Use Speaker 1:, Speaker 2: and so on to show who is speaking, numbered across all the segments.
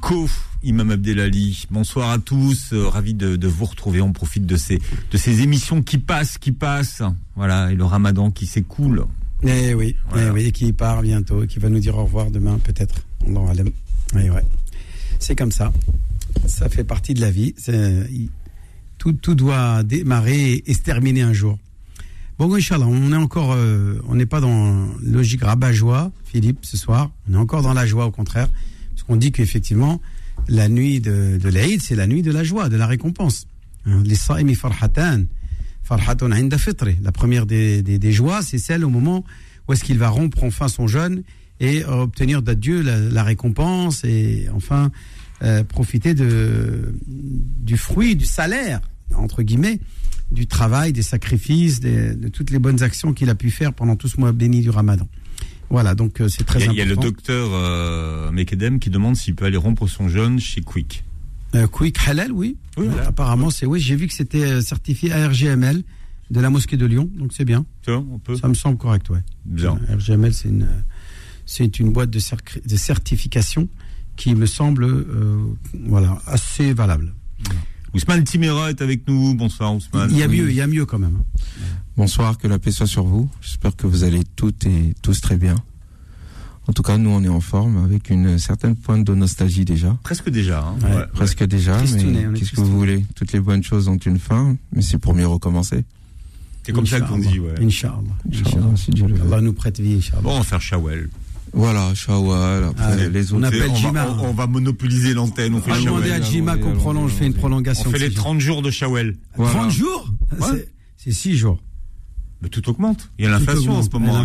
Speaker 1: Co, Imam Abdelali. Bonsoir à tous, euh, ravi de, de, vous retrouver. On profite de ces, de ces émissions qui passent, qui passent. Voilà, et le Ramadan qui s'écoule.
Speaker 2: Eh oui, eh oui, et qui part bientôt, qui va nous dire au revoir demain peut-être. Eh ouais. C'est comme ça. Ça fait partie de la vie. Tout, tout doit démarrer et se terminer un jour. Bon, Inch'Allah, on est encore, euh, on n'est pas dans logique rabat-joie, Philippe, ce soir. On est encore dans la joie, au contraire. Qu'on dit qu'effectivement, la nuit de, l'Aïd, c'est la nuit de la joie, de la récompense. Hein, les sa'imi farhatan, farhatun inda fitri. La première des, des, joies, c'est celle au moment où est-ce qu'il va rompre enfin son jeûne et obtenir de Dieu la, récompense et enfin euh, profiter de, du fruit, du salaire, entre guillemets, du travail, des sacrifices, de toutes les bonnes actions qu'il a pu faire pendant tout ce mois béni du Ramadan. Voilà, donc euh, c'est très important.
Speaker 1: Il y a le docteur euh, Mekedem qui demande s'il peut aller rompre son jeûne chez Quick.
Speaker 2: Euh, Quick Halal, oui. oui voilà. Apparemment, c'est oui. J'ai vu que c'était euh, certifié ARGML de la mosquée de Lyon, donc c'est bien.
Speaker 1: Ça, on peut.
Speaker 2: Ça me semble correct, ouais.
Speaker 1: Bien.
Speaker 2: Euh, RGML, c'est une c'est une boîte de, cer de, certification qui me semble euh, voilà assez valable. Voilà.
Speaker 1: Ousmane Timera est avec nous. Bonsoir Ousmane.
Speaker 2: Il y a mieux, il y a mieux quand même.
Speaker 3: Bonsoir, que la paix soit sur vous. J'espère que vous allez toutes et tous très bien. En tout cas, nous, on est en forme avec une certaine pointe de nostalgie déjà.
Speaker 1: Presque déjà. Hein.
Speaker 3: Ouais, ouais, presque ouais. déjà. Mais qu'est-ce que vous voulez? Toutes les bonnes choses ont une fin, mais c'est pour mieux recommencer.
Speaker 1: C'est comme ça qu'on dit, ouais.
Speaker 2: Inch'Allah.
Speaker 3: Inch'Allah, si Dieu le veut.
Speaker 2: Allah nous prête vie, Inch'Allah.
Speaker 1: Bon, on va faire Shawel.
Speaker 3: Voilà, Shawal, après
Speaker 2: Ah,
Speaker 3: les
Speaker 2: on
Speaker 3: autres.
Speaker 2: appelle
Speaker 1: on,
Speaker 2: Jima.
Speaker 1: va, on, on va monopoliser l'antenne. On fait
Speaker 2: On va demander à Jima qu'on prolonge, fait une prolongation.
Speaker 1: On fait les
Speaker 2: six
Speaker 1: 30 jours de Shawel.
Speaker 2: jours. 30 jours? C'est- C'est 6 jours.
Speaker 1: Mais tout augmente. Il y a l'inflation en ce moment.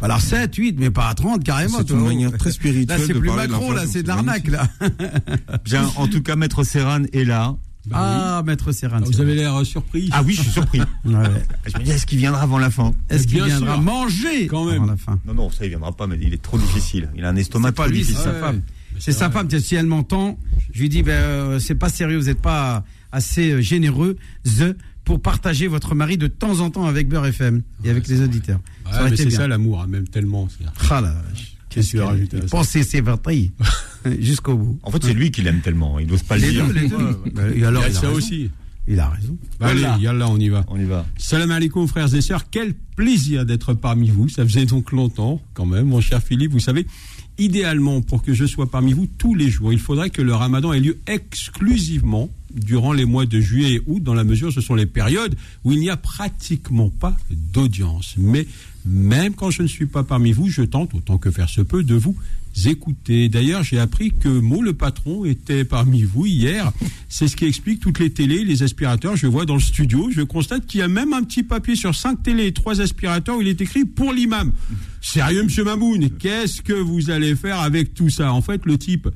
Speaker 2: Alors 7, 8, mais pas à 30 carrément.
Speaker 3: C'est une manière très spirituelle
Speaker 2: Là, c'est plus Macron, là, c'est de l'arnaque, là.
Speaker 1: Bien, en tout cas, Maître Serran est là.
Speaker 2: Ah, maître Serran.
Speaker 4: Vous avez l'air euh, surpris.
Speaker 1: Ah oui, je suis surpris.
Speaker 2: Ouais, ouais.
Speaker 1: Je me dis, est-ce qu'il viendra avant la fin?
Speaker 2: Est-ce qu'il viendra
Speaker 4: sûr.
Speaker 2: manger
Speaker 4: Quand même.
Speaker 2: avant la fin?
Speaker 1: Non, non, ça, il viendra pas, mais il est trop difficile. Il a un estomac
Speaker 2: C'est pas
Speaker 1: trop
Speaker 2: lui, c'est sa femme. C'est sa femme. Si elle m'entend, je lui dis, ben, euh, c'est pas sérieux, vous n'êtes pas assez euh, généreux the, pour partager votre mari de temps en temps avec Beurre FM et avec les auditeurs.
Speaker 4: Ouais,
Speaker 2: ça
Speaker 4: mais
Speaker 2: été
Speaker 4: c'est ça l'amour, hein, même tellement.
Speaker 2: Ah la.
Speaker 4: Qu'est-ce que tu as rajouté
Speaker 2: Pensez ses batailles jusqu'au bout.
Speaker 1: En fait, c'est lui qui l'aime tellement. Il n'ose pas le dire.
Speaker 2: deux, les deux. Et alors,
Speaker 4: Il y a
Speaker 2: il a
Speaker 4: ça
Speaker 2: raison.
Speaker 4: aussi.
Speaker 2: Il a raison.
Speaker 4: Bah, allez, yallah, on y va.
Speaker 1: On y va.
Speaker 4: Salam alaikum, frères et sœurs. Quel plaisir d'être parmi vous. Ça faisait donc longtemps, quand même, mon cher Philippe. Vous savez, idéalement, pour que je sois parmi vous tous les jours, il faudrait que le ramadan ait lieu exclusivement durant les mois de juillet et août, dans la mesure où ce sont les périodes où il n'y a pratiquement pas d'audience. Mais même quand je ne suis pas parmi vous, je tente, autant que faire se peut, de vous écouter. D'ailleurs, j'ai appris que Mo, le patron, était parmi vous hier. C'est ce qui explique toutes les télés, les aspirateurs. Je vois dans le studio, je constate qu'il y a même un petit papier sur cinq télés trois aspirateurs où il est écrit pour l'imam. Sérieux, monsieur Mamoun, qu'est-ce que vous allez faire avec tout ça? En fait, le type,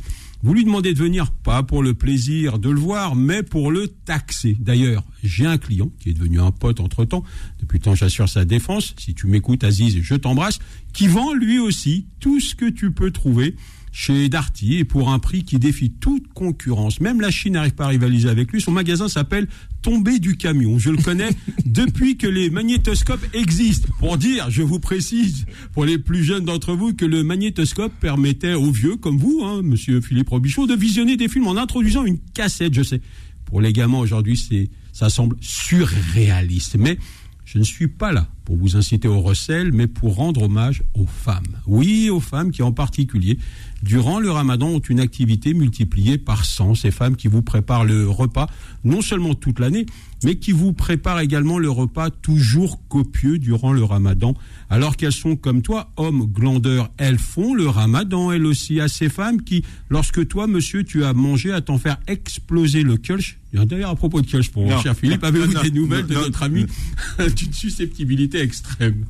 Speaker 4: vous lui demandez de venir pas pour le plaisir de le voir, mais pour le taxer. D'ailleurs, j'ai un client qui est devenu un pote entre-temps. Depuis le temps, j'assure sa défense. Si tu m'écoutes, Aziz, je t'embrasse. Qui vend lui aussi tout ce que tu peux trouver chez Darty et pour un prix qui défie toute concurrence. Même la Chine n'arrive pas à rivaliser avec lui. Son magasin s'appelle Tomber du camion. Je le connais depuis que les magnétoscopes existent. Pour dire, je vous précise, pour les plus jeunes d'entre vous, que le magnétoscope permettait aux vieux comme vous, hein, monsieur Philippe Robichaud, de visionner des films en introduisant une cassette, je sais. Pour les gamins aujourd'hui, c'est, ça semble surréaliste. Mais je ne suis pas là pour vous inciter au recel, mais pour rendre hommage aux femmes. Oui, aux femmes qui en particulier, durant le ramadan, ont une activité multipliée par 100. Ces femmes qui vous préparent le repas, non seulement toute l'année, mais qui vous préparent également le repas toujours copieux durant le ramadan. Alors qu'elles sont comme toi, hommes glandeurs, elles font le ramadan, elles aussi, à ces femmes qui, lorsque toi, monsieur, tu as mangé à t'en faire exploser le kulch, D'ailleurs, à propos de Kioch, pour mon cher Philippe, avez-vous des nouvelles
Speaker 1: non,
Speaker 4: de
Speaker 1: non.
Speaker 4: notre ami? C'est une susceptibilité extrême.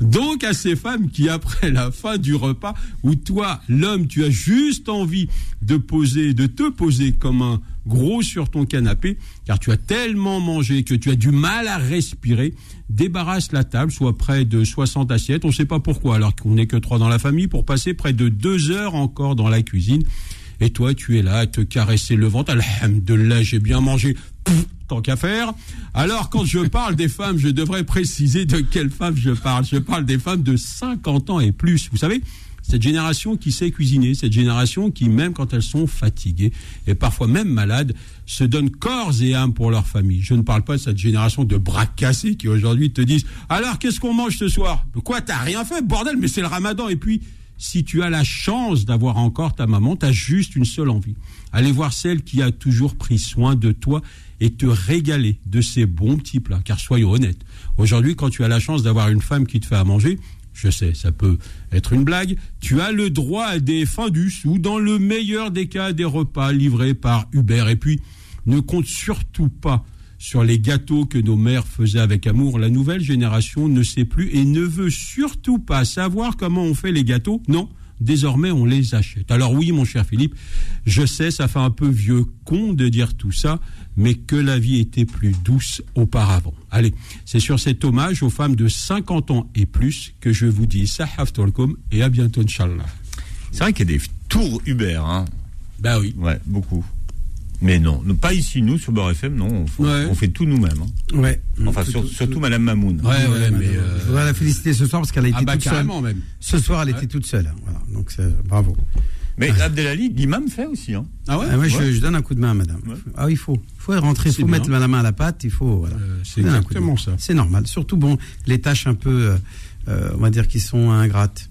Speaker 4: Donc à ces femmes qui, après la fin du repas, où toi, l'homme, tu as juste envie de poser, de te poser comme un gros sur ton canapé, car tu as tellement mangé que tu as du mal à respirer, débarrasse la table, soit près de 60 assiettes, on ne sait pas pourquoi, alors qu'on n'est que trois dans la famille, pour passer près de deux heures encore dans la cuisine. Et toi, tu es là à te caresser le ventre. Alhamdulillah, j'ai bien mangé. tant qu'à faire. Alors, quand je parle des femmes, je devrais préciser de quelles femmes je parle. Je parle des femmes de 50 ans et plus. Vous savez, cette génération qui sait cuisiner, cette génération qui, même quand elles sont fatiguées et parfois même malades, se donne corps et âme pour leur famille. Je ne parle pas de cette génération de bras cassés qui aujourd'hui te disent Alors, qu'est-ce qu'on mange ce soir? Quoi, t'as rien fait Bordel, mais c'est le ramadan. Et puis, si tu as la chance d'avoir encore ta maman, tu as juste une seule envie. Aller voir celle qui a toujours pris soin de toi et te régaler de ces bons petits plats. Car soyons honnêtes, aujourd'hui, quand tu as la chance d'avoir une femme qui te fait à manger, je sais, ça peut être une blague, tu as le droit à des findus ou dans le meilleur des cas, des repas livrés par Uber. Et puis, ne compte surtout pas sur les gâteaux que nos mères faisaient avec amour. La nouvelle génération ne sait plus et ne veut surtout pas savoir comment on fait les gâteaux. Non, désormais on les achète. Alors oui, mon cher Philippe, je sais, ça fait un peu vieux con de dire tout ça, mais que la vie était plus douce auparavant. Allez, c'est sur cet hommage aux femmes de 50 ans et plus que je vous dis Sahaf Tolkom et à bientôt, Inch'Allah.
Speaker 1: C'est vrai qu'il y a des tours Uber, hein.
Speaker 4: Ben oui.
Speaker 1: Ouais, beaucoup. Mais non, pas ici, nous, sur Beurre FM, non. On, fait tout nous-mêmes. Hein.
Speaker 2: Ouais.
Speaker 1: Enfin, surtout Madame Mamoun.
Speaker 4: Ouais, ouais, mais. Euh...
Speaker 2: Je voudrais la féliciter ce soir parce qu'elle a été
Speaker 4: ah bah,
Speaker 2: toute seule.
Speaker 4: Même.
Speaker 2: Ce soir, elle était toute seule. Hein, voilà. Donc, bravo.
Speaker 1: Mais Abdelali, l'imam fait aussi. Hein.
Speaker 2: Ah ouais, ah je, je, donne un coup de main, madame. Ah, il faut. Il faut rentrer, il faut mettre la main à la pâte, il faut. Voilà.
Speaker 4: Euh, c'est exactement ça.
Speaker 2: C'est normal. Surtout, bon, les tâches un peu, euh, euh, on va dire, qui sont ingrates.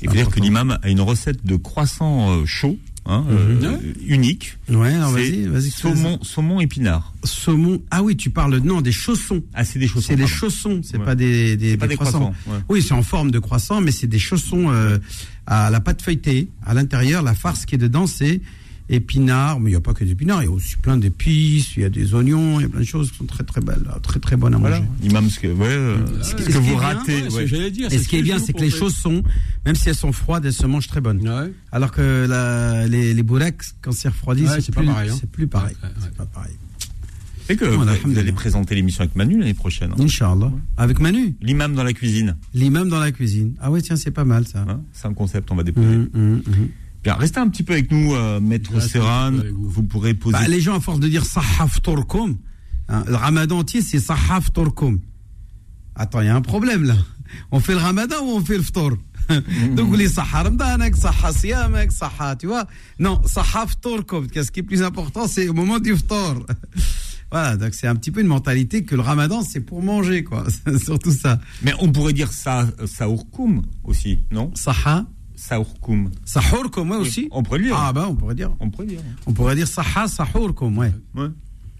Speaker 1: Il faut dire que l'imam a une recette de croissant chaud Hein, mhm. euh, unique.
Speaker 2: Ouais, alors vas-y, vas-y.
Speaker 1: Saumon, saumon épinard.
Speaker 2: Saumon. Ah oui, tu parles non des chaussons.
Speaker 1: Ah, c'est des chaussons.
Speaker 2: C'est des chaussons, c'est pas des des,
Speaker 1: pas des croissants.
Speaker 2: Oui, c'est en forme de croissant, mais c'est des chaussons euh, à la pâte feuilletée. À l'intérieur, la farce qui est dedans, c'est épinards, mais il n'y a pas que des épinards, il y a aussi plein d'épices, il y a des oignons, il y a plein de choses qui sont très très belles, très très bonnes à manger.
Speaker 1: Imam, ce que, ouais, euh, ce, que, vous ratez.
Speaker 4: Dire,
Speaker 2: et ce qui est bien, c'est que les choses sont, même si elles sont froides, elles se mangent très bonnes. Alors que la, les, les quand c'est refroidi, c'est plus, pareil. C'est plus pareil. C'est pas pareil.
Speaker 1: Et que vous, allez présenter l'émission avec Manu l'année prochaine.
Speaker 2: Hein. Inch'Allah. Avec Manu
Speaker 1: L'imam dans la cuisine.
Speaker 2: L'imam dans la cuisine. Ah ouais, tiens, c'est pas mal ça.
Speaker 1: Hein, c'est un concept, on va déposer. Hum, hum, restez un petit peu avec nous, euh, Maître Serran. Vous. pourrez poser.
Speaker 2: Bah, les gens, à force de dire Sahaf Torkum, hein, le ramadan entier, c'est Sahaf Torkum. Attends, il y a un problème là. On fait le ramadan ou on fait le ftor? Donc, les Sahar Ramadan, Sahha Siyamak, Sahha, tu vois. Non, Sahaf Torkum. Ce qui est plus important, c'est au moment du ftor? Voilà, donc c'est un petit peu une mentalité que le ramadan, c'est pour manger, quoi. Surtout ça.
Speaker 1: Mais on pourrait dire ça, Saourkoum aussi, non?
Speaker 2: Saha
Speaker 1: Sahourkoum.
Speaker 2: Sahourkoum, ouais, aussi.
Speaker 1: On pourrait le dire.
Speaker 2: Ah, ben, on pourrait dire.
Speaker 1: On pourrait dire.
Speaker 2: On pourrait dire Saha Sahourkoum, ouais.
Speaker 1: Ouais.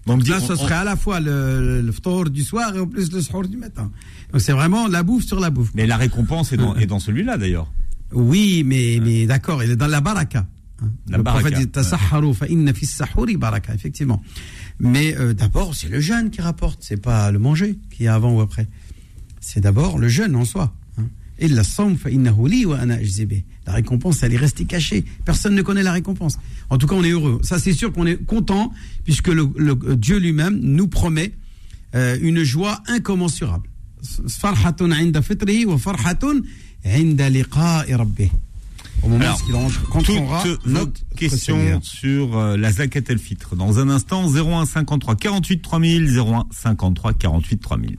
Speaker 2: Donc là, ce serait à la fois le, le, du soir et en plus le sahur du matin. Donc c'est vraiment la bouffe sur la bouffe.
Speaker 1: Mais la récompense est dans, est dans celui-là d'ailleurs.
Speaker 2: Oui, mais, mais d'accord, il est dans la baraka.
Speaker 1: Hein. La le baraka. prophète
Speaker 2: dit baraka, effectivement. Mais euh, d'abord, c'est le jeûne qui rapporte, c'est pas le manger qui est avant ou après. C'est d'abord le jeûne en soi. La récompense, elle est restée cachée. Personne ne connaît la récompense. En tout cas, on est heureux. Ça, c'est sûr qu'on est content, puisque le, Dieu lui-même nous promet euh, une joie incommensurable.
Speaker 1: Au moment où il rencontrera notre question sur euh, la zakat el fitr. Dans un instant, 01 53 48 3000, 01 53 48 3000.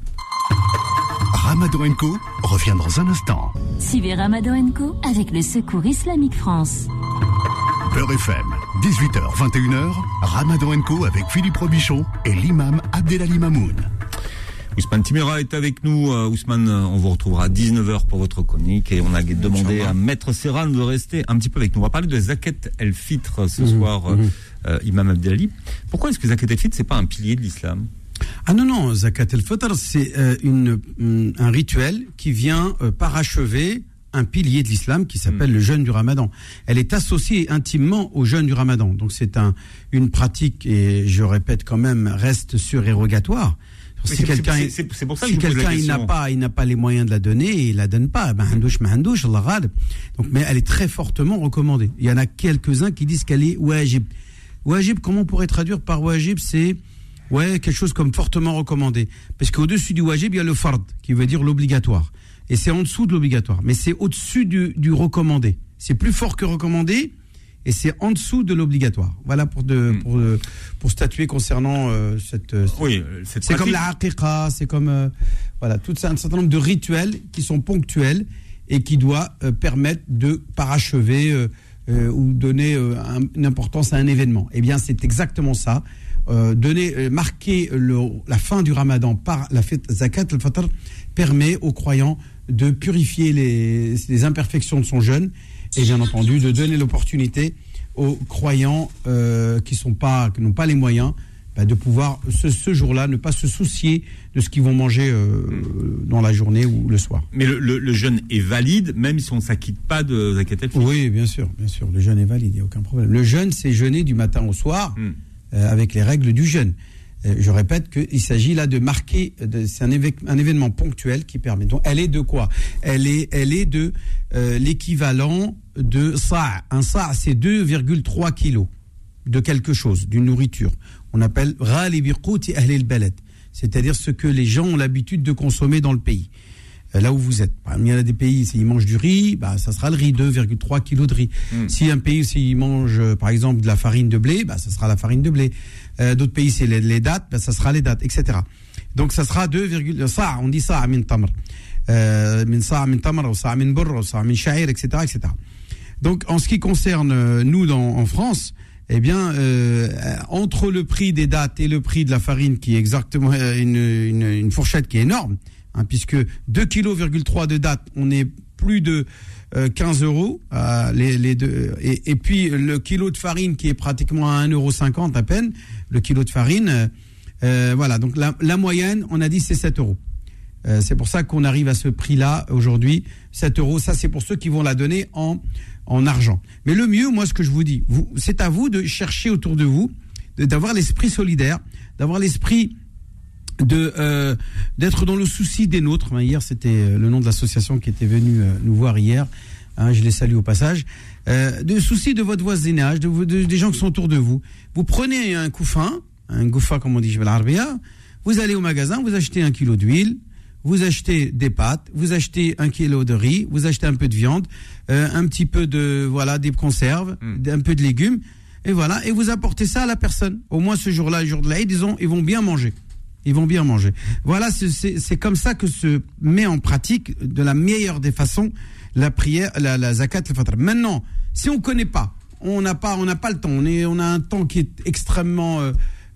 Speaker 5: Ramadan Co revient dans un instant.
Speaker 6: Suivez Ramadan Co avec le Secours Islamique France.
Speaker 5: Beurre FM, 18h, 21h, Ramadan Co avec Philippe Robichon et l'imam Abdelali Mamoun.
Speaker 1: Ousmane Timera est avec nous. Euh, Ousmane, euh, on vous retrouvera à 19h pour votre chronique et on a demandé à Maître Serran de rester un petit peu avec nous. On va parler de Zakat El Fitr ce mhm, soir, mhm. Euh, Imam Abdelali. Pourquoi est-ce que Zakat El Fitr, c'est pas un pilier de l'islam?
Speaker 2: Ah non, non, Zakat el-Fitr, c'est euh, mm, un rituel qui vient euh, parachever un pilier de l'islam qui s'appelle hmm. le jeûne du ramadan. Elle est associée intimement au jeûne du ramadan. Donc c'est un, une pratique, et je répète quand même, reste surérogatoire.
Speaker 1: Quelqu'un, si quelqu'un
Speaker 2: il n'a pas, il n'a pas les moyens de la donner, il la donne pas. Ben, Donc, mais elle est très fortement recommandée. Il y en a quelques-uns qui disent qu'elle est wajib. Wajib, comment on pourrait traduire par wajib C'est ouais quelque chose comme fortement recommandé. Parce qu'au-dessus du wajib, il y a le fard, qui veut dire l'obligatoire. Et c'est en dessous de l'obligatoire. Mais c'est au-dessus du, du recommandé. C'est plus fort que recommandé et c'est en dessous de l'obligatoire. Voilà pour, de, hmm. pour, euh, pour, statuer concernant euh, cette, euh,
Speaker 1: Oui,
Speaker 2: c'est comme la haqiqa, c'est comme voilà, tout un certain nombre de rituels qui sont ponctuels et qui doivent permettre de parachever ou donner une importance à un événement. Eh bien, c'est exactement ça. Donner, marquer le, la fin du ramadan par la fête zakat al-fitr permet aux croyants de purifier les, les imperfections de son jeûne et bien entendu de donner l'opportunité aux croyants euh, qui sont pas, qui n'ont pas les moyens, bah, de pouvoir ce, jour-là ne pas se soucier de ce qu'ils vont manger euh, dans la journée ou le soir.
Speaker 1: Mais le, jeûne est valide, même si on ne s'acquitte pas de zakat
Speaker 2: Oui, bien sûr, bien sûr, le jeûne est valide, il n'y a aucun problème. Le jeûne, c'est jeûner du matin au soir hmm. Euh, avec les règles du jeûne. Euh, je répète qu'il s'agit là de marquer, c'est un, événement ponctuel qui permet. Donc, elle est de quoi? Elle est, elle est de euh, l'équivalent de ça. Un ça, c'est 2,3 kilos de quelque chose, d'une nourriture. On appelle c'est-à-dire ce que les gens ont l'habitude de consommer dans le pays. Euh, là où vous êtes. Il y a des pays, s'ils mangent du riz, bah, ça sera le riz, 2,3 kilos de riz. Hmm. Si un pays, s'il mange, par exemple, de la farine de blé, bah, ça sera la farine de blé. Euh, d'autres pays, c'est les, dates, ben, ça sera les dates, etc. Donc ça sera 2, ça, on dit ça, min tamr. Euh, min sa, min tamr, ou sa, min burr, ou sa, min sha'ir, etc., etc. Donc en ce qui concerne euh, nous dans, en France, eh bien, euh, entre le prix des dates et le prix de la farine, qui est exactement une, une, une fourchette qui est énorme, hein, puisque 2,3 kg de dates, on est plus de 15 euh, euros, euh, les, deux, et, puis le kilo de farine qui est pratiquement à 1,50 euros à peine, le kilo de farine, euh, voilà, donc la, moyenne, on a dit c'est 7 euros. c'est pour ça qu'on arrive à ce prix-là aujourd'hui, 7 euros. Ça, c'est pour ceux qui vont la donner en, en argent. Mais le mieux, moi, ce que je vous dis, c'est à vous de chercher autour de vous, d'avoir l'esprit solidaire, d'avoir l'esprit de euh, d'être dans le souci des nôtres. Hier, c'était euh, le nom de l'association qui était venue euh, nous voir hier. Hein, je les salue au passage. Euh, de souci de votre voisinage, de, de, des gens qui sont autour de vous. Vous prenez un couffin, un goufa comme on dit, vais l'arbia. Vous allez au magasin, vous achetez un kilo d'huile, vous achetez des pâtes, vous achetez un kilo de riz, vous achetez un peu de viande, euh, un petit peu de voilà des conserves, hmm. un peu de légumes, et voilà, et vous apportez ça à la personne. Au moins ce jour-là, le jour de l'Aïd, ils, ils vont bien manger. Ils vont bien manger. Voilà, c'est comme ça que se met en pratique de la meilleure des façons la prière, la, zakat, le fatra. Maintenant, si on connaît pas, on n'a pas, pas le temps. On est, on a un temps qui est extrêmement, euh,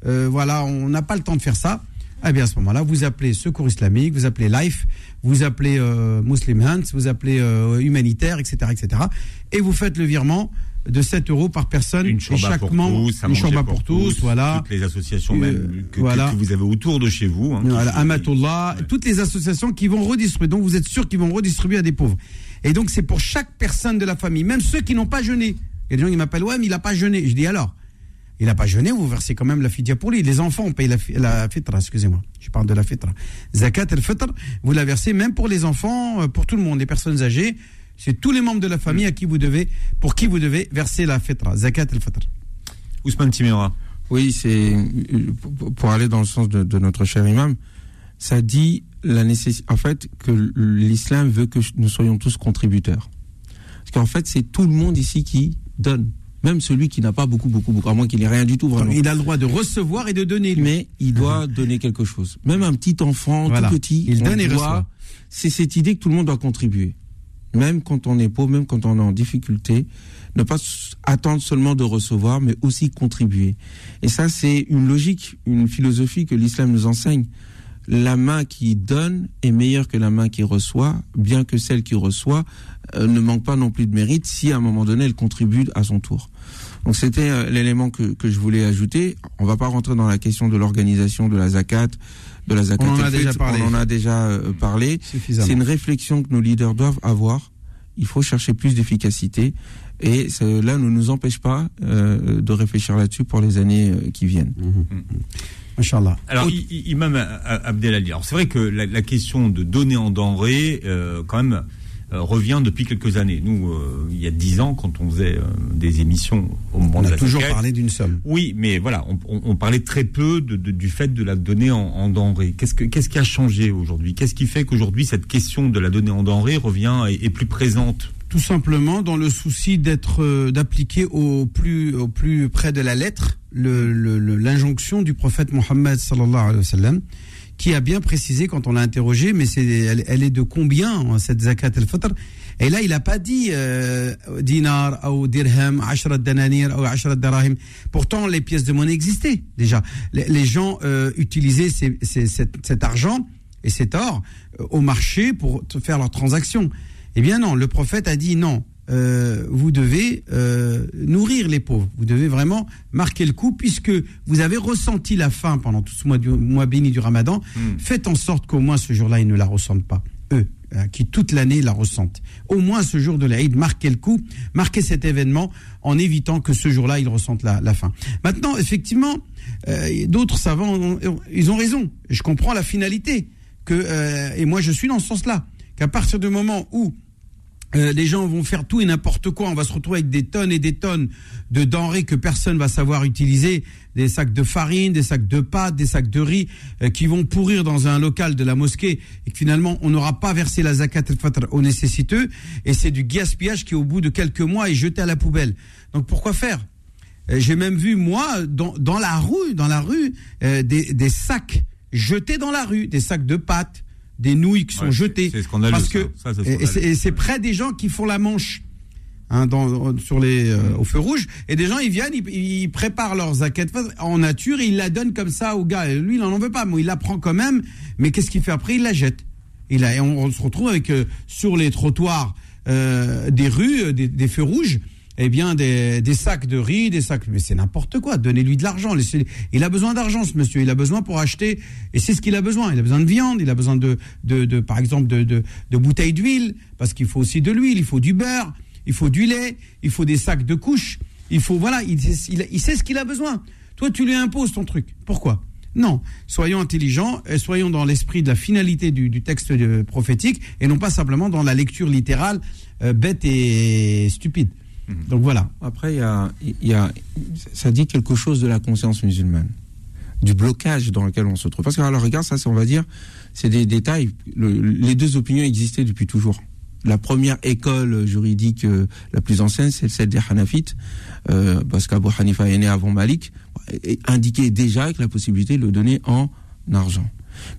Speaker 2: euh, voilà, on n'a pas le temps de faire ça. Eh bien, à ce moment-là, vous appelez Secours Islamique, vous appelez Life, vous appelez euh, Muslim Hands, vous appelez Humanitaire, etc., etc. Et vous faites le virement de 7 euros par personne
Speaker 1: une chambre chaque pour membre, tous,
Speaker 2: une chambre pour, tous, voilà.
Speaker 1: Toutes les associations même euh, que, que, vous avez autour de chez vous. Hein,
Speaker 2: voilà, Amatullah, toutes les associations qui vont redistribuer. Donc vous êtes sûr qu'ils vont redistribuer à des pauvres. Et donc c'est pour chaque personne de la famille, même ceux qui n'ont pas jeûné. Il y a des gens qui m'appellent, ouais, mais il n'a pas jeûné. Je dis alors, il n'a pas jeûné, vous versez quand même la fidia pour lui. Les enfants ont payé la, la fitra, excusez-moi. Je parle de la fitra. Zakat el fitr, vous la versez même pour les enfants, euh, pour tout le monde, les personnes âgées. C'est tous les membres de la famille à qui vous devez, pour qui vous devez verser la fitra, zakat al-fitr.
Speaker 1: Ousmane Timera.
Speaker 3: Oui, c'est pour aller dans le sens de, notre cher imam, ça dit la nécessité, en fait, que l'islam veut que nous soyons tous contributeurs. Parce qu'en fait, c'est tout le monde ici qui donne. Même celui qui n'a pas beaucoup, beaucoup, beaucoup, à moins qu'il n'ait rien du tout vraiment.
Speaker 2: il a le droit de recevoir et de donner.
Speaker 3: Mais il doit donner quelque chose. Même un petit enfant, tout petit,
Speaker 2: il donne et reçoit.
Speaker 3: C'est cette idée que tout le monde doit contribuer même quand on est pauvre, même quand on est en difficulté, ne pas attendre seulement de recevoir, mais aussi contribuer. Et ça, c'est une logique, une philosophie que l'islam nous enseigne. La main qui donne est meilleure que la main qui reçoit, bien que celle qui reçoit euh, ne manque pas non plus de mérite si à un moment donné elle contribue à son tour. Donc c'était euh, l'élément que, que je voulais ajouter. On va pas rentrer dans la question de l'organisation de la zakat, de la zakat.
Speaker 2: On en a déjà parlé.
Speaker 3: On en a déjà euh, parlé. C'est une réflexion que nos leaders doivent avoir. Il faut chercher plus d'efficacité. Et cela ne nous empêche pas de réfléchir là-dessus pour les années qui viennent.
Speaker 1: Mmh. Alors, Imam Abdelali, alors c'est vrai que la, question de donner en denrée, quand même, euh, revient depuis quelques années. Nous, euh, il y a dix ans, quand on faisait euh, des émissions au moment
Speaker 2: on
Speaker 1: de
Speaker 2: a toujours parlé d'une somme.
Speaker 1: Oui, mais voilà, on, parlait très peu du fait de la donnée en, denrée. Qu'est-ce, qu'est-ce qui a changé aujourd'hui? Qu'est-ce qui fait qu'aujourd'hui cette question de la donnée en denrée revient et est plus présente?
Speaker 2: Tout simplement dans le souci d'être d'appliquer au plus au plus près de la lettre l'injonction du prophète Mohammed sallallahu alayhi wa sallam qui a bien précisé quand on l'a interrogé, mais c'est, elle, est de combien hein, cette zakat al-fitr? Et là, il n'a pas dit euh, dinar ou dirham, ashrat dananir ou ashrat darahim. Pourtant, les pièces de monnaie existaient déjà. Les, gens euh, utilisaient cet, argent et cet or euh, au marché pour faire leurs transactions. Eh bien non, le prophète a dit non. Euh, vous devez euh, nourrir les pauvres. Vous devez vraiment marquer le coup puisque vous avez ressenti la faim pendant tout ce mois, du, mois béni du Ramadan. Hmm. Faites en sorte qu'au moins ce jour-là, ils ne la ressentent pas. Eux, hein, qui toute l'année la ressentent. Au moins ce jour de l'Aïd, marquez le coup, marquez cet événement en évitant que ce jour-là, ils ressentent la, faim. Maintenant, effectivement, euh, d'autres savants, ils ont raison. Je comprends la finalité. Que, et moi, je suis dans ce sens-là. Qu'à partir du moment où euh, les gens vont faire tout et n'importe quoi. On va se retrouver avec des tonnes et des tonnes de denrées que personne va savoir utiliser, des sacs de farine, des sacs de pâtes, des sacs de riz euh, qui vont pourrir dans un local de la mosquée et finalement on n'aura pas versé la zakat al-fitr aux nécessiteux et c'est du gaspillage qui au bout de quelques mois est jeté à la poubelle. Donc pourquoi faire? Euh, J'ai même vu moi dans, la rue, dans la rue, des, des sacs jetés dans la rue, des sacs de pâtes des nouilles qui sont jetées.
Speaker 1: C'est scandaleux. Parce
Speaker 2: que et c'est près des gens qui font la manche. Hein, dans, sur les euh, au feu rouge. Et des gens ils viennent ils, préparent leurs zakat en nature et ils la donnent comme ça au gars. Et lui il n'en veut pas. Mais il la prend quand même mais qu'est-ce qu'il fait après? Il la jette. A, et on, se retrouve avec euh, sur les trottoirs euh, des rues des, feux rouges eh bien, des, sacs de riz, des sacs. Mais c'est n'importe quoi. Donnez-lui de l'argent. Il a besoin d'argent, ce monsieur. Il a besoin pour acheter. Et c'est ce qu'il a besoin. Il a besoin de viande. Il a besoin de, de, par exemple, de, bouteilles d'huile. Parce qu'il faut aussi de l'huile. Il faut du beurre. Il faut du lait. Il faut des sacs de couches. Il faut, voilà. Il, sait ce qu'il a besoin. Toi, tu lui imposes ton truc. Pourquoi? Non, soyons intelligents et soyons dans l'esprit de la finalité du, texte prophétique et non pas simplement dans la lecture littérale euh, bête et stupide.
Speaker 3: Mhm. Donc voilà. Après, il y a, ça dit quelque chose de la conscience musulmane, du blocage dans lequel on se trouve. Parce que, alors, regarde, ça, on va dire, c'est des détails. les deux opinions existaient depuis toujours. La première école juridique euh, la plus ancienne, c'est celle des Hanafites, euh, parce qu'Abu Hanifa est né avant Malik, et indiquait déjà avec la possibilité de le donner en argent.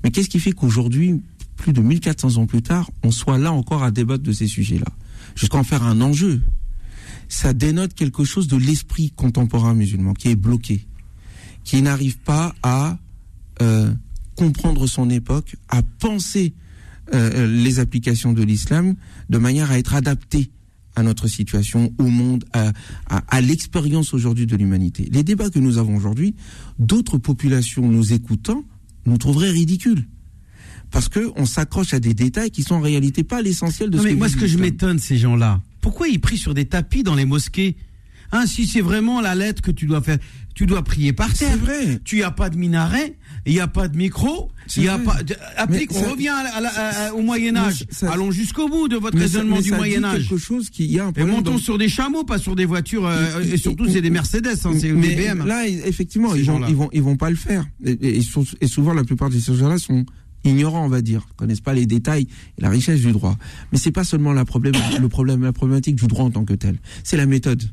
Speaker 3: Mais qu'est-ce qui fait qu'aujourd'hui, plus de 1400 ans plus tard, on soit là encore à débattre de ces sujets-là? Jusqu'à en faire un enjeu ça dénote quelque chose de l'esprit contemporain musulman qui est bloqué, qui n'arrive pas à euh, comprendre son époque, à penser euh, les applications de l'islam de manière à être adapté à notre situation, au monde, à, à, l'expérience aujourd'hui de l'humanité. Les débats que nous avons aujourd'hui, d'autres populations nous écoutant, nous trouveraient ridicules parce que on s'accroche à des détails qui sont en réalité pas l'essentiel de ce mais
Speaker 2: moi ce que je m'étonne ces gens-là pourquoi ils prient sur des tapis dans les mosquées Hein, si c'est vraiment la lettre que tu dois faire, tu dois prier par terre.
Speaker 3: C'est vrai.
Speaker 2: Tu n'y as pas de minaret, il n'y a pas de micro, il y a pas. Applique, on revient au Moyen Âge. Allons jusqu'au bout de votre raisonnement du Moyen Âge.
Speaker 3: Quelque chose qui y a un
Speaker 2: et montons sur des chameaux, pas sur des voitures. Euh, et, surtout, c'est des Mercedes, hein, c'est des BM.
Speaker 3: Là, effectivement, ils vont, ils vont, ils vont pas le faire. Et, et souvent, la plupart de ces gens-là sont ignorants, on va dire, connaissent pas les détails et la richesse du droit. Mais c'est pas seulement le problème, la problématique du droit en tant que tel. C'est la méthode,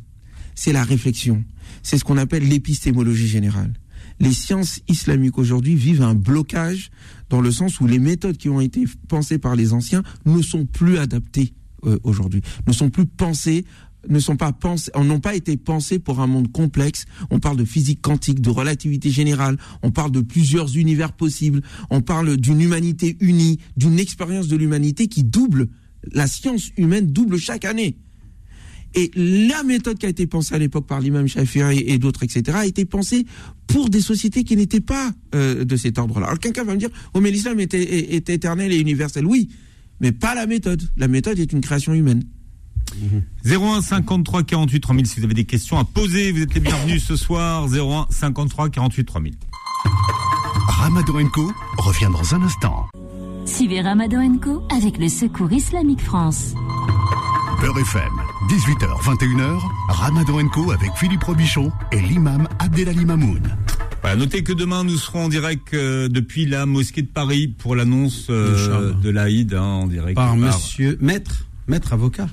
Speaker 3: c'est la réflexion, c'est ce qu'on appelle l'épistémologie générale. Les sciences islamiques aujourd'hui vivent un blocage dans le sens où les méthodes qui ont été pensées par les anciens ne sont plus adaptées euh, aujourd'hui, ne sont plus pensées ne n'ont pas été pensés pour un monde complexe. On parle de physique quantique, de relativité générale. On parle de plusieurs univers possibles. On parle d'une humanité unie, d'une expérience de l'humanité qui double. La science humaine double chaque année. Et la méthode qui a été pensée à l'époque par l'imam Shafi'i et d'autres, etc., a été pensée pour des sociétés qui n'étaient pas euh, de cet ordre-là. Alors quelqu'un va me dire, oh mais l'islam était éternel et universel. Oui, mais pas la méthode. La méthode est une création humaine.
Speaker 1: 01 53 48 3000 si vous avez des questions à poser, vous êtes les bienvenus ce soir. 01 53 48 3000.
Speaker 5: Ramadan Co revient dans un instant.
Speaker 6: Suivez Ramadan Co avec le Secours Islamique France.
Speaker 5: Beurre FM, 18h, 21h, Ramadan Co avec Philippe Robichon et l'imam Abdelali Mamoun.
Speaker 1: Voilà, notez que demain nous serons en direct euh, depuis la mosquée de Paris pour l'annonce euh, de l'Aïd hein, en direct.
Speaker 2: Par, monsieur maître, maître avocat,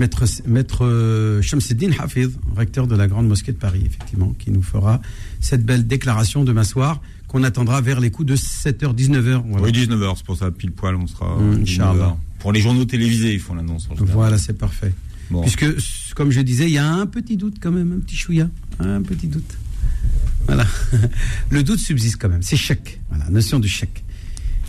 Speaker 2: maître, maître euh, Shamseddin Hafid, recteur de la grande mosquée de Paris, effectivement, qui nous fera cette belle déclaration demain soir qu'on attendra vers les coups de 7h, 19h.
Speaker 1: Oui, 19h, c'est pour ça, pile poil, on sera. Mmh, pour les journaux télévisés, ils font l'annonce.
Speaker 2: Voilà, c'est parfait. Puisque, comme je disais, il y a un petit doute quand même, un petit chouïa, un petit doute. Voilà. Le doute subsiste quand même. C'est chèque. Voilà, notion du chèque.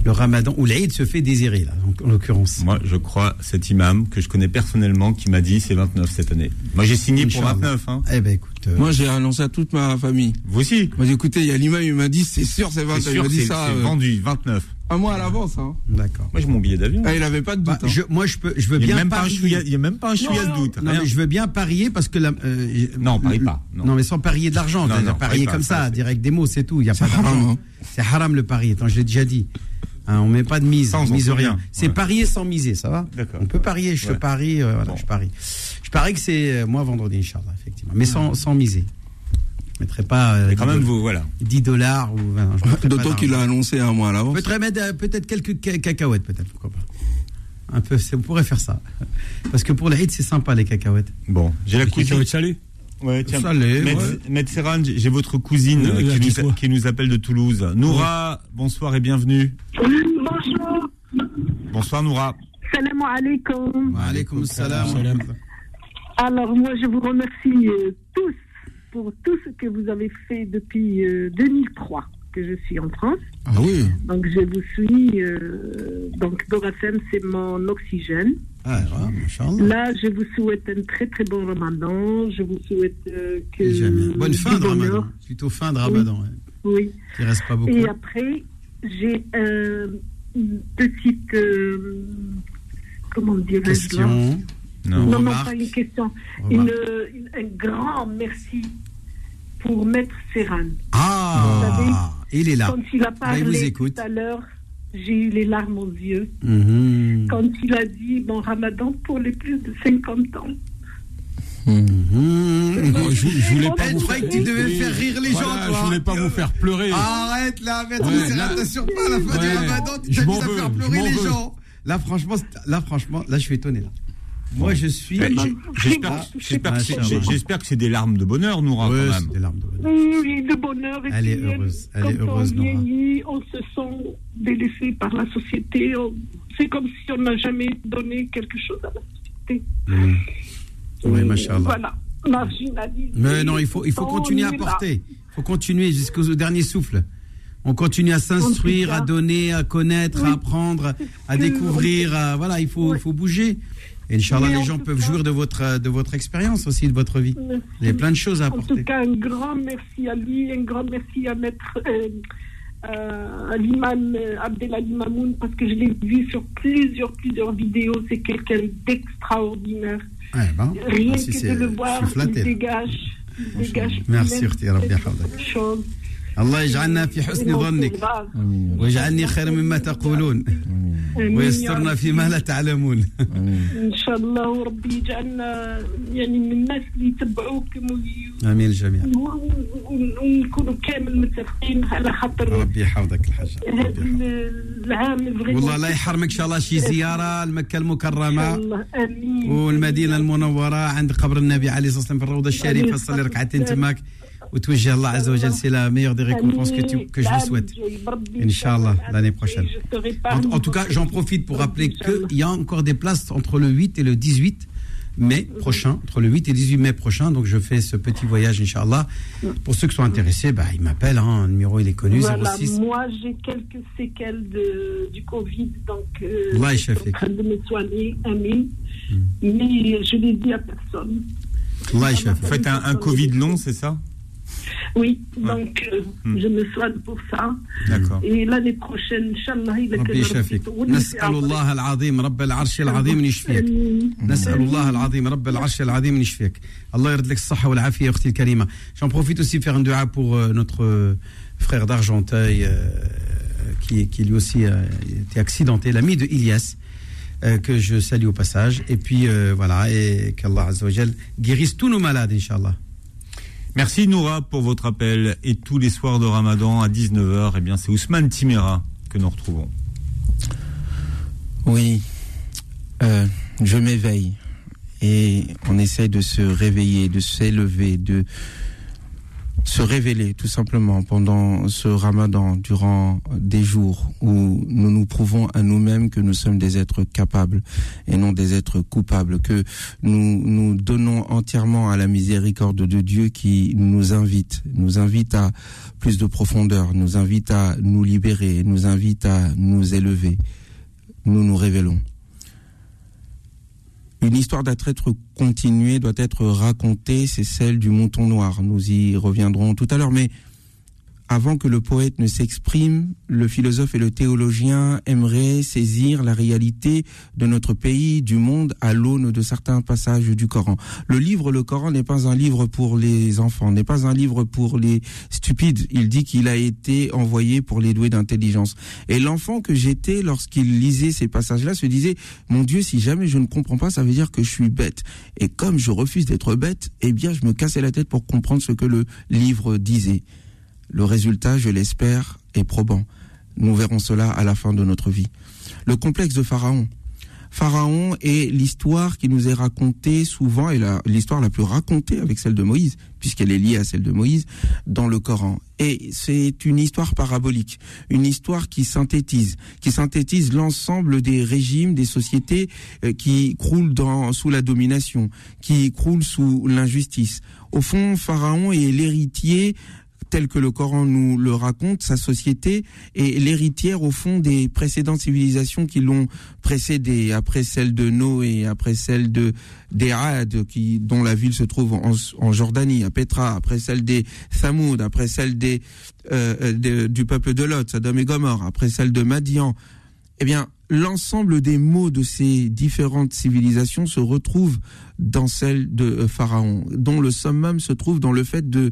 Speaker 2: Le ramadan, ou l'Aïd se fait désirer, là, en, l'occurrence.
Speaker 1: Moi, je crois cet imam que je connais personnellement qui m'a dit c'est 29 cette année. Moi, j'ai signé pour 29. Hein.
Speaker 2: Eh ben, écoute.
Speaker 3: Euh, Moi, j'ai annoncé à toute ma famille.
Speaker 1: Vous aussi
Speaker 3: Moi, j'ai écouté, il y a l'imam, il m'a dit c'est sûr, c'est 29.
Speaker 1: il dit ça. C'est euh, vendu, 29.
Speaker 3: Un mois à l'avance, hein.
Speaker 2: D'accord.
Speaker 1: Moi, j'ai mon billet d'avion.
Speaker 3: Ah, il avait pas de doute.
Speaker 2: Bah, je, moi, je peux, je veux bien
Speaker 1: parier. Il n'y a même pas un chouïa de doute.
Speaker 2: Non, mais je veux bien parier parce que la,
Speaker 1: euh, non, parie pas.
Speaker 2: Non. mais sans parier de l'argent. Parier comme ça, direct des mots, c'est tout. Il y a pas d'argent. Hein. C'est haram le pari. Je l'ai déjà dit. Hein, on met pas de mise, sans, mise rien. C'est parier sans miser, ça va On peut parier, je parie, euh, voilà, je parie. Je parie que c'est euh, moi vendredi, Inch'Allah, effectivement. Mais sans, sans miser. Je mettrai pas.
Speaker 1: Euh, quand même, vous, voilà.
Speaker 2: 10 dollars ou.
Speaker 3: D'autant qu'il l'a annoncé un mois à l'avance.
Speaker 2: Peut-être mettre peut-être quelques cacahuètes, peut-être, pourquoi pas. Un peu, on pourrait faire ça. Parce que pour l'Aïd, c'est sympa, les cacahuètes.
Speaker 1: Bon, j'ai la
Speaker 4: cacahuètes salées
Speaker 1: Ouais, tiens, Maître Serran, j'ai votre cousine qui, nous, appelle de Toulouse. Noura, bonsoir et bienvenue.
Speaker 7: Bonsoir.
Speaker 1: Bonsoir Noura.
Speaker 7: Salam alaikum.
Speaker 2: Wa alaikum salam.
Speaker 7: Alors moi je vous remercie euh, tous pour tout ce que vous avez fait depuis 2003 euh, que je suis en France.
Speaker 2: Ah oui.
Speaker 7: Donc je vous suis. Euh, donc Dorafem, c'est mon oxygène.
Speaker 2: Ah,
Speaker 7: Là, je vous souhaite un très très bon Ramadan. Je vous souhaite euh, que.
Speaker 2: Bonne fin de Ramadan. Plutôt fin de Ramadan.
Speaker 7: Oui.
Speaker 2: Il reste pas beaucoup.
Speaker 7: Et après, j'ai une petite. comment dire
Speaker 2: Question.
Speaker 7: Non, non, non, pas une question. Une, un grand merci pour Maître Serran.
Speaker 2: Ah, il est là.
Speaker 7: Quand il a parlé tout à l'heure, j'ai eu les larmes aux yeux.
Speaker 2: Mhm.
Speaker 7: Quand il a dit bon ramadan pour les plus de 50 ans.
Speaker 2: Mhm.
Speaker 4: je, je, voulais pas
Speaker 2: vous faire
Speaker 4: que tu
Speaker 2: devais faire rire les gens. Toi.
Speaker 4: Je voulais pas vous faire pleurer.
Speaker 2: Arrête là, maître ouais, Serran, t'assures pas la fin du ramadan, tu t'amuses à faire pleurer les gens. Là franchement, là franchement, là je suis étonné là. Moi, je suis.
Speaker 1: J'espère que c'est des larmes de bonheur, Noura,
Speaker 2: oui,
Speaker 1: quand même.
Speaker 2: des larmes de bonheur.
Speaker 7: Oui, de bonheur.
Speaker 2: Elle est heureuse. Elle est heureuse,
Speaker 7: on vieillit, on se sent délaissé par la société. C'est comme si on n'a jamais donné quelque chose à la société.
Speaker 2: Mmh. Oui, machallah.
Speaker 7: Voilà. Marginalisé.
Speaker 2: Mais non, il faut, il faut continuer à porter. Il faut continuer jusqu'au dernier souffle. On continue à s'instruire, à donner, à connaître, à apprendre, à découvrir. À, voilà, il faut, il faut bouger. Et Inch'Allah, les gens peuvent jouir de votre, de votre expérience aussi, de votre vie. Il y a plein de choses à apporter.
Speaker 7: En tout cas, un grand merci à lui, un grand merci à Maître. Euh, euh, à l'imam euh, Abdelali Mamoun parce que je l'ai vu sur plusieurs, plusieurs vidéos. C'est quelqu'un d'extraordinaire.
Speaker 2: Ouais, bon.
Speaker 7: Rien que de le voir, il dégage. Il dégage
Speaker 2: Merci, Rabbi
Speaker 7: chose.
Speaker 2: الله يجعلنا في حسن ظنك ويجعلني خير مما تقولون ويسترنا فيما لا تعلمون.
Speaker 7: إن شاء الله وربي يجعلنا يعني من الناس اللي يتبعوكم
Speaker 2: آمين الجميع
Speaker 7: ونكونوا كامل متفقين على خاطر
Speaker 2: ربي يحفظك الحاج
Speaker 7: العام
Speaker 2: والله لا يحرمك إن شاء الله شي زيارة لمكة المكرمة
Speaker 7: الله. آمين.
Speaker 2: والمدينة المنورة عند قبر النبي عليه الصلاة والسلام في الروضة الشريفة. صلي ركعتين تماك. وتوجه الله عز وجل c'est la meilleure des récompenses que, tu, que je vous souhaite Inch'Allah l'année prochaine en, en, tout cas j'en profite pour rappeler qu'il y a encore des places entre le 8 et le 18 mai prochain, entre le 8 et le 18 mai prochain. Donc je fais ce petit voyage, Inch'Allah. Pour ceux qui sont intéressés, bah, ils m'appellent. Hein, le numéro, il est connu,
Speaker 7: voilà,
Speaker 2: 06.
Speaker 7: Moi, j'ai quelques séquelles de, du Covid, donc euh, je suis en train de me soigner, Amin. Mm. Mais je ne l'ai dit à personne.
Speaker 1: Vous faites un, un Covid long, c'est ça
Speaker 7: Oui, donc euh, hmm. je me soigne pour ça. D'accord. Et l'année prochaine, Inch'Allah, il
Speaker 2: ربي يشافيك نسأل الله العظيم رب العرش العظيم أن يشفيك نسأل الله العظيم رب العرش العظيم أن يشفيك الله يرد لك الصحة والعافية أختي الكريمة J'en profite aussi de faire un dua pour euh, notre euh, frère d'Argenteuil euh, qui, qui lui aussi a été accidenté, l'ami de Ilias euh, que je salue au passage. Et puis euh, voilà, et qu'Allah guérisse tous nos malades, Inch'Allah.
Speaker 1: Merci Noura pour votre appel. Et tous les soirs de Ramadan à 19h, eh bien c'est Ousmane Timera que nous retrouvons.
Speaker 3: Oui, euh, je m'éveille et on essaie de se réveiller, de s'élever, de se révéler tout simplement pendant ce ramadan, durant des jours où nous nous prouvons à nous-mêmes que nous sommes des êtres capables et non des êtres coupables, que nous nous donnons entièrement à la miséricorde de Dieu qui nous invite, nous invite à plus de profondeur, nous invite à nous libérer, nous invite à nous élever. Nous nous révélons. Une histoire doit être continuée, doit être racontée, c'est celle du mouton noir. Nous y reviendrons tout à l'heure, mais avant que le poète ne s'exprime, le philosophe et le théologien aimeraient saisir la réalité de notre pays, du monde, à l'aune de certains passages du Coran. Le livre, le Coran, n'est pas un livre pour les enfants, n'est pas un livre pour les stupides. Il dit qu'il a été envoyé pour les doués d'intelligence. Et l'enfant que j'étais lorsqu'il lisait ces passages-là se disait, mon Dieu, si jamais je ne comprends pas, ça veut dire que je suis bête. Et comme je refuse d'être bête, eh bien, je me cassais la tête pour comprendre ce que le livre disait. Le résultat, je l'espère, est probant. Nous verrons cela à la fin de notre vie. Le complexe de Pharaon. Pharaon est l'histoire qui nous est racontée souvent, et l'histoire la, plus racontée avec celle de Moïse, puisqu'elle est liée à celle de Moïse, dans le Coran. Et c'est une histoire parabolique, une histoire qui synthétise, qui synthétise l'ensemble des régimes, des sociétés euh, qui croulent sous la domination, qui croulent sous l'injustice. Au fond, Pharaon est l'héritier tel que le Coran nous le raconte, sa société est l'héritière au fond des précédentes civilisations qui l'ont précédé, après celle de Noé, après celle de d'Erad, qui dont la ville se trouve en, Jordanie, à Petra, après celle des Thamoud, après celle des euh, du peuple de Lot, Sodome et Gomorre, après celle de Madian. Eh bien, l'ensemble des mots de ces différentes civilisations se retrouvent dans celle de euh, Pharaon, dont le summum se trouve dans le fait de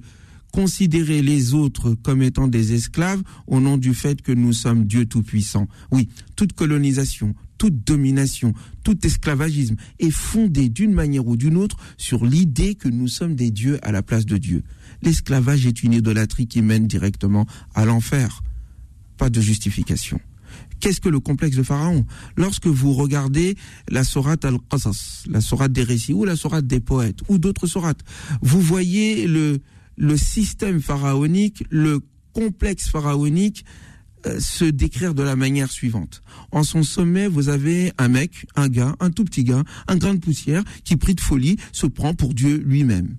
Speaker 3: considérer les autres comme étant des esclaves au nom du fait que nous sommes Dieu Tout-Puissant. Oui, toute colonisation, toute domination, tout esclavagisme est fondé d'une manière ou d'une autre sur l'idée que nous sommes des dieux à la place de Dieu. L'esclavage est une idolâtrie qui mène directement à l'enfer. Pas de justification. Qu'est-ce que le complexe de Pharaon? Lorsque vous regardez la sourate al-Qasas, la sourate des récits ou la sourate des poètes ou d'autres sourates, vous voyez le, le système pharaonique, le complexe pharaonique euh, se décrire de la manière suivante. En son sommet, vous avez un mec, un gars, un tout petit gars, un grain de poussière qui, pris de folie, se prend pour Dieu lui-même.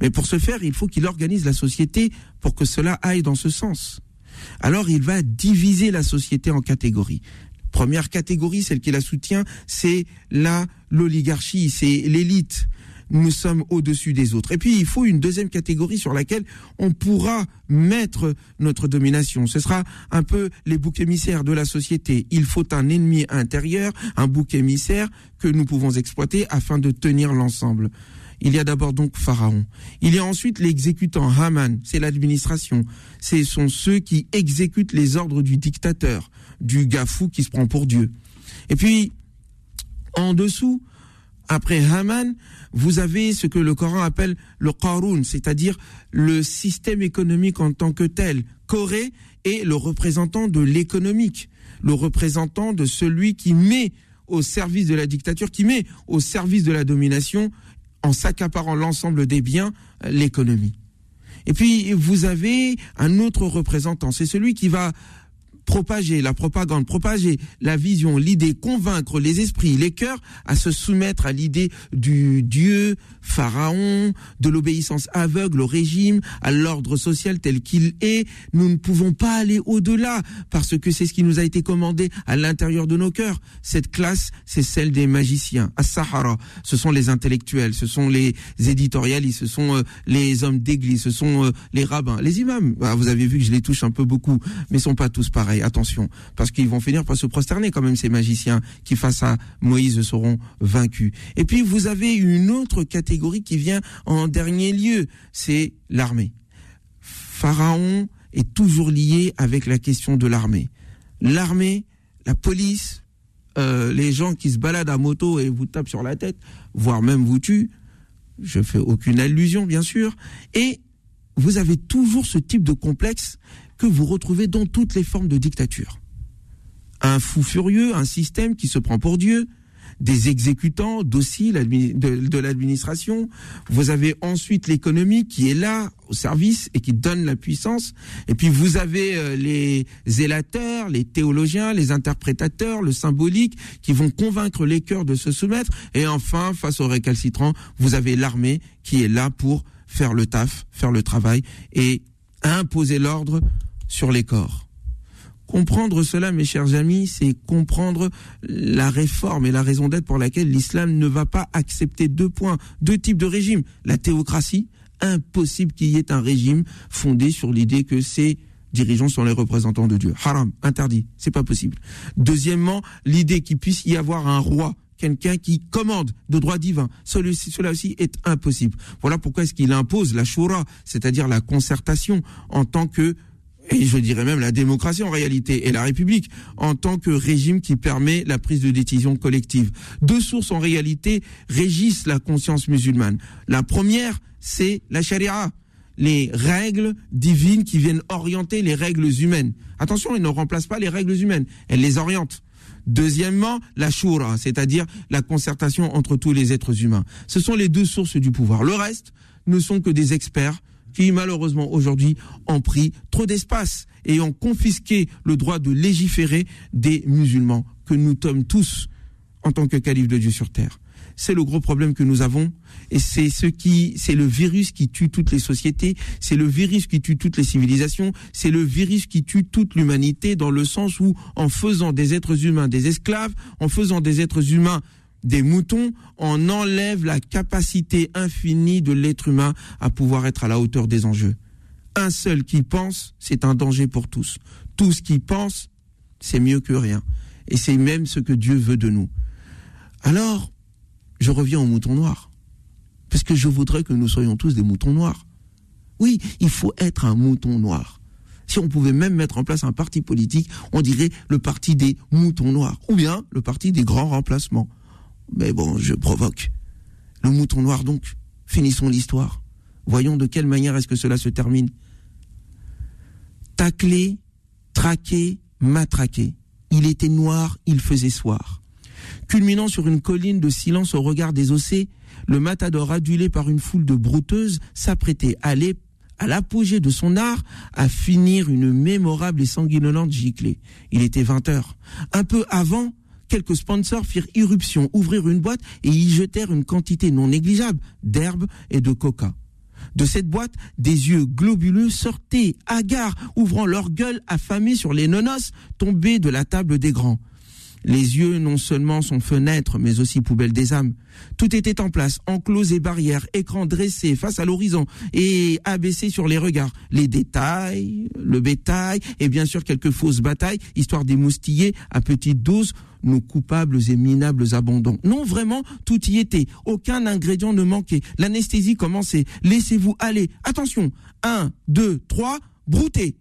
Speaker 3: Mais pour ce faire, il faut qu'il organise la société pour que cela aille dans ce sens. Alors il va diviser la société en catégories. Première catégorie, celle qui la soutient, c'est la l'oligarchie, c'est l'élite nous sommes au-dessus des autres. Et puis, il faut une deuxième catégorie sur laquelle on pourra mettre notre domination. Ce sera un peu les boucs émissaires de la société. Il faut un ennemi intérieur, un bouc émissaire que nous pouvons exploiter afin de tenir l'ensemble. Il y a d'abord donc Pharaon. Il y a ensuite l'exécutant, Haman, c'est l'administration. Ce sont ceux qui exécutent les ordres du dictateur, du gafou qui se prend pour Dieu. Et puis, en dessous, après Haman, vous avez ce que le Coran appelle le Qarun, c'est-à-dire le système économique en tant que tel. Corée est le représentant de l'économique, le représentant de celui qui met au service de la dictature, qui met au service de la domination, en s'accaparant l'ensemble des biens, l'économie. Et puis, vous avez un autre représentant, c'est celui qui va propager la propagande, propager la vision, l'idée, convaincre les esprits, les cœurs à se soumettre à l'idée du Dieu pharaon, de l'obéissance aveugle au régime, à l'ordre social tel qu'il est. Nous ne pouvons pas aller au-delà parce que c'est ce qui nous a été commandé à l'intérieur de nos cœurs. Cette classe, c'est celle des magiciens. À Sahara, ce sont les intellectuels, ce sont les éditorialistes, ce sont euh, les hommes d'église, ce sont euh, les rabbins, les imams. Ah, vous avez vu que je les touche un peu beaucoup, mais ils sont pas tous pareils. Attention, parce qu'ils vont finir par se prosterner quand même ces magiciens qui face à Moïse seront vaincus. Et puis vous avez une autre catégorie qui vient en dernier lieu, c'est l'armée. Pharaon est toujours lié avec la question de l'armée. L'armée, la police, euh, les gens qui se baladent à moto et vous tapent sur la tête, voire même vous tuent. Je fais aucune allusion, bien sûr. Et vous avez toujours ce type de complexe vous retrouvez dans toutes les formes de dictature. Un fou furieux, un système qui se prend pour Dieu, des exécutants dociles de, l'administration. Vous avez ensuite l'économie qui est là au service et qui donne la puissance. Et puis vous avez euh, les zélateurs, les théologiens, les interprétateurs, le symbolique qui vont convaincre les cœurs de se soumettre. Et enfin, face aux récalcitrants, vous avez l'armée qui est là pour faire le taf, faire le travail et imposer l'ordre sur les corps. Comprendre cela, mes chers amis, c'est comprendre la réforme et la raison d'être pour laquelle l'islam ne va pas accepter deux points, deux types de régimes. La théocratie, impossible qu'il y ait un régime fondé sur l'idée que ces dirigeants sont les représentants de Dieu. Haram, interdit, c'est pas possible. Deuxièmement, l'idée qu'il puisse y avoir un roi quelqu'un qui commande de droit divin. Cela aussi est impossible. Voilà pourquoi est-ce qu'il impose la shura, c'est-à-dire la concertation en tant que et je dirais même la démocratie en réalité, et la République en tant que régime qui permet la prise de décision collective. Deux sources en réalité régissent la conscience musulmane. La première, c'est la charia, les règles divines qui viennent orienter les règles humaines. Attention, elles ne remplacent pas les règles humaines, elles les orientent. Deuxièmement, la shura, c'est-à-dire la concertation entre tous les êtres humains. Ce sont les deux sources du pouvoir. Le reste ne sont que des experts qui malheureusement aujourd'hui ont pris trop d'espace et ont confisqué le droit de légiférer des musulmans que nous sommes tous en tant que calife de Dieu sur terre. C'est le gros problème que nous avons et c'est ce qui c'est le virus qui tue toutes les sociétés, c'est le virus qui tue toutes les civilisations, c'est le virus qui tue toute l'humanité dans le sens où en faisant des êtres humains des esclaves, en faisant des êtres humains des moutons, on enlève la capacité infinie de l'être humain à pouvoir être à la hauteur des enjeux. Un seul qui pense, c'est un danger pour tous. Tous qui pensent, c'est mieux que rien. Et c'est même ce que Dieu veut de nous. Alors, je reviens au mouton noir. Parce que je voudrais que nous soyons tous des moutons noirs. Oui, il faut être un mouton noir. Si on pouvait même mettre en place un parti politique, on dirait le parti des moutons noirs, ou bien le parti des grands remplacements. Mais bon, je provoque. Le mouton noir donc. Finissons l'histoire. Voyons de quelle manière est-ce que cela se termine. Taclé, traqué, matraqué. Il était noir, il faisait soir. Culminant sur une colline de silence au regard des ossés, le matador adulé par une foule de brouteuses s'apprêtait à aller à l'apogée de son art à finir une mémorable et sanguinolente giclée. Il était 20 heures. Un peu avant, quelques sponsors firent irruption, ouvrirent une boîte et y jetèrent une quantité non négligeable d'herbes et de coca. De cette boîte, des yeux globuleux sortaient, hagards, ouvrant leur gueule affamée sur les nonos tombés de la table des grands. Les yeux non seulement sont fenêtres, mais aussi poubelles des âmes. Tout était en place, enclos et barrières, écran dressé face à l'horizon et abaissé sur les regards. Les détails, le bétail et bien sûr quelques fausses batailles, histoire d'émoustiller à petite dose nos coupables et minables abondants. Non, vraiment, tout y était. Aucun ingrédient ne manquait. L'anesthésie commençait. Laissez-vous aller. Attention. Un, deux, trois, brouter.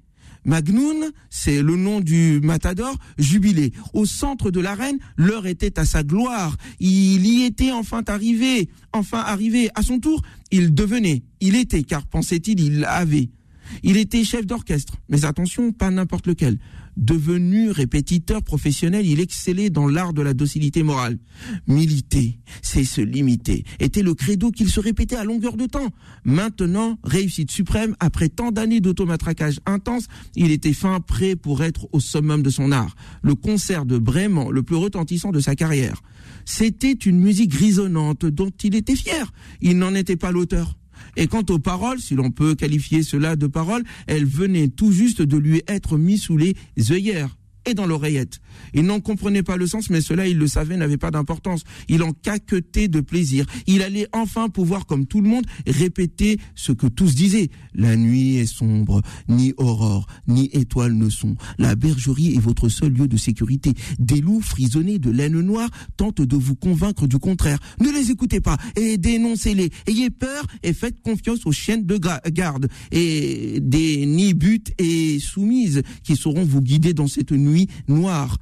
Speaker 3: Magnoun, c'est le nom du matador, jubilé. Au centre de l'arène, l'heure était à sa gloire. Il y était enfin arrivé, enfin arrivé. À son tour, il devenait, il était, car pensait-il, il avait. Il était chef d'orchestre, mais attention, pas n'importe lequel. Devenu répétiteur professionnel, il excellait dans l'art de la docilité morale. Militer, c'est se limiter, était le credo qu'il se répétait à longueur de temps. Maintenant, réussite suprême, après tant d'années d'automatraquage intense, il était fin prêt pour être au summum de son art. Le concert de Brément, le plus retentissant de sa carrière. C'était une musique grisonnante dont il était fier. Il n'en était pas l'auteur. Et quant aux paroles, si l'on peut qualifier cela de paroles, elles venaient tout juste de lui être mises sous les œillères et dans l'oreillette. Il n'en comprenait pas le sens, mais cela, il le savait, n'avait pas d'importance. Il en caquetait de plaisir. Il allait enfin pouvoir, comme tout le monde, répéter ce que tous disaient. La nuit est sombre, ni aurore, ni étoile ne sont. La bergerie est votre seul lieu de sécurité. Des loups frisonnés de laine noire tentent de vous convaincre du contraire. Ne les écoutez pas et dénoncez-les. Ayez peur et faites confiance aux chiennes de garde et des nibutes et soumises qui sauront vous guider dans cette nuit noire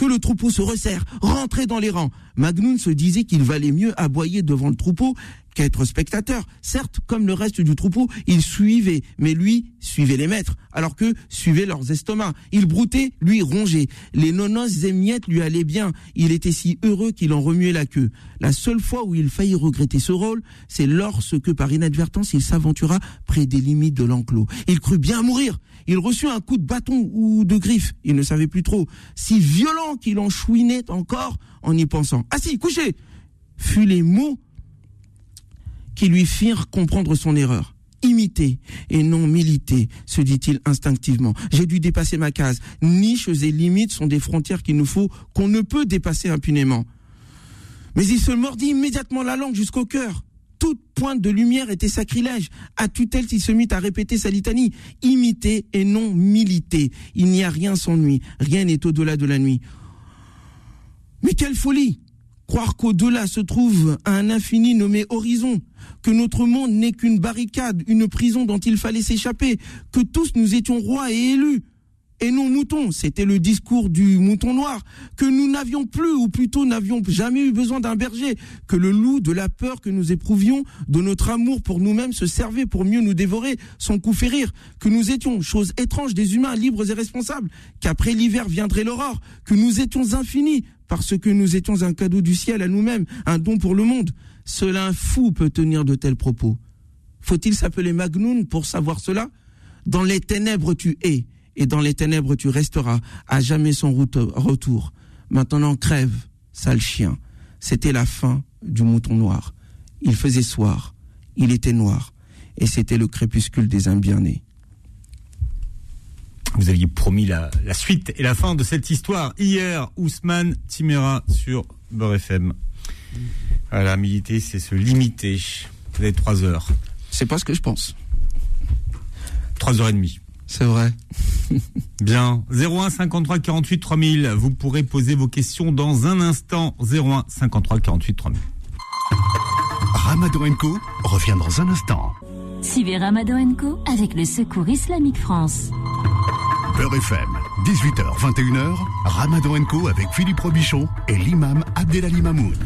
Speaker 3: que le troupeau se resserre, rentrez dans les rangs. Magnoun se disait qu'il valait mieux aboyer devant le troupeau qu'être spectateur. Certes, comme le reste du troupeau, il suivait, mais lui suivait les maîtres, alors que suivaient leurs estomacs. Il broutait, lui rongeait. Les nonos et miettes lui allaient bien. Il était si heureux qu'il en remuait la queue. La seule fois où il faillit regretter ce rôle, c'est lorsque, par inadvertance, il s'aventura près des limites de l'enclos. Il crut bien mourir. Il reçut un coup de bâton ou de griffe, il ne savait plus trop, si violent qu'il en chouinait encore en y pensant. Assis, couché fut les mots qui lui firent comprendre son erreur. Imiter et non militer, se dit-il instinctivement. J'ai dû dépasser ma case. Niches et limites sont des frontières qu'il nous faut, qu'on ne peut dépasser impunément. Mais il se mordit immédiatement la langue jusqu'au cœur toute pointe de lumière était sacrilège. À tutelle, il se mit à répéter sa litanie. Imiter et non militer. Il n'y a rien sans nuit. Rien n'est au-delà de la nuit. Mais quelle folie Croire qu'au-delà se trouve un infini nommé horizon, que notre monde n'est qu'une barricade, une prison dont il fallait s'échapper, que tous nous étions rois et élus, et non moutons. C'était le discours du mouton noir, que nous n'avions plus, ou plutôt n'avions jamais eu besoin d'un berger, que le loup de la peur que nous éprouvions, de notre amour pour nous-mêmes se servait pour mieux nous dévorer sans coup férir, que nous étions, chose étrange, des humains libres et responsables, qu'après l'hiver viendrait l'aurore, que nous étions infinis, parce que nous étions un cadeau du ciel à nous-mêmes, un don pour le monde. Seul un fou peut tenir de tels propos. Faut-il s'appeler Magnoun pour savoir cela? Dans les ténèbres tu es, et dans les ténèbres tu resteras, à jamais son retour. Maintenant crève, sale chien. C'était la fin du mouton noir. Il faisait soir, il était noir, et c'était le crépuscule des imbien-nés.
Speaker 1: Vous aviez promis la, suite et la fin de cette histoire hier, Ousmane Timera sur Beurre FM. Voilà, militer, c'est se limiter. Vous avez trois heures.
Speaker 3: C'est pas ce que je pense.
Speaker 1: Trois heures et demie.
Speaker 3: C'est vrai.
Speaker 1: Bien. 01 53 48 3000. Vous pourrez poser vos questions dans un instant. 01 53 48 3000.
Speaker 5: Ramadan Co revient dans un instant.
Speaker 6: Suivez Ramadan Co avec le Secours Islamique France.
Speaker 5: Beurre FM, 18h, 21h, Ramadan Co avec Philippe Robichon et l'imam Abdelali Mamoun.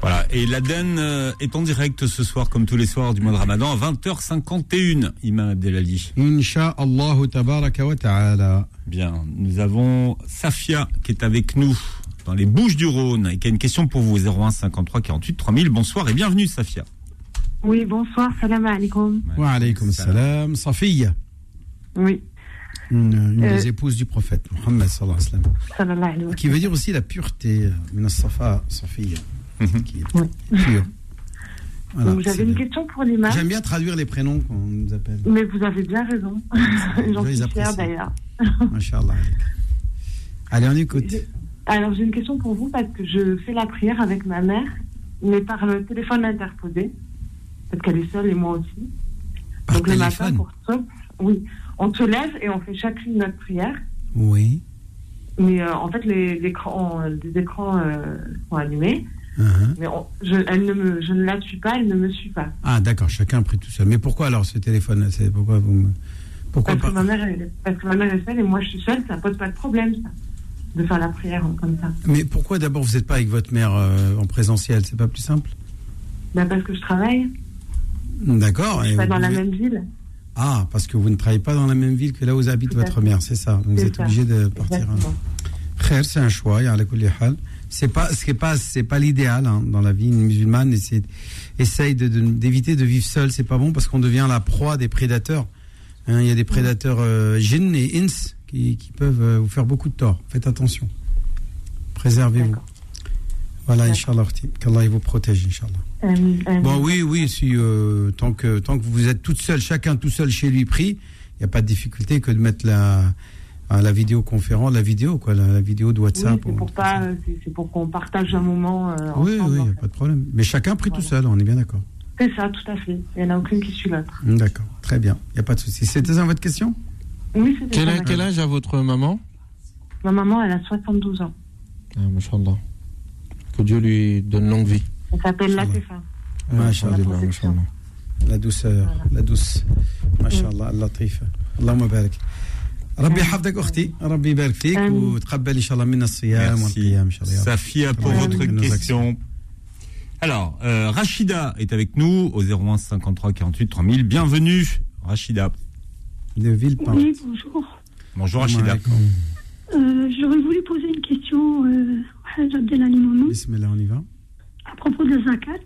Speaker 1: Voilà, et l'Aden euh, est en direct ce soir, comme tous les soirs du mois de Ramadan, à 20h51, Imam Abdelali.
Speaker 2: Inch'Allah tabaraka wa ta'ala.
Speaker 1: Bien, nous avons Safia qui est avec nous dans les Bouches du Rhône et qui a une question pour vous, 01 53 48 3000. Bonsoir et bienvenue Safia.
Speaker 8: Oui, bonsoir, salam alaikum.
Speaker 2: Wa alaikum salam. Safia.
Speaker 8: Oui.
Speaker 2: Une, euh, des épouses du prophète, Mohammed sallallahu alayhi wa sallam. Qui veut dire aussi la pureté, euh, Safa, Safia.
Speaker 8: Donc j'avais une question pour l'imam.
Speaker 2: J'aime bien traduire les prénoms qu'on nous appelle.
Speaker 8: Mais vous avez bien raison. J'en suis fière d'ailleurs.
Speaker 2: Machallah. Allez, on écoute.
Speaker 8: Alors j'ai une question pour vous parce que je fais la prière avec ma mère, mais par le téléphone interposé, parce qu'elle est seule et moi aussi.
Speaker 2: Par Donc téléphone. le matin,
Speaker 8: pour oui, on se lève et on fait chacune notre prière.
Speaker 2: Oui.
Speaker 8: Mais euh, en fait, les, écrans, les écrans euh, sont allumés. Uh-huh. Mais je, elle ne me, je ne la suis pas, elle ne me suit pas.
Speaker 2: Ah d'accord, chacun a pris tout seul. Mais pourquoi alors ce téléphone C'est pourquoi vous me...
Speaker 8: pourquoi parce, pas que ma mère, parce que ma mère est seule et moi je suis seule, ça pose pas de problème ça, de faire la prière comme ça.
Speaker 2: Mais pourquoi d'abord vous n'êtes pas avec votre mère euh, en présentiel? C'est pas plus simple?
Speaker 8: Ben Parce que je travaille.
Speaker 2: D'accord.
Speaker 8: Je suis pas dans la même ville.
Speaker 2: Ah, parce que vous ne travaillez pas dans la même ville que là où habite votre mère, c'est ça. Donc vous êtes obligé de partir. Frère, c'est un choix, c'est pas ce pas c'est pas l'idéal hein, dans la vie. Musulmane essaye, essaye d'éviter de, vivre seul c'est pas bon parce qu'on devient la proie des prédateurs. Hein, il y a des prédateurs euh, jinn et ins qui, peuvent euh, vous faire beaucoup de tort. Faites attention. Préservez-vous. Voilà inchallah qu'Allah vous protège inchallah. Bon oui oui si euh, tant que tant que vous êtes toute seule chacun tout seul chez lui pris il n'y a pas de difficulté que de mettre la la vidéoconférence, la vidéo, quoi, la, vidéo de WhatsApp.
Speaker 8: c'est pour, pas, c'est pour qu'on partage un moment. Euh,
Speaker 2: oui, oui, il n'y a pas de problème. Mais chacun pris tout seul, on est bien d'accord.
Speaker 8: C'est ça, tout à fait. Il n'y en a aucune qui suit l'autre.
Speaker 2: D'accord, très bien. Il n'y a pas de souci. C'était ça votre question?
Speaker 8: Oui, c'était
Speaker 3: quel, âge, quel âge a votre maman?
Speaker 8: Ma maman, elle a 72 ans.
Speaker 3: Ah, Que Dieu lui donne longue vie.
Speaker 8: Elle s'appelle Latifa.
Speaker 2: La douceur, la douce. Mashallah, Latifa. Allahumma barak. ربي يحفظك اختي ربي يبارك فيك وتقبل ان شاء الله منا الصيام والقيام ان شاء الله
Speaker 1: Safia pour votre question alors euh, Rachida est avec nous au 01 53 48 3000 bienvenue Rachida
Speaker 2: de Villepinte
Speaker 9: oui bonjour
Speaker 1: bonjour Rachida
Speaker 9: euh, j'aurais voulu poser une question euh, Abdelali Mounou
Speaker 2: Bismillah on y va
Speaker 9: à propos de zakat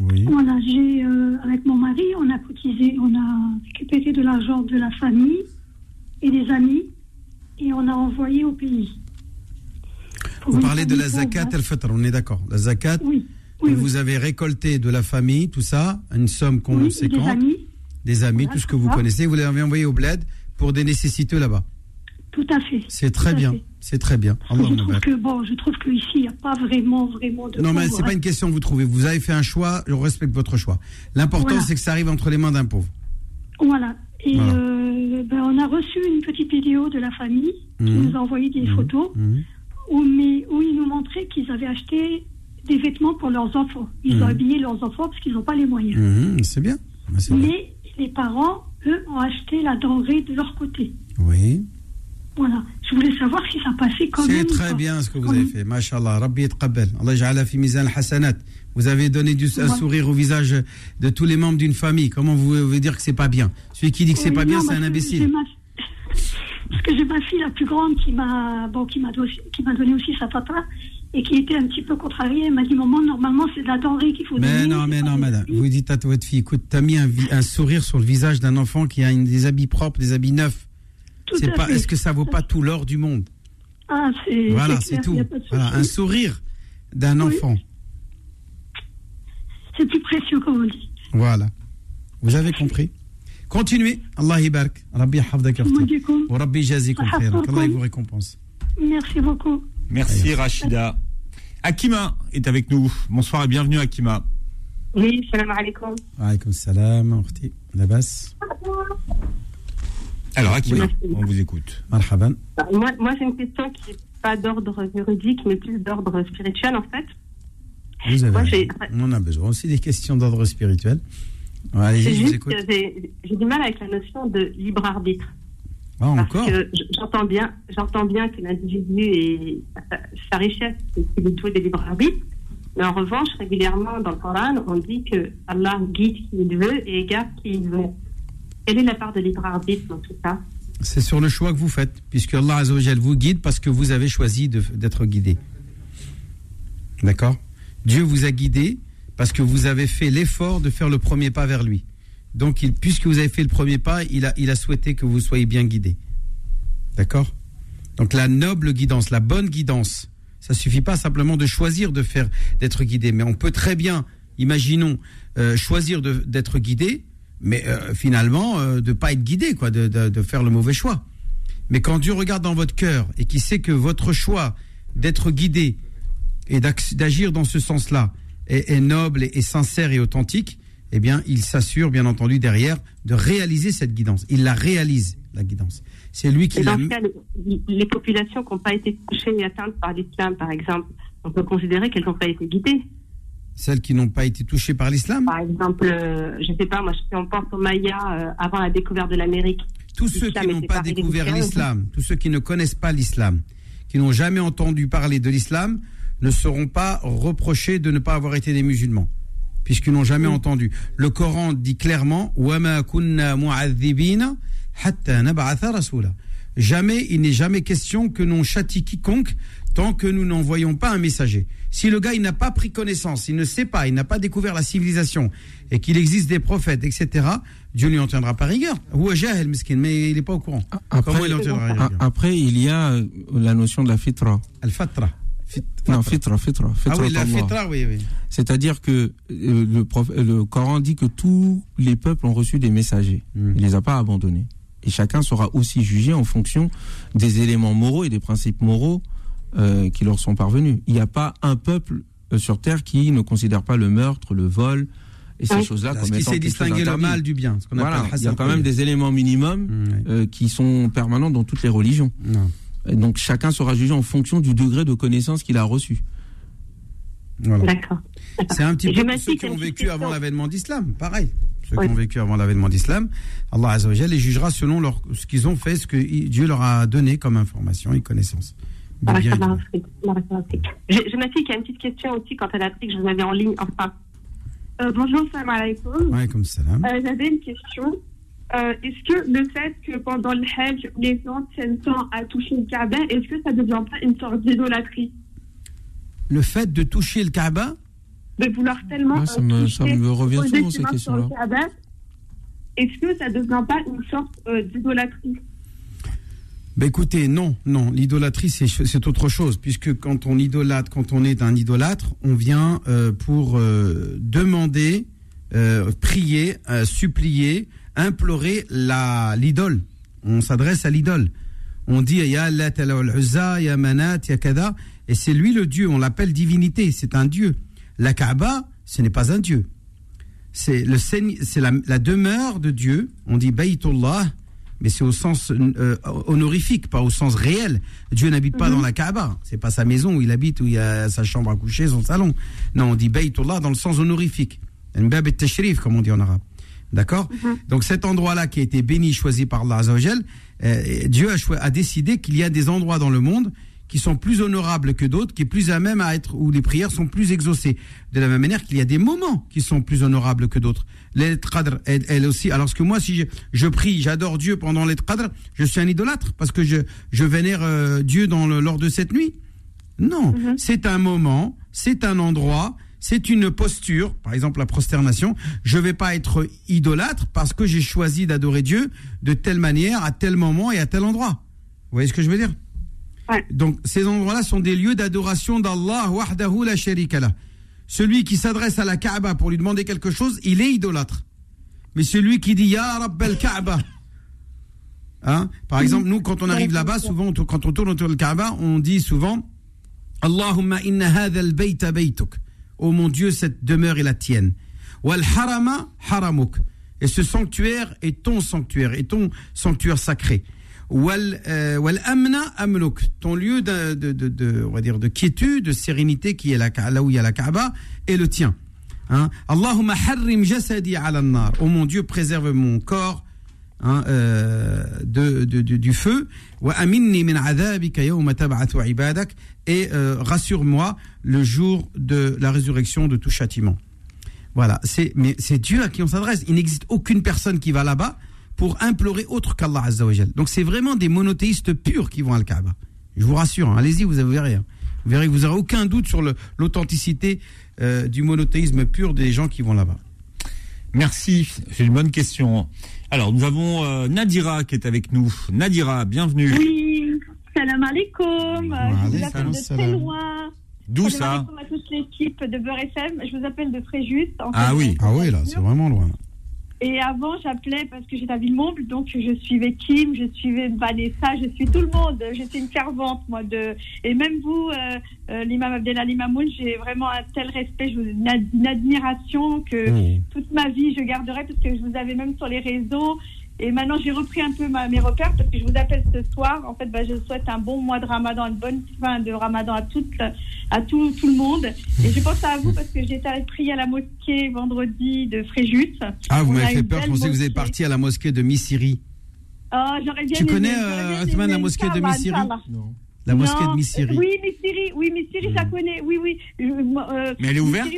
Speaker 2: oui.
Speaker 9: Voilà, j'ai, euh, avec mon mari, on a cotisé, on a récupéré de l'argent de la famille et des amis et on a envoyé au pays.
Speaker 2: vous parlez de la zakat al-fitr, on est d'accord. La zakat,
Speaker 9: oui.
Speaker 2: vous avez récolté de la famille, tout ça, une somme conséquente.
Speaker 9: des amis.
Speaker 2: Des amis, tout ce que vous connaissez, vous l'avez envoyé au bled pour des nécessités là-bas.
Speaker 9: Tout à fait.
Speaker 2: C'est très bien. C'est très bien.
Speaker 9: je trouve que bon, je trouve qu'ici il n'y a pas vraiment vraiment de.
Speaker 2: Non, mais c'est pas une question vous trouvez. Vous avez fait un choix, je respecte votre choix. L'important c'est que ça arrive entre les mains d'un pauvre.
Speaker 9: Voilà. Et euh, ben, on a reçu une petite vidéo de la famille qui mmh. nous a envoyé des mmh. photos mmh. Où, mais, où ils nous montraient qu'ils avaient acheté des vêtements pour leurs enfants. Ils ont habillé leurs enfants parce qu'ils n'ont pas les moyens.
Speaker 2: C'est bien.
Speaker 9: Mais les parents, eux, ont acheté la denrée de leur côté.
Speaker 2: Oui.
Speaker 9: Voilà. Je voulais savoir si ça passait quand même.
Speaker 2: C'est très bien ce que vous avez fait. Masha'Allah. Rabbi yatqabbal. Allah ja'ala fi mizan hasanat. Vous avez donné du, un sourire au visage de tous les membres d'une famille. Comment vous pouvez dire que c'est pas bien? Celui qui dit que c'est pas bien, c'est un imbécile.
Speaker 9: Parce que j'ai ma fille la plus grande qui m'a bon, qui m'a donné aussi sa papa et qui était un petit peu contrariée. Elle m'a dit Maman, normalement, c'est de la denrée qu'il faut
Speaker 2: mais
Speaker 9: donner.
Speaker 2: Non, mais non, madame. Vous dites à votre fille Écoute, tu as mis un, sourire sur le visage d'un enfant qui a des habits propres, des habits neufs. C'est pas. Est-ce que ça vaut pas tout l'or du monde?
Speaker 9: Ah, c'est.
Speaker 2: Voilà, c'est tout. Voilà, un sourire d'un enfant
Speaker 9: c'est plus précieux, comme on dit.
Speaker 2: Voilà. Vous avez compris Continuez. Allah ibarak. Rabbi hafdak Wa Rabbi jazikum Allah vous récompense.
Speaker 9: Merci beaucoup.
Speaker 1: Merci Rachida. Akima est avec nous. Bonsoir et bienvenue Akima.
Speaker 10: Oui, salam alaikum.
Speaker 2: Alaikum salam, Orti. Labas.
Speaker 1: Alors Akima, on vous écoute.
Speaker 2: Marhaban.
Speaker 10: Moi, moi c'est une question qui n'est pas d'ordre juridique, mais plus d'ordre spirituel en fait.
Speaker 2: Vous avez, on a besoin aussi des questions d'ordre spirituel.
Speaker 10: J'ai du mal avec la notion de libre arbitre.
Speaker 2: Ah, encore
Speaker 10: J'entends bien, j'entends bien que l'individu et sa richesse, c'est tout des libre arbitre. Mais en revanche, régulièrement dans le Coran, on dit que Allah guide qui il veut et égare qui il veut. Quelle est la part de libre arbitre dans tout ça?
Speaker 2: C'est sur le choix que vous faites, puisque Allah vous guide parce que vous avez choisi d'être guidé. D'accord? Dieu vous a guidé parce que vous avez fait l'effort de faire le premier pas vers lui. Donc, puisque vous avez fait le premier pas, il a, souhaité que vous soyez bien guidé. D'accord? Donc, la noble guidance, la bonne guidance, ça suffit pas simplement de choisir de faire d'être guidé, mais on peut très bien, imaginons, euh, choisir d'être guidé, mais euh, finalement euh, de pas être guidé, quoi, de, de, faire le mauvais choix. Mais quand Dieu regarde dans votre cœur et qu'il sait que votre choix d'être guidé et d'agir dans ce sens-là est, noble et, sincère et authentique, eh bien, il s'assure, bien entendu, derrière, de réaliser cette guidance. Il la réalise, la guidance. C'est lui qui
Speaker 10: l'a. Cas, les, populations qui n'ont pas été touchées et atteintes par l'islam, par exemple, on peut considérer qu'elles n'ont pas été guidées.
Speaker 2: Celles qui n'ont pas été touchées par l'islam
Speaker 10: Par exemple, euh, je ne sais pas, moi, si on pense aux Mayas euh, avant la découverte de l'Amérique.
Speaker 2: Tous ceux qui n'ont pas découvert l'islam, tous ceux qui ne connaissent pas l'islam, qui n'ont jamais entendu parler de l'islam, ne seront pas reprochés de ne pas avoir été des musulmans. puisqu'ils n'ont jamais entendu. Le Coran dit clairement Jamais, il n'est jamais question que l'on châtie quiconque tant que nous n'envoyons pas un messager. Si le gars il n'a pas pris connaissance, il ne sait pas, il n'a pas découvert la civilisation et qu'il existe des prophètes, etc., Dieu lui en tiendra pas rigueur. Mais il n'est pas au courant.
Speaker 3: Après, Comment il, en tiendra rigueur après, il y a la notion de la fitra.
Speaker 2: Al-fatra.
Speaker 3: Non, fitra, fitra.
Speaker 2: ah oui, la fitra, oui, oui.
Speaker 3: C'est-à-dire que euh, le, le, Coran dit que tous les peuples ont reçu des messagers. Hmm. Il ne les a pas abandonnés. Et chacun sera aussi jugé en fonction des éléments moraux et des principes moraux euh, qui leur sont parvenus. Il n'y a pas un peuple euh, sur Terre qui ne considère pas le meurtre, le vol et ces choses-là
Speaker 2: comme qui sait distinguer le mal du bien.
Speaker 3: il y a quand même des éléments minimums hmm, qui sont permanents dans toutes les religions. Non donc chacun sera jugé en fonction du degré de connaissance qu'il a reçu.
Speaker 10: D'accord.
Speaker 2: C'est un petit peu pour ceux qui ont vécu avant l'avènement d'islam, pareil. Ceux qui ont vécu avant l'avènement d'islam, Allah Azzawajal les jugera selon leur, ce qu'ils ont fait, ce que Dieu leur a donné comme information et connaissance.
Speaker 10: Je, je fille qui a une petite question aussi quand elle a appris que je vous avais en ligne. Enfin, euh, bonjour, salam alaikum.
Speaker 2: salam.
Speaker 10: Euh, J'avais une question. Euh, est-ce que le fait que pendant le Hajj, les gens tiennent temps à toucher le Kaaba, est-ce que ça ne devient pas une sorte d'idolâtrie?
Speaker 2: Le fait de toucher le Kaaba?
Speaker 10: De vouloir tellement.
Speaker 3: Ah, ça, me, ça, me, revient souvent ces questions-là.
Speaker 10: Est-ce que ça ne devient pas une sorte euh, d'idolâtrie?
Speaker 2: Ben écoutez, non, non, l'idolâtrie c'est autre chose, puisque quand on idolâtre, quand on est un idolâtre, on vient euh, pour demander, prier, supplier, implorer la l'idole. On s'adresse à l'idole. On dit ya ya Manat, ya Kada, et c'est lui le Dieu. On l'appelle divinité. C'est un Dieu. La Kaaba, ce n'est pas un Dieu. C'est le c'est la, la, demeure de Dieu. On dit Baytullah, mais c'est au sens euh, honorifique, pas au sens réel. Dieu n'habite pas mhm. dans la Kaaba. C'est pas sa maison où il habite, où il y a sa chambre à coucher, son salon. Non, on dit Baytullah dans le sens honorifique. comme on dit en arabe. D'accord mhm. Donc cet endroit-là qui a été béni, choisi par Allah euh, Dieu a, a décidé qu'il y a des endroits dans le monde qui sont plus honorables que d'autres, qui est plus à même à être, où les prières sont plus exaucées. De la même manière qu'il y a des moments qui sont plus honorables que d'autres. Les qadr, elle, aussi. Alors que moi, si je, prie, j'adore Dieu pendant les qadr, je suis un idolâtre parce que je, je vénère euh, Dieu dans le, lors de cette nuit. Non, mhm. c'est un moment, c'est un endroit, c'est une posture, par exemple la prosternation. Je ne vais pas être idolâtre parce que j'ai choisi d'adorer Dieu de telle manière, à tel moment et à tel endroit. Vous voyez ce que je veux dire Donc ces endroits-là sont des lieux d'adoration d'Allah wahdahu la sharika Celui qui s'adresse à la Kaaba pour lui demander quelque chose, il est idolâtre. Mais celui qui dit Ya Rabbel Kaaba, hein par exemple, nous, quand on arrive là-bas, souvent, quand on tourne autour de Kaaba, on dit souvent Allahumma inna hadha al-bayta baytuk. Oh mon Dieu, cette demeure est la tienne. Wal harama haramuk. Et ce sanctuaire est ton sanctuaire, est ton sanctuaire sacré. Wal, euh, amna amluk. Ton lieu de, de, dire de quiétude, de sérénité qui est là, là où il y a la Kaaba est le tien. Hein? Allahumma. Oh mon Dieu, préserve mon corps hein, euh, de, de, du feu. Et euh, rassure-moi le jour de la résurrection de tout châtiment. Voilà, c'est mais c'est Dieu à qui on s'adresse. Il n'existe aucune personne qui va là-bas pour implorer autre qu'Allah Azzawajal. Donc c'est vraiment des monothéistes purs qui vont à Al-Kaaba. Je vous rassure, hein. allez-y, vous verrez. Hein. Vous verrez que vous n'aurez aucun doute sur l'authenticité euh, du monothéisme pur des gens qui vont là-bas.
Speaker 1: Merci, c'est une bonne question. Alors nous avons euh, Nadira qui est avec nous. Nadira, bienvenue.
Speaker 11: Salam alaikum. Je vous appelle de très loin.
Speaker 1: D'où ça
Speaker 11: Salam alaikum à toute l'équipe de Beurre FM. Je vous appelle de Fréjus.
Speaker 2: ah oui, ah oui, là, c'est vraiment loin.
Speaker 11: Et avant, j'appelais parce que j'étais à Villemomble, donc je suivais Kim, je suivais Vanessa, je suis tout le monde. J'étais une fervente, moi. De... Et même vous, euh, euh, l'imam Abdelali Mamoun, j'ai vraiment un tel respect, une, admiration que mmh. toute ma vie, je garderai parce que je vous avais même sur les réseaux. Et maintenant, j'ai repris un peu mes repères parce que je vous appelle ce soir. En fait, bah, je souhaite un bon mois de ramadan, une bonne fin de ramadan à, toute, à tout, tout le monde. Et je pense à vous parce que j'étais prier à la mosquée vendredi de Fréjus.
Speaker 2: Ah, vous m'avez fait peur. Je pensais que vous êtes parti à la mosquée de Missiri.
Speaker 11: Oh, j'aurais bien
Speaker 2: Tu connais, euh, la mosquée de Missiri
Speaker 11: Non.
Speaker 2: La mosquée de Missiri.
Speaker 11: Oui, Missiri, oui, Missiri, ça connaît, oui, oui.
Speaker 1: Euh, mais elle est ouverte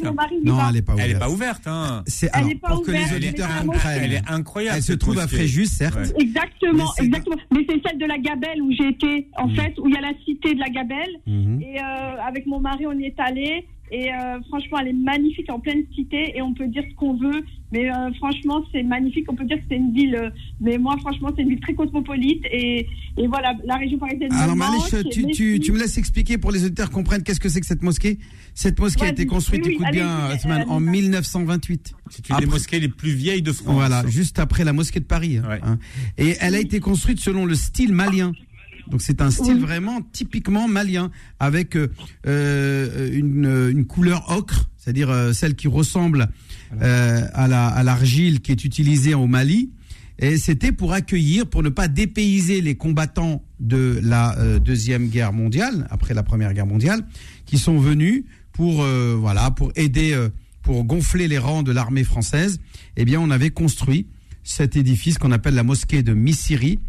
Speaker 2: Non, elle n'est pas ouverte.
Speaker 1: Elle n'est pas ouverte. Hein.
Speaker 11: elle n'est pas
Speaker 1: pour
Speaker 11: ouverte.
Speaker 1: que les auditeurs comprennent. Elle est incroyable.
Speaker 2: Elle se trouve à Fréjus, certes.
Speaker 11: Exactement, mais exactement. Mais c'est celle de la Gabelle où j'ai été, en mm. fait, où il y a la cité de la Gabelle. Mm-hmm. Et euh, avec mon mari, on y est allé. Et euh, franchement, elle est magnifique en pleine cité et on peut dire ce qu'on veut. Mais euh, franchement, c'est magnifique. On peut dire que c'est une ville. Euh, mais moi, franchement, c'est une ville très cosmopolite. Et, et voilà, la région parisienne.
Speaker 2: Alors, Malish, tu, tu, tu, me laisses expliquer pour les auditeurs comprennent qu'est-ce que c'est que cette mosquée? Cette mosquée a été construite, écoute bien, en 1928.
Speaker 1: C'est une des mosquées les plus vieilles de France.
Speaker 2: Voilà, juste après la mosquée de Paris. Hein, hein. Et elle a été construite selon le style malien. Donc c'est un style vraiment typiquement malien, avec euh, euh, une, une, couleur ocre, c'est-à-dire euh, celle qui ressemble à la à l'argile qui est utilisée au Mali. Et c'était pour accueillir, pour ne pas dépayser les combattants de la deuxième guerre mondiale, après la première guerre mondiale, qui sont venus pour voilà pour aider, pour gonfler les rangs de l'armée française. Eh bien, on avait construit cet édifice qu'on appelle la mosquée de Missiri,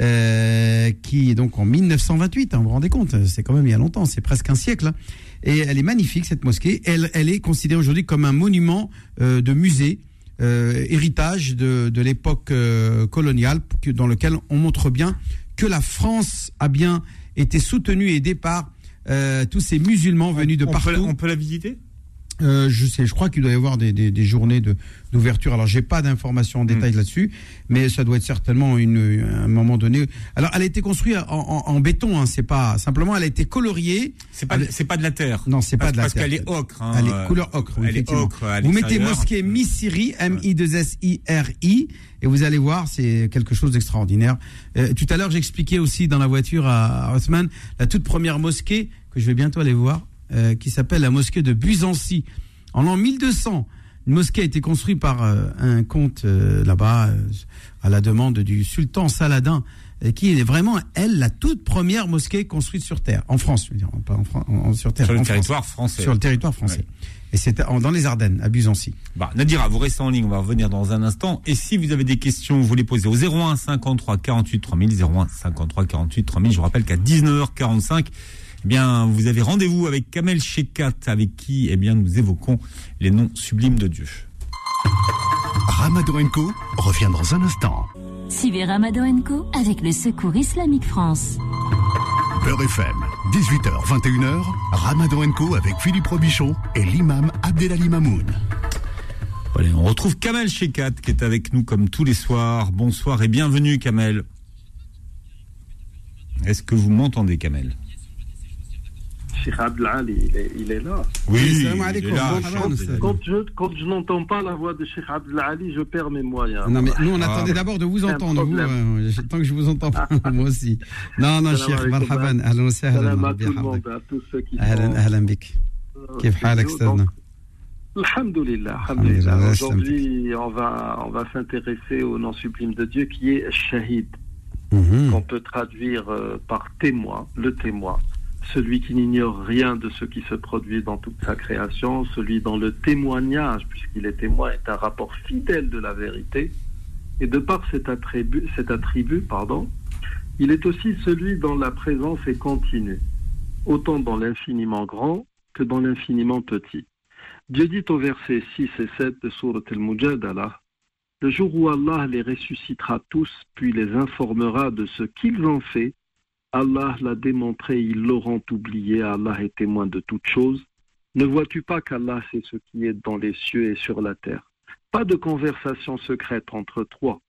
Speaker 2: euh, qui est donc en 1928. Hein, vous vous rendez compte C'est quand même il y a longtemps, c'est presque un siècle. Hein. Et elle est magnifique cette mosquée. Elle, elle est considérée aujourd'hui comme un monument euh, de musée. Euh, héritage de, de l'époque coloniale dans lequel on montre bien que la France a bien été soutenue et aidée par tous ces musulmans venus de partout.
Speaker 1: on peut la visiter?
Speaker 2: Euh, je sais, je crois qu'il doit y avoir des, des, des journées de, d'ouverture. Alors, j'ai pas d'informations en détail hmm. là-dessus, mais ça doit être certainement une, un moment donné. Alors, elle a été construite en, en, béton. Hein, c'est pas simplement, elle a été coloriée.
Speaker 1: C'est pas, c'est pas de la terre.
Speaker 2: Non, c'est pas de la
Speaker 1: terre.
Speaker 2: Parce
Speaker 1: qu'elle est ocre. Hein,
Speaker 2: elle est couleur ocre.
Speaker 1: Elle est ocre.
Speaker 2: Vous mettez mosquée Misiri, M-I-2-S-I-R-I, et vous allez voir, c'est quelque chose d'extraordinaire. Euh, tout à l'heure, j'expliquais aussi dans la voiture à, à Othman la toute première mosquée que je vais bientôt aller voir euh, qui s'appelle la mosquée de Buzancy. En l'an 1200, une mosquée a été construite par euh, un comte euh, là-bas à la demande du sultan Saladin, qui est vraiment, elle, la toute première mosquée construite sur Terre, en France, je veux dire, pas en, sur Terre.
Speaker 1: Sur le territoire français.
Speaker 2: Sur le territoire français. Et c'était dans les Ardennes, à Buzancy.
Speaker 1: Bah, Nadira, vous restez en ligne, on va revenir dans un instant. Et si vous avez des questions, vous les posez au 01 53 48 3000, 01 53 48 3000. Je vous rappelle qu'à 19h45, eh bien, vous avez rendez-vous avec Kamel Shekat, avec qui, eh bien, nous évoquons les noms sublimes de Dieu.
Speaker 5: Ramadan Co revient dans un instant.
Speaker 6: Suivez Ramadan Co avec le Secours Islamique France.
Speaker 5: Beurre FM, 18h, 21h, Ramadan Co avec Philippe Robichon et l'imam Abdelali Mamoun.
Speaker 1: Voilà, on retrouve Kamel Shekat qui est avec nous comme tous les soirs. Bonsoir et bienvenue Kamel. Est-ce que vous m'entendez Kamel?
Speaker 12: Cheikh Abdelali, il est, il est là.
Speaker 1: Oui, il
Speaker 12: est là. Quand, je, n'entends pas la voix de Cheikh Abdelali, je perds mes moyens.
Speaker 2: Non, mais nous, on ah. attendait d'abord de vous entendre, vous, euh, tant que je vous entends pas, moi aussi. Non, non, Cheikh, marhaban, hein. ahlan wa
Speaker 12: sahlan. Salam à tout le monde, à tous ceux qui
Speaker 2: ahlan bik. Euh, Kif halak, Stadna
Speaker 12: Alhamdulillah, alhamdulillah. Aujourd'hui, on va, on va s'intéresser au nom sublime de Dieu qui est Shahid, mm -hmm. qu'on peut traduire euh, par témoin, le témoin celui qui n'ignore rien de ce qui se produit dans toute sa création, celui dont le témoignage, puisqu'il est témoin, est un rapport fidèle de la vérité, et de par cet attribut, pardon, il est aussi celui dont la présence est continue, autant dans l'infiniment grand que dans l'infiniment petit. Dieu dit au verset 6 et 7 de Surat al-Mujadala, le jour où Allah les ressuscitera tous, puis les informera de ce qu'ils ont fait, Allah l'a démontré, ils l'auront oublié, Allah est témoin de toutes choses. Ne vois-tu pas qu'Allah sait ce qui est dans les cieux et sur la terre? Pas de conversation secrète entre trois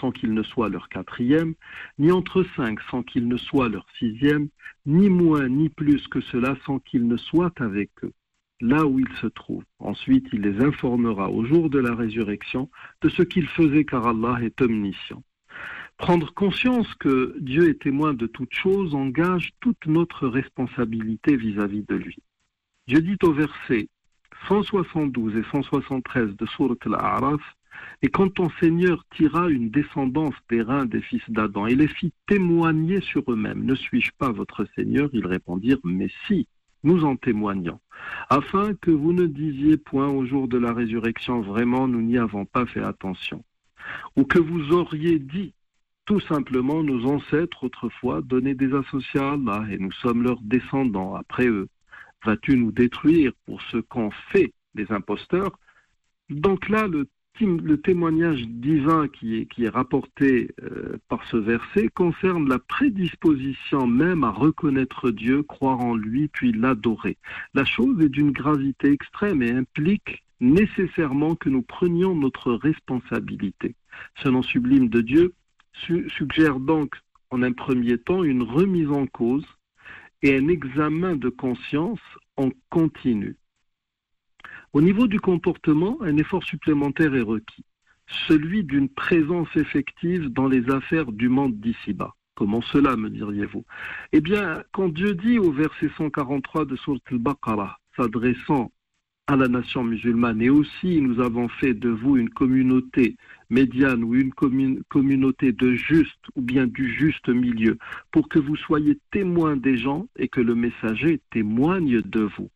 Speaker 12: sans qu'il ne soit leur quatrième, ni entre cinq sans qu'il ne soit leur sixième, ni moins ni plus que cela sans qu'il ne soit avec eux, là où ils se trouvent. Ensuite, il les informera au jour de la résurrection de ce qu'ils faisaient car Allah est omniscient. Prendre conscience que Dieu est témoin de toutes choses engage toute notre responsabilité vis-à-vis de lui. Dieu dit au verset 172 et 173 de Surat al-A'raf, et quand ton Seigneur tira une descendance des reins des fils d'Adam et les fit témoigner sur eux-mêmes, ne suis-je pas votre Seigneur? Ils répondirent, mais si, nous en témoignons, afin que vous ne disiez point au jour de la résurrection, vraiment, nous n'y avons pas fait attention, ou que vous auriez dit, tout simplement nos ancêtres autrefois donnaient des associés à Allah et nous sommes leurs descendants après eux. Vas-tu nous détruire pour ce qu'ont fait les imposteurs? Donc là, le, témoignage divin qui est, qui est rapporté euh, par ce verset concerne la prédisposition même à reconnaître Dieu, croire en lui, puis l'adorer. La chose est d'une gravité extrême et implique nécessairement que nous prenions notre responsabilité. Ce nom sublime de Dieu suggère donc en un premier temps une remise en cause et un examen de conscience en continu. Au niveau du comportement, un effort supplémentaire est requis, celui d'une présence effective dans les affaires du monde d'ici-bas. Comment cela, me diriez-vous? Eh bien, quand Dieu dit au verset 143 de Surat al-Baqarah, s'adressant à la nation musulmane. Et aussi, nous avons fait de vous une communauté médiane ou une communauté de juste ou bien du juste milieu, pour que vous soyez témoins des gens et que le messager témoigne de vous.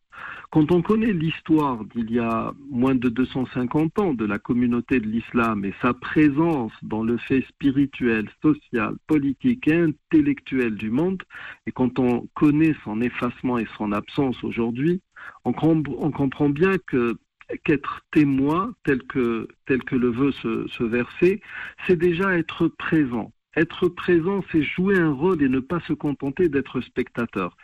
Speaker 12: Quand on connaît l'histoire d'il y a moins de 250 ans de la communauté de l'islam et sa présence dans le fait spirituel, social, politique et intellectuel du monde, et quand on connaît son effacement et son absence aujourd'hui, on, comprend bien que qu'être témoin, tel que, tel que le veut ce verset, c'est déjà être présent. Être présent, c'est jouer un rôle et ne pas se contenter d'être spectateur.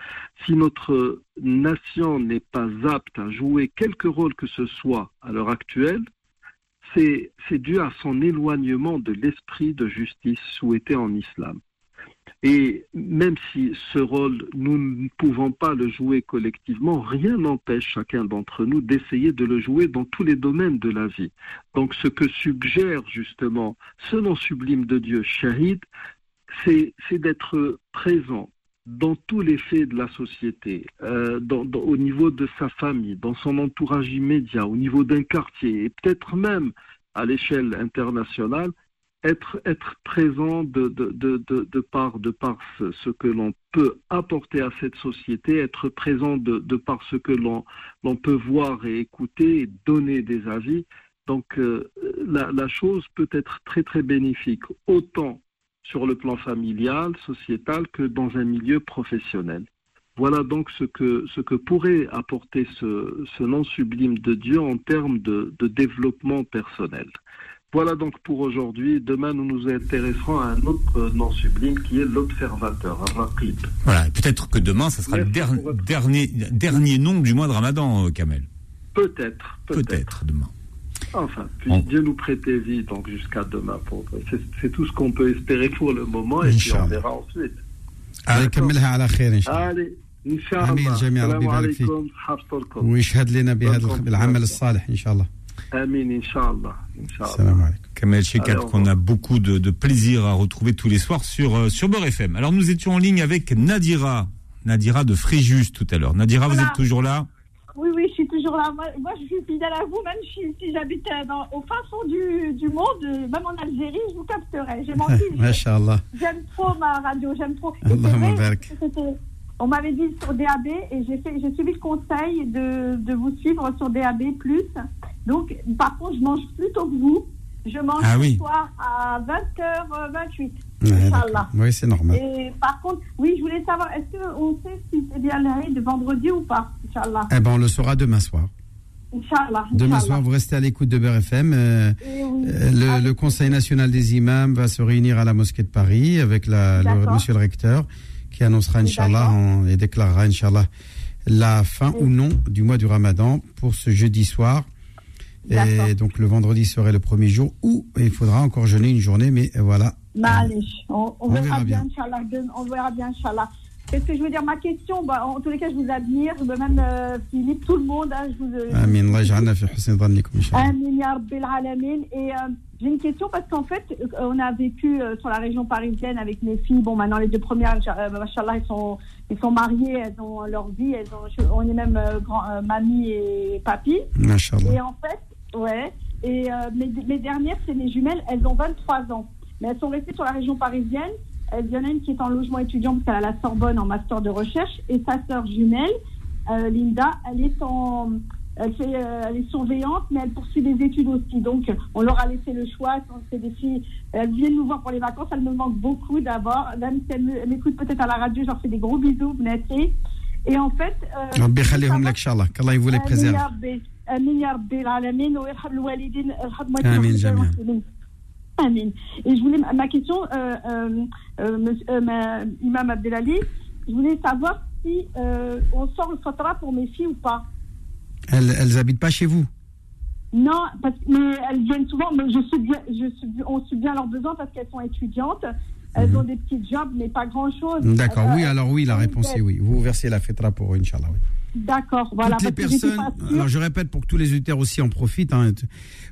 Speaker 12: Si notre nation n'est pas apte à jouer quelque rôle que ce soit à l'heure actuelle, c'est dû à son éloignement de l'esprit de justice souhaité en islam. Et même si ce rôle, nous ne pouvons pas le jouer collectivement, rien n'empêche chacun d'entre nous d'essayer de le jouer dans tous les domaines de la vie. Donc ce que suggère justement ce nom sublime de Dieu, Shahid, c'est d'être présent dans tous les faits de la société, euh, au niveau de sa famille, dans son entourage immédiat, au niveau d'un quartier, et peut-être même à l'échelle internationale, être, présent de, de, de, de, par, ce, que l'on peut apporter à cette société, être présent de, de par ce que l'on, peut voir et écouter et donner des avis. Donc euh, la, chose peut être très très bénéfique, autant sur le plan familial, sociétal, que dans un milieu professionnel. Voilà donc ce que, pourrait apporter ce, nom sublime de Dieu en termes de développement personnel. Voilà donc pour aujourd'hui. Demain, nous nous intéresserons à un autre nom sublime qui est l'observateur, Raqib.
Speaker 1: Voilà, peut-être que demain, ce sera le dernier, dernier nom du mois de Ramadan, euh, Kamel.
Speaker 12: Peut-être,
Speaker 1: peut-être. demain.
Speaker 12: Enfin, puis Dieu nous prêter vie donc jusqu'à demain. C'est tout ce qu'on peut espérer pour le moment et puis on verra ensuite.
Speaker 2: Allez,
Speaker 12: Allez. ان شاء
Speaker 2: الله امين جميعا ربي يبارك فيك ويشهد لنا بهذا العمل الصالح ان شاء الله
Speaker 12: Amin, Inch'Allah.
Speaker 1: Kamel Sheikhat, qu'on a beaucoup de, plaisir à retrouver tous les soirs sur, euh, sur Beurre FM. Alors, nous étions en ligne avec Nadira, Nadira de Fréjus tout à l'heure. Nadira, vous êtes toujours là?
Speaker 11: Oui, oui, je suis toujours là. Moi, je suis fidèle à vous, même si, si j'habite euh, au fin fond du, du, monde, euh, même en Algérie, je vous capterai. J'ai menti. j'aime trop ma radio, j'aime trop. Allahumma on m'avait dit sur DAB et j'ai suivi le conseil de, de vous suivre sur DAB. Donc, par contre, je mange plus tôt que vous. Je mange
Speaker 2: ah
Speaker 11: ce soir à 20h28.
Speaker 2: oui, c'est normal.
Speaker 11: Et par contre, oui, je voulais savoir, est-ce qu'on sait si c'est bien la de vendredi ou pas Inch'Allah?
Speaker 2: Eh ben, on le saura demain soir.
Speaker 11: Inch'Allah.
Speaker 2: Demain soir, vous restez à l'écoute de Beurre FM. Euh, eh euh, le, Conseil national des imams va se réunir à la mosquée de Paris avec la, le, monsieur le recteur qui annoncera, Inch'Allah, et déclarera, Inch'Allah, la fin ou non du mois du Ramadan pour ce jeudi soir. Et donc le vendredi serait le premier jour où il faudra encore jeûner une journée, mais voilà.
Speaker 11: on, on, verra, bien, Inch'Allah. On verra bien, Inch'Allah. Qu'est-ce que je veux dire Ma question, bah, en tous les cas, je vous admire, même euh, Philippe, tout le monde. Hein, je vous, euh,
Speaker 2: Amin,
Speaker 11: Amin. Et euh, j'ai une question parce qu'en fait, on a vécu sur la région parisienne avec mes filles. Bon, maintenant, les deux premières, machallah, elles sont, elles sont mariées, elles ont leur vie, elles ont, on est même grand, mamie et papy.
Speaker 2: Machallah.
Speaker 11: Et en fait, Ouais. Et euh, mes, dernières, c'est mes jumelles, elles ont 23 ans. Mais elles sont restées sur la région parisienne. Il y en a une qui est en logement étudiant parce qu'elle a la Sorbonne en master de recherche. Et sa sœur jumelle, euh, Linda, elle est en... Elle, fait, euh, elle est surveillante, mais elle poursuit des études aussi. Donc, on leur a laissé le choix. C'est des filles, elles viennent nous voir pour les vacances. Elles me manquent beaucoup d'abord. Même si elles m'écoutent peut-être à la radio, je leur fais des gros bisous, vous Et en fait...
Speaker 2: Euh, hum vous les euh, préserve. الله الله يولي بريزيرف
Speaker 11: امين يا ربي العالمين ويرحم الوالدين يرحم
Speaker 2: امين جميعا
Speaker 11: امين et je voulais ma question euh, euh, euh, ma, imam Abdelali je voulais savoir si on sort le fatra pour mes filles ou pas
Speaker 2: elles elles habitent pas chez vous
Speaker 11: non, parce, mais elles viennent souvent, mais je suis bien, je suis, on suit bien leurs besoins parce qu'elles sont étudiantes. Elles mhm. ont des petits jobs, mais pas grand-chose.
Speaker 2: D'accord, oui, alors oui, la réponse est oui. Vous versez la fêtra pour Inch'Allah, oui.
Speaker 11: D'accord, voilà.
Speaker 2: Toutes les personnes, alors je répète pour que tous les auditeurs aussi en profitent, hein,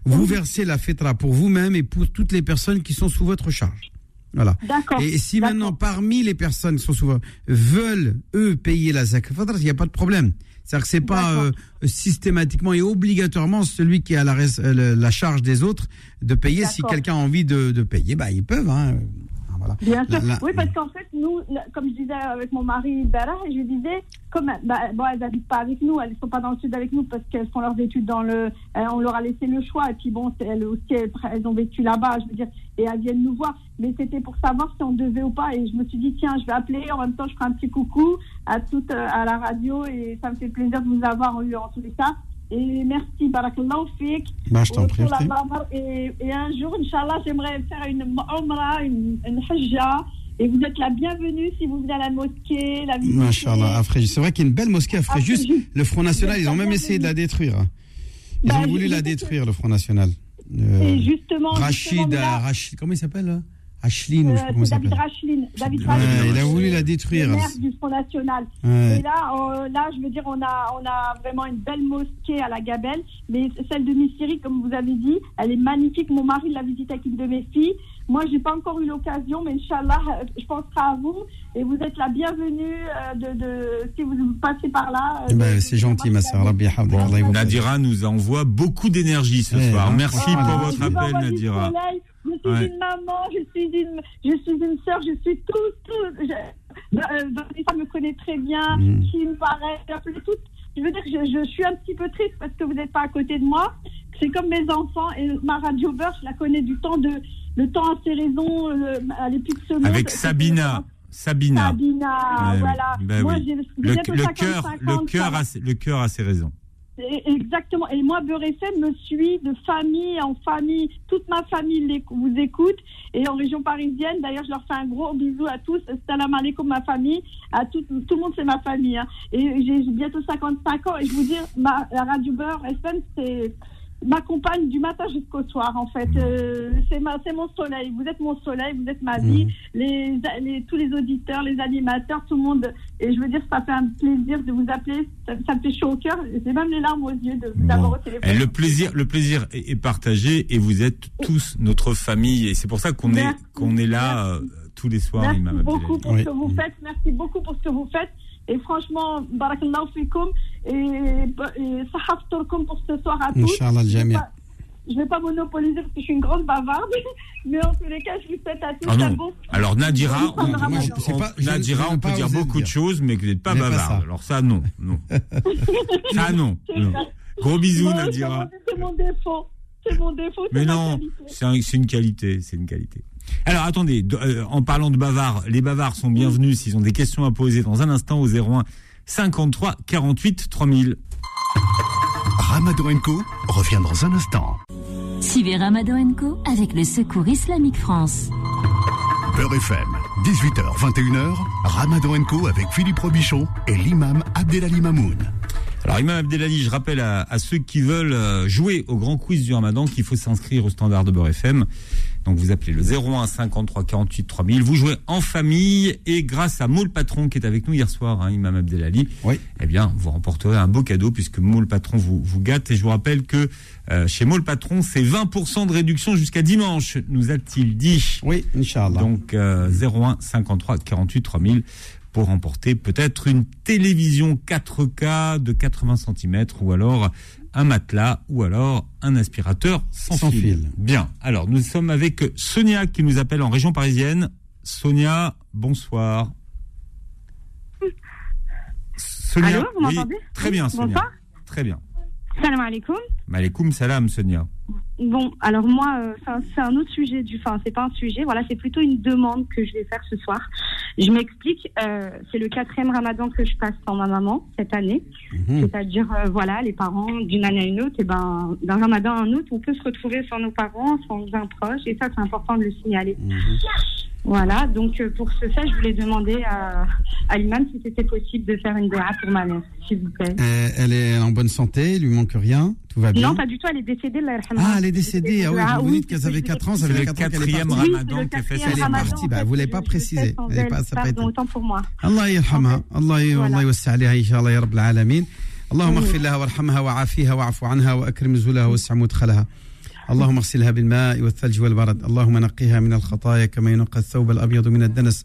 Speaker 2: vous versez la fêtra pour vous-même et pour toutes les personnes qui sont sous votre charge. Voilà. Et si maintenant, parmi les personnes qui sont sous veulent, eux, payer la zakat, il n'y a pas de problème. C'est-à-dire que c'est pas euh, systématiquement et obligatoirement celui qui a la, euh, la charge des autres de payer. Si quelqu'un a envie de, de payer, bah, ils peuvent. Hein.
Speaker 11: Bien sûr. oui, parce qu'en fait, nous, comme je disais avec mon mari Bara, je disais, comme bah, bon, elles n'habitent pas avec nous, elles ne sont pas dans le sud avec nous parce qu'elles font leurs études dans le. Euh, on leur a laissé le choix. Et puis bon, elles aussi, elles, ont vécu là-bas, je veux dire, et elles viennent nous voir. Mais c'était pour savoir si on devait ou pas. Et je me suis dit, tiens, je vais appeler. En même temps, je ferai un petit coucou à toutes euh, à la radio et ça me fait plaisir de vous avoir en, en tous les cas. Et merci, Barakallahu Fik.
Speaker 2: Bah, je t'en prie.
Speaker 11: Et, et, un jour, Inch'Allah, j'aimerais faire une Umrah, une, une Hajja. Et vous êtes la bienvenue si vous venez à la mosquée. La
Speaker 2: Masha'Allah, C'est vrai qu'il y a une belle mosquée à Fréjus. Le Front National, ils ont même essayé de la détruire. Ils bah, ont voulu la détruire, le Front National.
Speaker 11: Euh, et justement.
Speaker 2: Rachid, Rachid, comment il s'appelle Ashline,
Speaker 11: euh, David Rachlin. David
Speaker 2: il a voulu la détruire.
Speaker 11: Le maire du Front National. Et là, euh, là, je veux dire, on a, on a vraiment une belle mosquée à la Gabelle, mais celle de Missiri, comme vous avez dit, elle est magnifique. Mon mari l'a visitée avec une de mes filles. Moi, j'ai pas encore eu l'occasion, mais Inch'Allah, je penserai à vous. Et vous êtes la bienvenue euh, de, de, si vous passez par là.
Speaker 2: Eh ben, c'est gentil, ma sœur.
Speaker 1: Nadira nous envoie beaucoup d'énergie ce eh, soir. Merci pour votre appel, Nadira.
Speaker 11: Je suis une maman, je suis une, je suis une sœur, je suis tout, tout. Je, euh, me connaît très bien, mm. qui me paraît, tout. Je veux dire que je, je, suis un petit peu triste parce que vous n'êtes pas à côté de moi. C'est comme mes enfants et ma radio beurre, je la connais du temps de, le temps a ses raisons, elle est plus ce
Speaker 1: Avec Sabina. Sabina.
Speaker 11: Sabina, voilà.
Speaker 1: Ben moi, oui. le, le cœur, le cœur a, le cœur a ses raisons.
Speaker 11: Exactement. Et moi, Beurre me suit de famille en famille. Toute ma famille vous écoute. Et en région parisienne, d'ailleurs, je leur fais un gros bisou à tous. Salam alaikum, ma famille. À tout, tout le monde, c'est ma famille. Hein. Et j'ai bientôt 55 ans. Et je vous dis, la radio Beurre FM, c'est m'accompagne du matin jusqu'au soir en fait. Euh, c'est mon soleil. Vous êtes mon soleil, vous êtes ma vie. Mmh. Les, les, tous les auditeurs, les animateurs, tout le monde. Et je veux dire, ça fait un plaisir de vous appeler. Ça, me fait chaud au cœur. J'ai même les larmes aux yeux de vous avoir au téléphone.
Speaker 1: Et le plaisir, le plaisir est, partagé et vous êtes tous notre famille. Et c'est pour ça qu'on est qu'on est là euh, tous les soirs.
Speaker 11: Merci beaucoup pour ce que vous faites. Merci beaucoup pour ce que vous faites. Et franchement, barakallahu fikoum et, sahafturkum pour ce soir à tous.
Speaker 2: Inch'Allah,
Speaker 11: je ne vais pas monopoliser parce que je suis une grande bavarde, mais en tous les cas, je vous souhaite à tous ah un bon.
Speaker 1: Alors Nadira, on, pas, Nadira, on peut dire beaucoup de choses, mais que vous n'êtes pas bavarde. Alors ça, non, non. ça, non, non. Gros bisous, Nadira.
Speaker 11: C'est mon défaut. C'est mon défaut.
Speaker 1: Mais non, c'est une qualité, c'est une qualité. Alors attendez, euh, en parlant de bavards, les bavards sont bienvenus s'ils ont des questions à poser dans un instant au 01 53 48 3000.
Speaker 5: Ramadan Co revient dans un instant.
Speaker 6: Suivez Ramadan Co avec le Secours Islamique France.
Speaker 5: Beurre FM, 18h, 21h, Ramadan Co avec Philippe Robichon et l'imam Abdelali Mamoun.
Speaker 1: Alors Imam Abdelali, je rappelle à, ceux qui veulent euh, jouer au grand quiz du Ramadan qu'il faut s'inscrire au standard de Beurre FM. Donc vous appelez le 01 53 48 3000. Vous jouez en famille et grâce à Moule Patron qui est avec nous hier soir, hein, Imam Abdelali,
Speaker 2: oui.
Speaker 1: eh bien vous remporterez un beau cadeau puisque Moule Patron vous, vous gâte. Et je vous rappelle que euh, chez Moule Patron, c'est 20% de réduction jusqu'à dimanche, nous a-t-il dit.
Speaker 2: Oui, Inch'Allah.
Speaker 1: Donc 01 53 48 3000 pour remporter peut-être une télévision 4K de 80 cm ou alors un matelas ou alors un aspirateur sans, fil. Bien. Alors, nous sommes avec Sonia qui nous appelle en région parisienne. Sonia, bonsoir.
Speaker 13: Sonia,
Speaker 1: Allô, vous m'entendez? Très bien, Sonia. Bonsoir. Très bien.
Speaker 13: Salam alaikum.
Speaker 1: Alaikum salam, Sonia.
Speaker 13: Bon, alors moi, euh, c'est un autre sujet du. Enfin, c'est pas un sujet. Voilà, c'est plutôt une demande que je vais faire ce soir. Je m'explique. Euh, c'est le quatrième Ramadan que je passe sans ma maman cette année. Mhm. C'est-à-dire, euh, voilà, les parents d'une année à une autre. Et ben, d'un Ramadan à un autre, on peut se retrouver sans nos parents, sans un proche. Et ça, c'est important de le signaler. Mhm. Voilà, donc pour ce faire, je voulais demander à, à l'imam si c'était possible de faire une dua pour ma mère, s'il vous plaît.
Speaker 2: Elle est en bonne santé, il lui manque rien, tout va bien
Speaker 13: Non, pas du tout, elle est décédée.
Speaker 2: ah, elle est décédée, ah oui, vous ah, dites qu'elle avait 4 ans, ça fait 4 ans qu'elle est
Speaker 1: quatrième ramadan qu'elle fait
Speaker 2: Elle est partie, bah, vous ne l'avez pas précisé.
Speaker 13: Elle pas, ça pas été... autant pour moi.
Speaker 2: Allah yarhamha, Allah يوسع عليها إن شاء الله يا رب العالمين. اللهم اغفر لها وارحمها وعافيها واعف عنها واكرم نزولها واسع مدخلها. اللهم اغسلها بالماء والثلج والبرد اللهم نقيها من الخطايا كما ينقى الثوب الأبيض من الدنس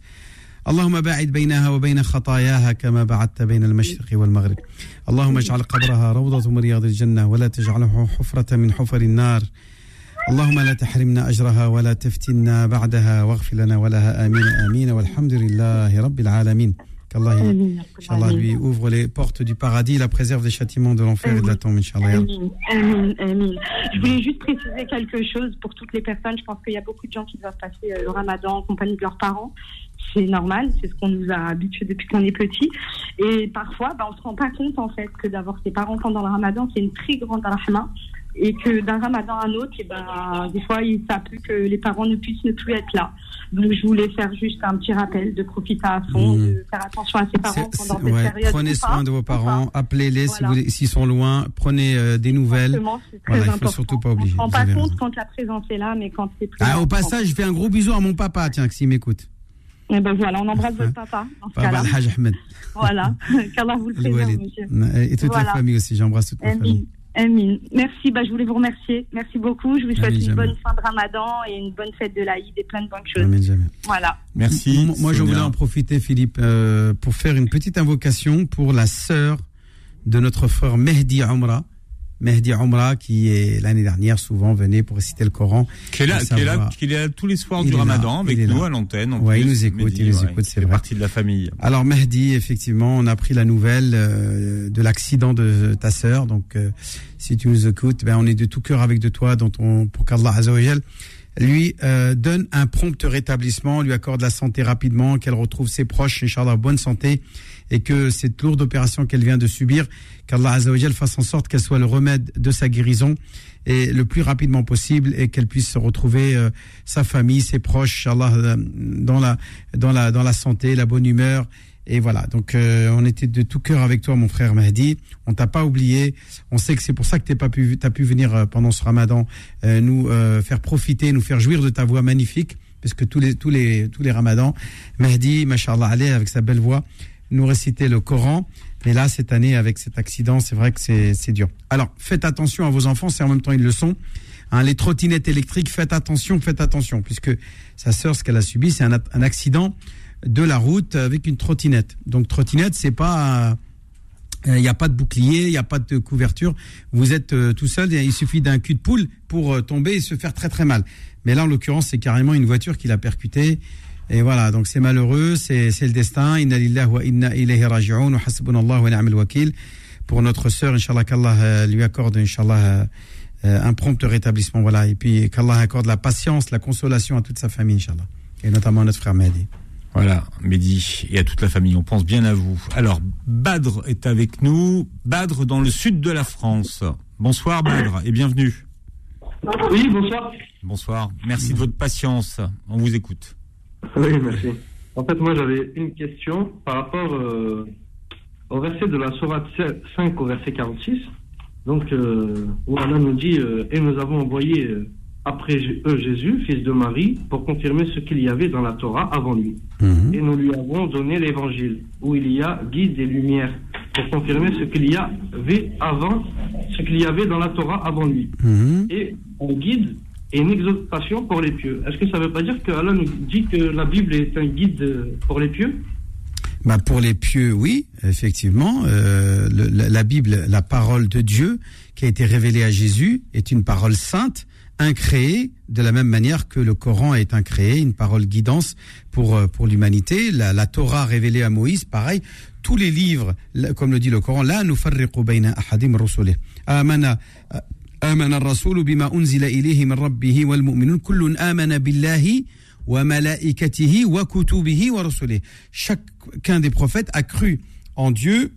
Speaker 2: اللهم باعد بينها وبين خطاياها كما بعدت بين المشرق والمغرب. اللهم اجعل قبرها روضة من رياض الجنة ولا تجعله حفرة من حفر النار. اللهم لا تحرمنا أجرها ولا تفتنا بعدها واغفر لنا ولها. آمين. آمين. والحمد لله رب العالمين. qu'Allah lui ouvre les portes du paradis, la préserve des châtiments de l'enfer et de la tombe, Inch'Allah.
Speaker 13: Je voulais juste préciser quelque chose pour toutes les personnes. Je pense qu'il y a beaucoup de gens qui doivent passer euh, le ramadan en compagnie de leurs parents. C'est normal, c'est ce qu'on nous a habitués depuis qu'on est petit. Et parfois, bah, on ne se rend pas compte en fait que d'avoir ses parents pendant le ramadan, c'est une très grande rahma et que d'un ramadan à un autre, et eh ben, des fois, il s'appelle que les parents ne puissent ne plus être là. Donc, je voulais faire juste un petit rappel de profiter à fond, mmh. de faire attention à ses parents pendant cette
Speaker 2: ouais, période. Prenez soin de vos parents, appelez-les s'ils si sont loin, prenez euh, des nouvelles. Voilà, il ne faut surtout pas oublier.
Speaker 13: On ne se rend pas compte quand la présence est là, mais quand c'est plus.
Speaker 2: Ah, au passage, je fais un gros bisou à mon papa, tiens, s'il m'écoute.
Speaker 13: Et eh ben voilà, on embrasse votre papa.
Speaker 2: Papa Al-Hajj Ahmed.
Speaker 13: Voilà, qu'Allah vous le préserve, monsieur.
Speaker 2: Et toute la famille aussi, j'embrasse toute la famille.
Speaker 13: Amin. Merci, bah, je voulais vous remercier. Merci beaucoup. Je vous souhaite une bonne fin de ramadan et une bonne fête de l'Aïd et plein de bonnes choses. Amin, voilà.
Speaker 1: Merci.
Speaker 2: Moi, je voulais en profiter, Philippe, euh, pour faire une petite invocation pour la sœur de notre frère Mehdi Amra Mehdi Omra, qui est l'année dernière souvent venait pour réciter le Coran.
Speaker 1: Qui est là, qui est là, tous les soirs du Ramadan avec nous à l'antenne.
Speaker 2: Oui, il nous écoute, il nous écoute, c'est vrai.
Speaker 1: partie de la famille.
Speaker 2: Alors Mehdi, effectivement, on a pris la nouvelle euh, de l'accident de ta sœur. Donc, euh, si tu nous écoutes, ben on est de tout cœur avec de toi, dont on pour qu'Allah Azzawajal lui euh, donne un prompt rétablissement, lui accorde la santé rapidement, qu'elle retrouve ses proches, Inch'Allah, bonne santé, et que cette lourde opération qu'elle vient de subir, qu'Allah Azzawajal fasse en sorte qu'elle soit le remède de sa guérison et le plus rapidement possible et qu'elle puisse retrouver euh, sa famille, ses proches, Inch'Allah, euh, dans la, dans la, dans la santé, la bonne humeur et voilà, donc euh, on était de tout cœur avec toi, mon frère Mahdi. On t'a pas oublié. On sait que c'est pour ça que tu pas pu, pu venir euh, pendant ce Ramadan euh, nous faire profiter, nous faire jouir de ta voix magnifique, parce que tous les tous les tous les Ramadans, Mahdi, machallah allez avec sa belle voix, nous récitait le Coran. Mais là, cette année, avec cet accident, c'est vrai que c'est dur. Alors, faites attention à vos enfants, c'est en même temps une leçon. Hein, les trottinettes électriques, faites attention, faites attention, puisque sa sœur, ce qu'elle a subi, c'est un, un accident de la route avec une trottinette. Donc trottinette, c'est pas il euh, n'y a pas de bouclier, il n'y a pas de couverture. Vous êtes euh, tout seul, il suffit d'un cul de poule pour euh, tomber et se faire très très mal. Mais là, en l'occurrence, c'est carrément une voiture qui l'a percuté. Et voilà, donc c'est malheureux, c'est le destin. Inna lillahi wa inna ilayhi raji'un wa wa ni'mal. Pour notre sœur, Inch'Allah, qu'Allah lui accorde, Inch'Allah, un prompt rétablissement. Voilà, et puis qu'Allah accorde la patience, la consolation à toute sa famille, Inch'Allah. Et notamment à notre frère Mehdi.
Speaker 1: Voilà, Mehdi et à toute la famille, on pense bien à vous. Alors, Badr est avec nous, Badr dans le sud de la France. Bonsoir Badr et bienvenue.
Speaker 14: Oui, bonsoir.
Speaker 1: Bonsoir, merci de votre patience, on vous écoute.
Speaker 14: Oui, merci. En fait, moi j'avais une question par rapport euh, au verset de la Sourate 5 au verset 46. Donc, euh, où Allah nous dit euh, Et nous avons envoyé après eux Jésus, fils de Marie, pour confirmer ce qu'il y avait dans la Torah avant lui. Mhm. Et nous lui avons donné l'évangile, où il y a guide et lumière, pour confirmer ce qu'il y avait avant, ce qu'il y avait dans la Torah avant lui. Mhm. Et un guide et une exhortation pour les pieux. Est-ce que ça ne veut pas dire que Allah nous dit que la Bible est un guide pour les pieux?
Speaker 2: Bah pour les pieux, oui, effectivement. Euh, la Bible, la parole de Dieu qui a été révélée à Jésus, est une parole sainte incréé de la même manière que le Coran est incréé, une parole guidance pour euh, pour l'humanité. La, la, Torah révélée à Moïse, pareil. Tous les livres, comme le dit le Coran, là nous ahadim آمن آمن الرسول بما أنزل إليه من ربه والمؤمنون كل آمن بالله وملائكته وكتبه ورسله chacun des prophètes a cru en Dieu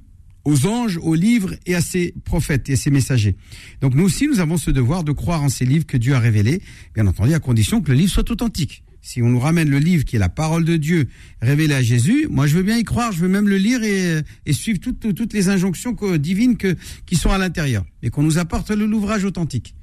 Speaker 2: aux anges, aux livres et à ses prophètes et à ses messagers. Donc nous aussi, nous avons ce devoir de croire en ces livres que Dieu a révélés, bien entendu à condition que le livre soit authentique. Si on nous ramène le livre qui est la parole de Dieu révélée à Jésus, moi je veux bien y croire, je veux même le lire et, et suivre toutes, les injonctions divines qui sont à l'intérieur. Et qu'on nous apporte l'ouvrage authentique.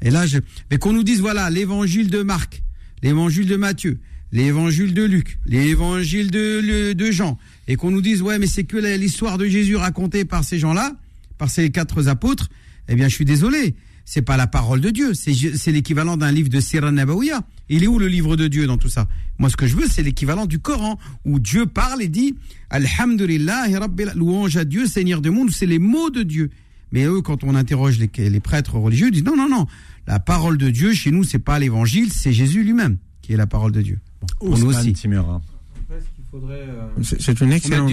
Speaker 2: Et là, je, mais qu'on nous dise, voilà, l'évangile de Marc, l'évangile de Matthieu, l'évangile de Luc, l'évangile de, Jean, et qu'on nous dise, ouais, mais c'est que l'histoire de Jésus racontée par ces gens-là, par ces quatre apôtres, eh bien, je suis désolé. C'est pas la parole de Dieu. C'est l'équivalent d'un livre de Sirah Nabawiya. Il est où le livre de Dieu dans tout ça? Moi, ce que je veux, c'est l'équivalent du Coran, où Dieu parle et dit Alhamdulillah, louange à Dieu, Seigneur du monde. C'est les mots de Dieu. Mais eux, quand on interroge les, les prêtres religieux, ils disent non, non, non. La parole de Dieu, chez nous, c'est pas l'évangile, c'est Jésus lui-même qui est la parole de Dieu.
Speaker 1: Pour nous aussi.
Speaker 3: Euh, c'est une excellente.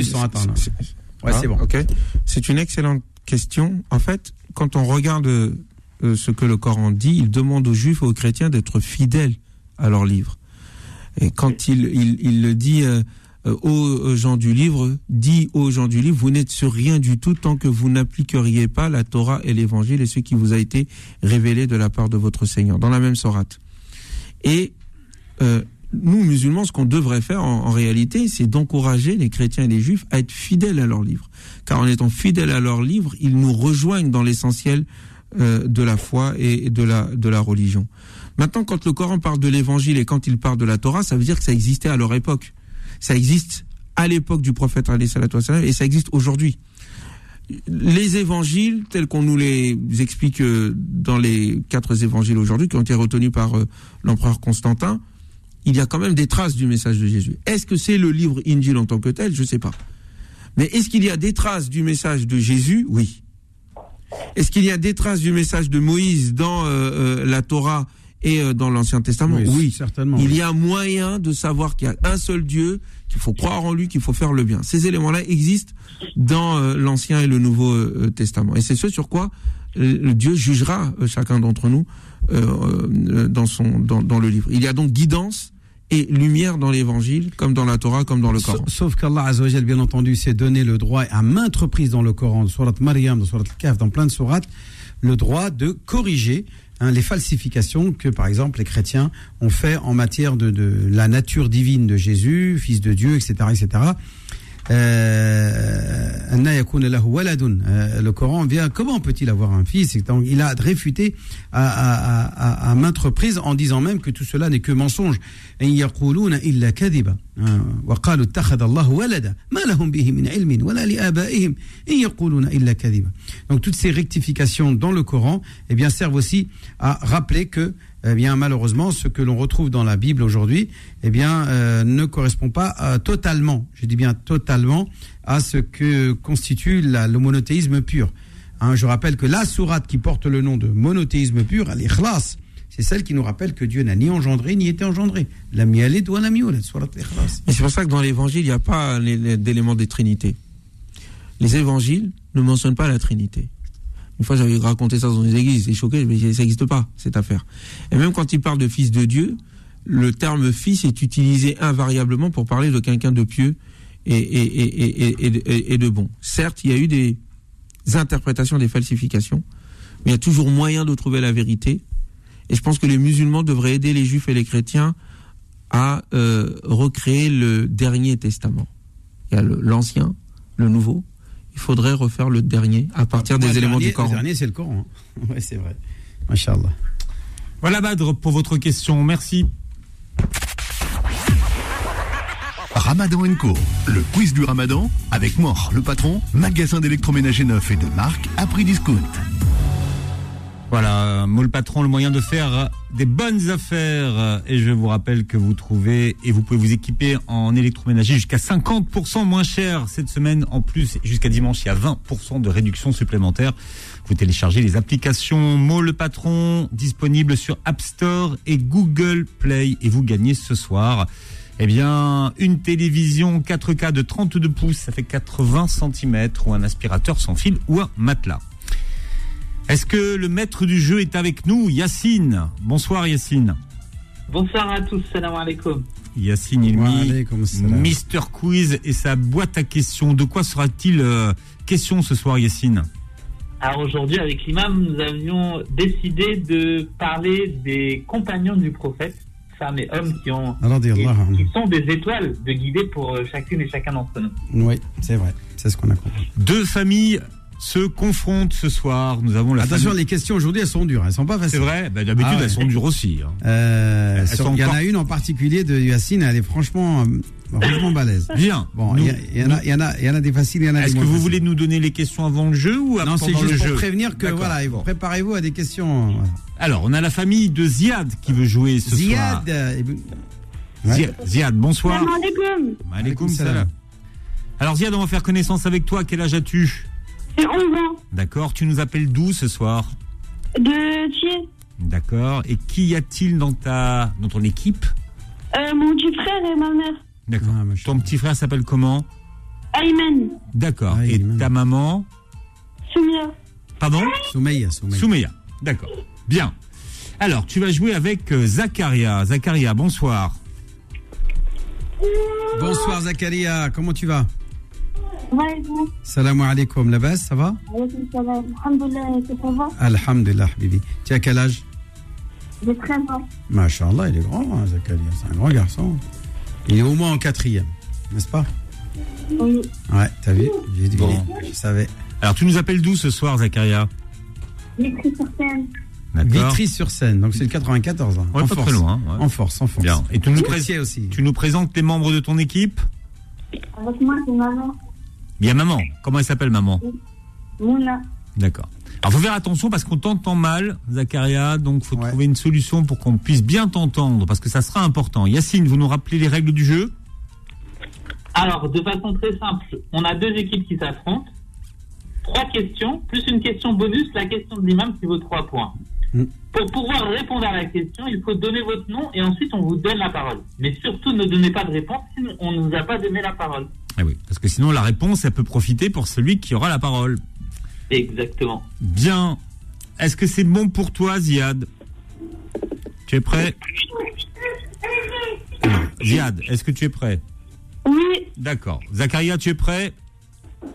Speaker 2: Ouais, c'est bon.
Speaker 3: Ok. C'est une excellente question. En fait, quand on regarde euh, ce que le Coran dit, il demande aux Juifs et aux chrétiens d'être fidèles à leur livre. Et quand il, il, il le dit euh, aux gens du livre, dit aux gens du livre, vous n'êtes sur rien du tout tant que vous n'appliqueriez pas la Torah et l'Évangile et ce qui vous a été révélé de la part de votre Seigneur, dans la même sorate. Et euh, nous, musulmans, ce qu'on devrait faire en, réalité, c'est d'encourager les chrétiens et les juifs à être fidèles à leur livre. Car en étant fidèles à leur livre, ils nous rejoignent dans l'essentiel euh, de la foi et de la, de la religion. Maintenant, quand le Coran parle de l'évangile et quand il parle de la Torah, ça veut dire que ça existait à leur époque. Ça existe à l'époque du prophète et ça existe aujourd'hui. Les évangiles, tels qu'on nous les explique euh, dans les quatre évangiles aujourd'hui, qui ont été retenus par euh, l'empereur Constantin, il y a quand même des traces du message de Jésus. Est-ce que c'est le livre Injil en tant que tel? Je ne sais pas. Mais est-ce qu'il y a des traces du message de Jésus? Oui. Est-ce qu'il y a des traces du message de Moïse dans euh, euh, la Torah et euh, dans l'Ancien Testament?
Speaker 2: Oui, certainement.
Speaker 3: Il y a moyen de savoir qu'il y a un seul Dieu, qu'il faut croire en lui, qu'il faut faire le bien. Ces éléments-là existent dans l'Ancien et le Nouveau Testament. Et c'est ce sur quoi Dieu jugera chacun d'entre nous dans, son, dans, dans le livre. Il y a donc guidance et lumière dans l'évangile, comme dans la Torah, comme dans le Coran.
Speaker 2: Sauf qu'Allah Azzawajal, bien entendu, s'est donné le droit à maintes reprises dans le Coran, dans Surat Maryam, dans Surat Kaf, dans plein de sourates, le droit de corriger hein, les falsifications que, par exemple, les chrétiens ont fait en matière de, de la nature divine de Jésus, fils de Dieu, etc., etc. Euh, euh, le Coran vient, comment peut-il avoir un fils? Il a réfuté à, à, à, à, maintes reprises en disant même que tout cela n'est que mensonge. Donc toutes ces rectifications dans le Coran eh bien, servent aussi à rappeler que eh bien malheureusement, ce que l'on retrouve dans la Bible aujourd'hui, eh bien euh, ne correspond pas euh, totalement, je dis bien totalement, à ce que constitue le monothéisme pur. Hein, je rappelle que la sourate qui porte le nom de monothéisme pur, l'ikhlas, c'est celle qui nous rappelle que Dieu n'a ni engendré ni été engendré. La miale doit la sourate l'ikhlas.
Speaker 3: Et c'est pour ça que dans l'évangile, il n'y a pas d'éléments des trinités. Les évangiles ne mentionnent pas la Trinité. Une fois, j'avais raconté ça dans une église, c'est choqué, mais ça n'existe pas, cette affaire. Et même quand il parle de fils de Dieu, le terme fils est utilisé invariablement pour parler de quelqu'un de pieux et, de bon. Certes, il y a eu des interprétations, des falsifications, mais il y a toujours moyen de trouver la vérité. Et je pense que les musulmans devraient aider les juifs et les chrétiens à euh, recréer le dernier testament. Il y a l'ancien, le nouveau, il faudrait refaire le dernier à partir des éléments du Coran.
Speaker 2: Le dernier, c'est le Coran. Hein. oui, c'est vrai. Masha'Allah.
Speaker 1: Voilà, Badr, pour votre question. Merci.
Speaker 5: Ramadan Co, le quiz du Ramadan avec Mort, le patron, magasin d'électroménager neuf et de marque à prix discount.
Speaker 1: Voilà, Moule Patron, le moyen de faire des bonnes affaires. Et je vous rappelle que vous trouvez et vous pouvez vous équiper en électroménager jusqu'à 50% moins cher cette semaine. En plus, jusqu'à dimanche, il y a 20% de réduction supplémentaire. Vous téléchargez les applications Moule Patron disponibles sur App Store et Google Play et vous gagnez ce soir. Eh bien, une télévision 4K de 32 pouces, ça fait 80 cm ou un aspirateur sans fil ou un matelas. Est-ce que le maître du jeu est avec nous Yacine? Bonsoir Yacine.
Speaker 15: Bonsoir à tous, salam alaikum.
Speaker 1: Yacine Ilmi, Mister Quiz et sa boîte à questions. De quoi sera-t-il euh, question ce soir Yacine?
Speaker 15: Alors aujourd'hui avec l'imam, nous avions décidé de parler des compagnons du prophète, femmes et hommes qui, ont, qui, qui sont des étoiles de guider pour euh, chacune et chacun d'entre nous.
Speaker 2: Oui, c'est vrai, c'est ce qu'on a compris.
Speaker 1: Deux familles se confrontent ce soir. Nous avons la
Speaker 2: Attention, les questions aujourd'hui, elles sont dures. Elles sont pas faciles.
Speaker 1: C'est vrai. Bah, D'habitude,
Speaker 2: Ah ouais.
Speaker 1: elles sont dures aussi. hein.
Speaker 2: Euh, il y en a une en particulier de Yacine, elle est franchement, euh, franchement balèze.
Speaker 1: Bien.
Speaker 2: Bon, il y, y en a, il y en a, il y en a des faciles, il y en a des
Speaker 1: Est-ce que vous
Speaker 2: faciles.
Speaker 1: voulez nous donner les questions avant le jeu ou
Speaker 2: Non,
Speaker 1: pendant
Speaker 2: c'est
Speaker 1: le
Speaker 2: juste pour
Speaker 1: jeu
Speaker 2: prévenir que voilà, préparez-vous à des questions. voilà.
Speaker 1: Alors, on a la famille de Ziad qui veut jouer ce soir.
Speaker 2: Ziad, euh, Ibn-
Speaker 1: Ziad, Ziad, bonsoir.
Speaker 9: Salam alaikum.
Speaker 1: Alaykoum salam. Alors Ziad, on va faire connaissance avec toi. Quel âge as-tu?
Speaker 9: J'ai 11 ans.
Speaker 1: D'accord. Tu nous appelles d'où ce soir
Speaker 9: De Thiers.
Speaker 1: D'accord. Et qui y a-t-il dans ta dans ton équipe
Speaker 9: Euh, mon petit frère et ma mère.
Speaker 1: D'accord.
Speaker 2: Ah,
Speaker 1: ton petit frère s'appelle comment
Speaker 9: Ayman.
Speaker 1: D'accord. Et ta maman
Speaker 9: Soumia.
Speaker 1: Pardon
Speaker 2: Soumeya, Soumeya.
Speaker 1: Soumeya. D'accord. Bien. Alors, tu vas jouer avec euh, Zakaria. Zakaria, bonsoir.
Speaker 2: Bonsoir Zakaria, comment tu vas? Salam alaikum, la base, ça va
Speaker 9: va
Speaker 2: Alhamdulillah, Bibi. Tu as quel âge?
Speaker 9: J'ai 13 ans.
Speaker 2: Masha'Allah, il est grand, hein, Zakaria, c'est un grand garçon. Il est au moins en quatrième, n'est-ce pas?
Speaker 9: Oui.
Speaker 2: Ouais, t'as vu J'ai dit,
Speaker 1: Bon.
Speaker 2: je savais.
Speaker 1: Alors, tu nous appelles d'où ce soir, Zakaria?
Speaker 9: J'écris sur scène.
Speaker 1: D'accord.
Speaker 2: Vitry-sur-Seine, donc c'est le 94. hein.
Speaker 1: Ouais,
Speaker 2: en
Speaker 1: pas
Speaker 2: force.
Speaker 1: très loin. ouais.
Speaker 2: En force, en force.
Speaker 1: Bien. Et tu nous,
Speaker 2: aussi.
Speaker 1: tu nous présentes les membres de ton équipe?
Speaker 9: Avec moi, c'est maman.
Speaker 1: Il y a maman. Comment elle s'appelle, maman
Speaker 9: Mouna.
Speaker 1: D'accord. Alors, faut faire attention parce qu'on t'entend mal, Zakaria. Donc, faut trouver une solution pour qu'on puisse bien t'entendre parce que ça sera important. Yacine, vous nous rappelez les règles du jeu
Speaker 15: Alors, de façon très simple, on a deux équipes qui s'affrontent. Trois questions, plus une question bonus, la question de l'imam qui vaut trois points. Pour pouvoir répondre à la question, il faut donner votre nom et ensuite on vous donne la parole. Mais surtout, ne donnez pas de réponse si on ne nous a pas donné la parole.
Speaker 1: Eh oui, parce que sinon la réponse, elle peut profiter pour celui qui aura la parole.
Speaker 15: Exactement.
Speaker 1: Bien. Est-ce que c'est bon pour toi, Ziad? Tu es prêt? Ziad, est-ce que tu es prêt?
Speaker 9: Oui.
Speaker 1: D'accord. Zakaria, tu es prêt?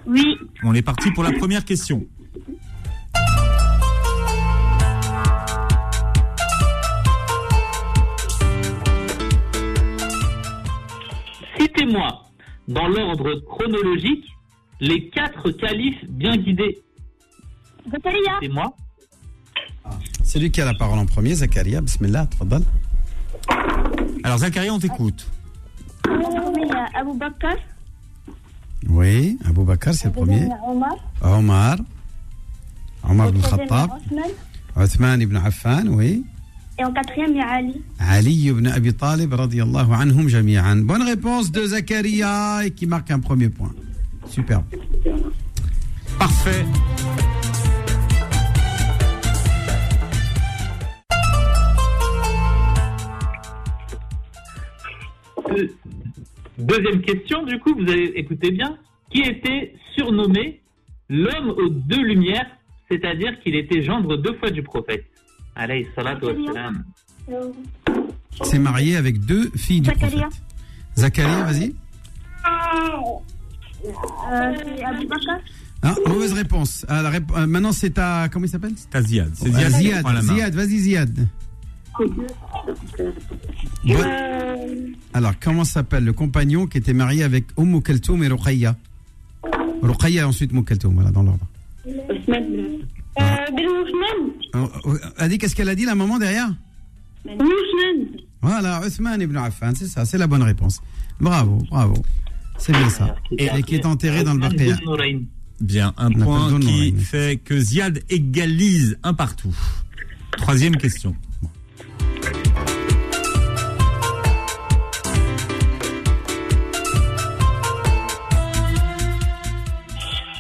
Speaker 9: Oui.
Speaker 1: On est parti pour la première question.
Speaker 15: Citez-moi, dans l'ordre chronologique, les quatre califes bien guidés.
Speaker 9: Zakaria.
Speaker 15: Citez-moi.
Speaker 2: C'est lui qui a la parole en premier, Zakaria. Bismillah, tfaddal.
Speaker 1: Alors, Zakaria, on t'écoute.
Speaker 9: Il y a Abou Bakr.
Speaker 2: Oui, Abou Bakr, c'est le premier.
Speaker 9: Omar.
Speaker 2: Omar. Omar ibn Khattab.
Speaker 9: Othman.
Speaker 2: Othman ibn Affan, oui.
Speaker 9: Et en quatrième, il y a Ali.
Speaker 2: Ali ibn Abi Talib, radiallahu anhum jami'an. Bonne réponse de Zakaria et qui marque un premier point. Superbe.
Speaker 1: Parfait.
Speaker 15: Deuxième question, du coup, vous allez écouter bien. Qui était surnommé l'homme aux deux lumières, c'est-à-dire qu'il était gendre deux fois du prophète? Alayhi salatu wassalam.
Speaker 2: s'est marié avec deux filles du
Speaker 9: Zakaria.
Speaker 2: prophète. Zakaria, vas-y.
Speaker 9: Euh, c'est.
Speaker 2: Ah, mauvaise réponse. Ah, la rép- euh, maintenant, c'est à. Comment il s'appelle?
Speaker 1: C'est à Ziad. C'est Ziad, qui
Speaker 2: Ziad.
Speaker 1: prend la main.
Speaker 2: Ziad, vas-y, Ziad. Bon- Alors, comment s'appelle le compagnon qui était marié avec Umm Kaltoum et Ruqayya? Ruqayya et ensuite Umm Kaltoum, voilà, dans l'ordre.
Speaker 9: Othman. Euh, Ben.
Speaker 2: Euh, Elle a dit qu'est-ce qu'elle a dit, la maman, derrière. Voilà, Othman ibn Affan, c'est ça, c'est la bonne réponse. Bravo, bravo. C'est bien ça. Et, et qui est enterré dans le Baqiya.
Speaker 1: Bien, un point qui fait que Ziad égalise un partout. Troisième question.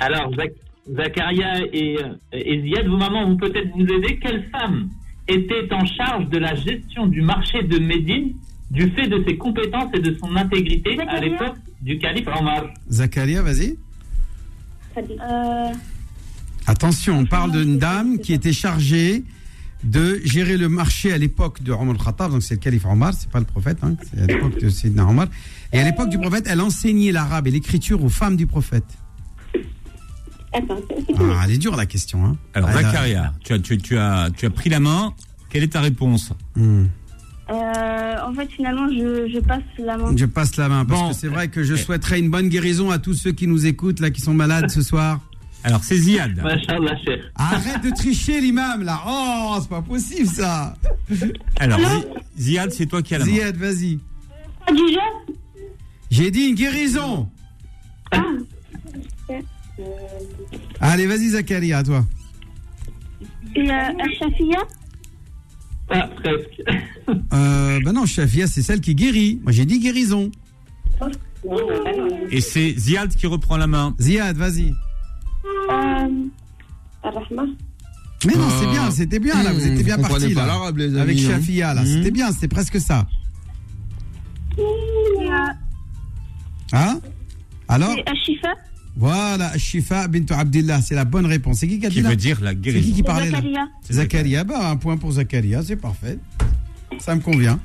Speaker 15: Alors, Zach- Zakaria et, et Ziad, vos mamans vont peut-être vous aider. Quelle femme était en charge de la gestion du marché de Médine du fait de ses compétences et de son intégrité à l'époque du calife Omar?
Speaker 2: Zakaria, vas-y.
Speaker 9: Euh,
Speaker 2: Attention, on parle d'une dame qui était chargée de gérer le marché à l'époque de Omar al-Khattab, donc c'est le calife Omar, c'est pas le prophète, hein, c'est à l'époque de Sidna Omar. Et à l'époque du prophète, elle enseignait l'arabe et l'écriture aux femmes du prophète. Ah, elle est dure la question. Hein.
Speaker 1: Alors, Zacharia, tu, as, tu, as, tu as pris la main. Quelle est ta réponse
Speaker 9: hmm. euh, En fait, finalement, je, passe la main.
Speaker 2: Je passe la main parce que c'est vrai que je souhaiterais une bonne guérison à tous ceux qui nous écoutent, là, qui sont malades ce soir.
Speaker 1: Alors, c'est Ziad.
Speaker 2: Arrête de tricher, l'imam, là. Oh, c'est pas possible, ça.
Speaker 1: Alors, Ziad, c'est toi qui as la main.
Speaker 2: Ziad, vas-y. J'ai dit une guérison. Ah. Allez, vas-y, Zakaria, à toi.
Speaker 9: Et euh, Shafia
Speaker 15: Ah, presque.
Speaker 2: euh, ben non, Shafia, c'est celle qui guérit. Moi, j'ai dit guérison.
Speaker 1: Et c'est Ziad qui reprend la main.
Speaker 2: Ziad, vas-y.
Speaker 9: Euh,
Speaker 2: mais non, c'est bien, c'était bien là, vous étiez bien parti là. avec hein. Shafia là, c'était hmm. bien, c'était presque ça. Hein? Alors?
Speaker 9: Ashifa
Speaker 2: Voilà, Ashifa bint Abdillah, c'est la bonne réponse. C'est qui qui a dit
Speaker 1: Qui veut dire la guérison.
Speaker 2: C'est qui qui parlait là Zakaria. Bah, un point pour Zakaria, c'est parfait. Ça me convient.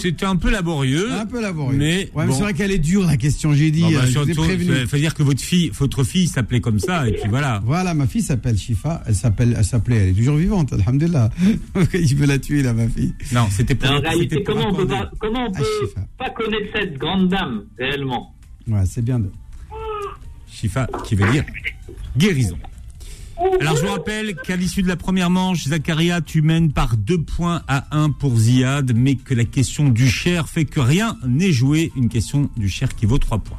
Speaker 1: C'était un peu laborieux.
Speaker 2: Un peu laborieux. Mais, c'est vrai qu'elle est dure la question. J'ai dit.
Speaker 1: bah, euh, il faut dire que votre fille, votre fille s'appelait comme ça et puis voilà.
Speaker 2: Voilà, ma fille s'appelle Shifa. Elle s'appelle, elle s'appelait, elle est toujours vivante. Alhamdulillah. Il veut la tuer là, ma fille.
Speaker 1: Non, c'était pas.
Speaker 15: En réalité, comment on peut, pas, comment on peut pas connaître cette grande dame réellement?
Speaker 2: Ouais, c'est bien de.
Speaker 1: Shifa, qui veut dire guérison. Alors je vous rappelle qu'à l'issue de la première manche, Zakaria, tu mènes par deux points à un pour Ziad, mais que la question du cher fait que rien n'est joué. Une question du cher qui vaut trois points.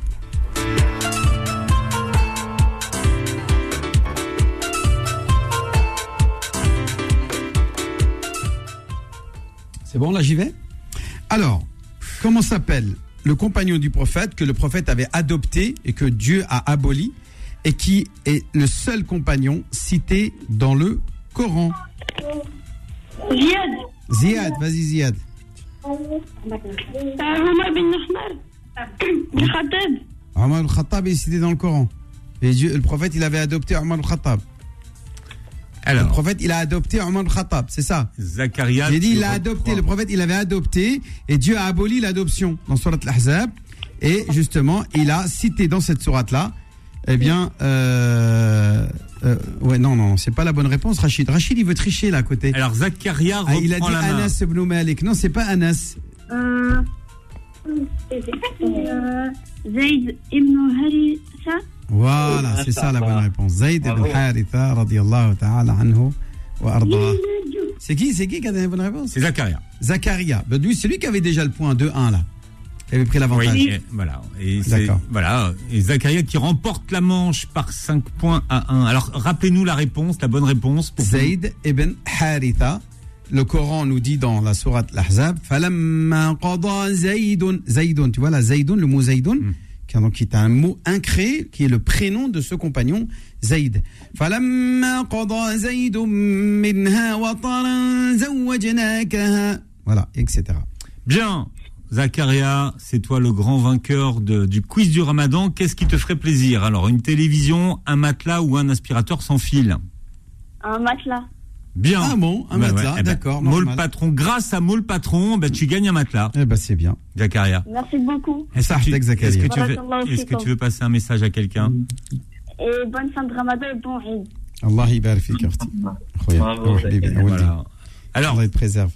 Speaker 2: C'est bon, là j'y vais? Alors, comment s'appelle le compagnon du prophète que le prophète avait adopté et que Dieu a aboli et qui est le seul compagnon cité dans le Coran
Speaker 9: Ziad.
Speaker 2: Ziad, vas-y Ziad.
Speaker 9: Omar bin Khattab.
Speaker 2: Omar al-Khattab est cité dans le Coran. Et Dieu, le prophète, il avait adopté Omar al-Khattab. Alors, le prophète, il a adopté Omar al-Khattab, c'est ça
Speaker 1: Zacharia.
Speaker 2: J'ai dit, il a adopté, le prophète, il avait adopté, et Dieu a aboli l'adoption dans Surat al-Ahzab. Et justement, il a cité dans cette sourate-là eh bien, euh, euh, ouais, non, non, c'est pas la bonne réponse, Rachid. Rachid, il veut tricher là à côté.
Speaker 1: Alors, Zakaria reprend ah,
Speaker 2: Il a dit Anas ibn Malik. Non, c'est pas Anas.
Speaker 9: Euh, Zayd ibn.
Speaker 2: Voilà, c'est ça la bonne réponse. Zayd ibn Haritha, radiallahu ta'ala anhu wa arda. C'est qui, c'est qui qui a donné la bonne réponse?
Speaker 1: C'est Zakaria.
Speaker 2: Zakaria. Ben, lui, c'est lui qui avait déjà le point 2-1 là avait pris l'avantage.
Speaker 1: Oui, voilà. Et voilà. Et Zakaria qui remporte la manche par 5 points à 1. Alors, rappelez-nous la réponse, la bonne réponse.
Speaker 2: Zayd ibn Haritha. Le Coran nous dit dans la sourate L'Ahzab, Falamma qada Zaydun. Zaydun, tu vois, la Zaydun, le mot Zaydun, hmm. qui est un mot incréé, qui est le prénom de ce compagnon, Zayd. Voilà, etc.
Speaker 1: Bien. Zakaria, c'est toi le grand vainqueur du quiz du ramadan. Qu'est-ce qui te ferait plaisir? Alors, une télévision, un matelas ou un aspirateur sans fil?
Speaker 9: Un matelas.
Speaker 1: Bien.
Speaker 2: Ah bon, un bah matelas, eh ben, d'accord.
Speaker 1: Moule Patron, grâce à Moule Patron, ben, tu gagnes un matelas.
Speaker 2: Eh ben, c'est bien.
Speaker 1: Zakaria.
Speaker 9: Merci beaucoup.
Speaker 2: Est-ce que, tu,
Speaker 1: est que, tu veux, passer un message à quelqu'un
Speaker 9: Et bonne fin de ramadan et bon Eid.
Speaker 2: Allah يبارك فيك
Speaker 1: alors,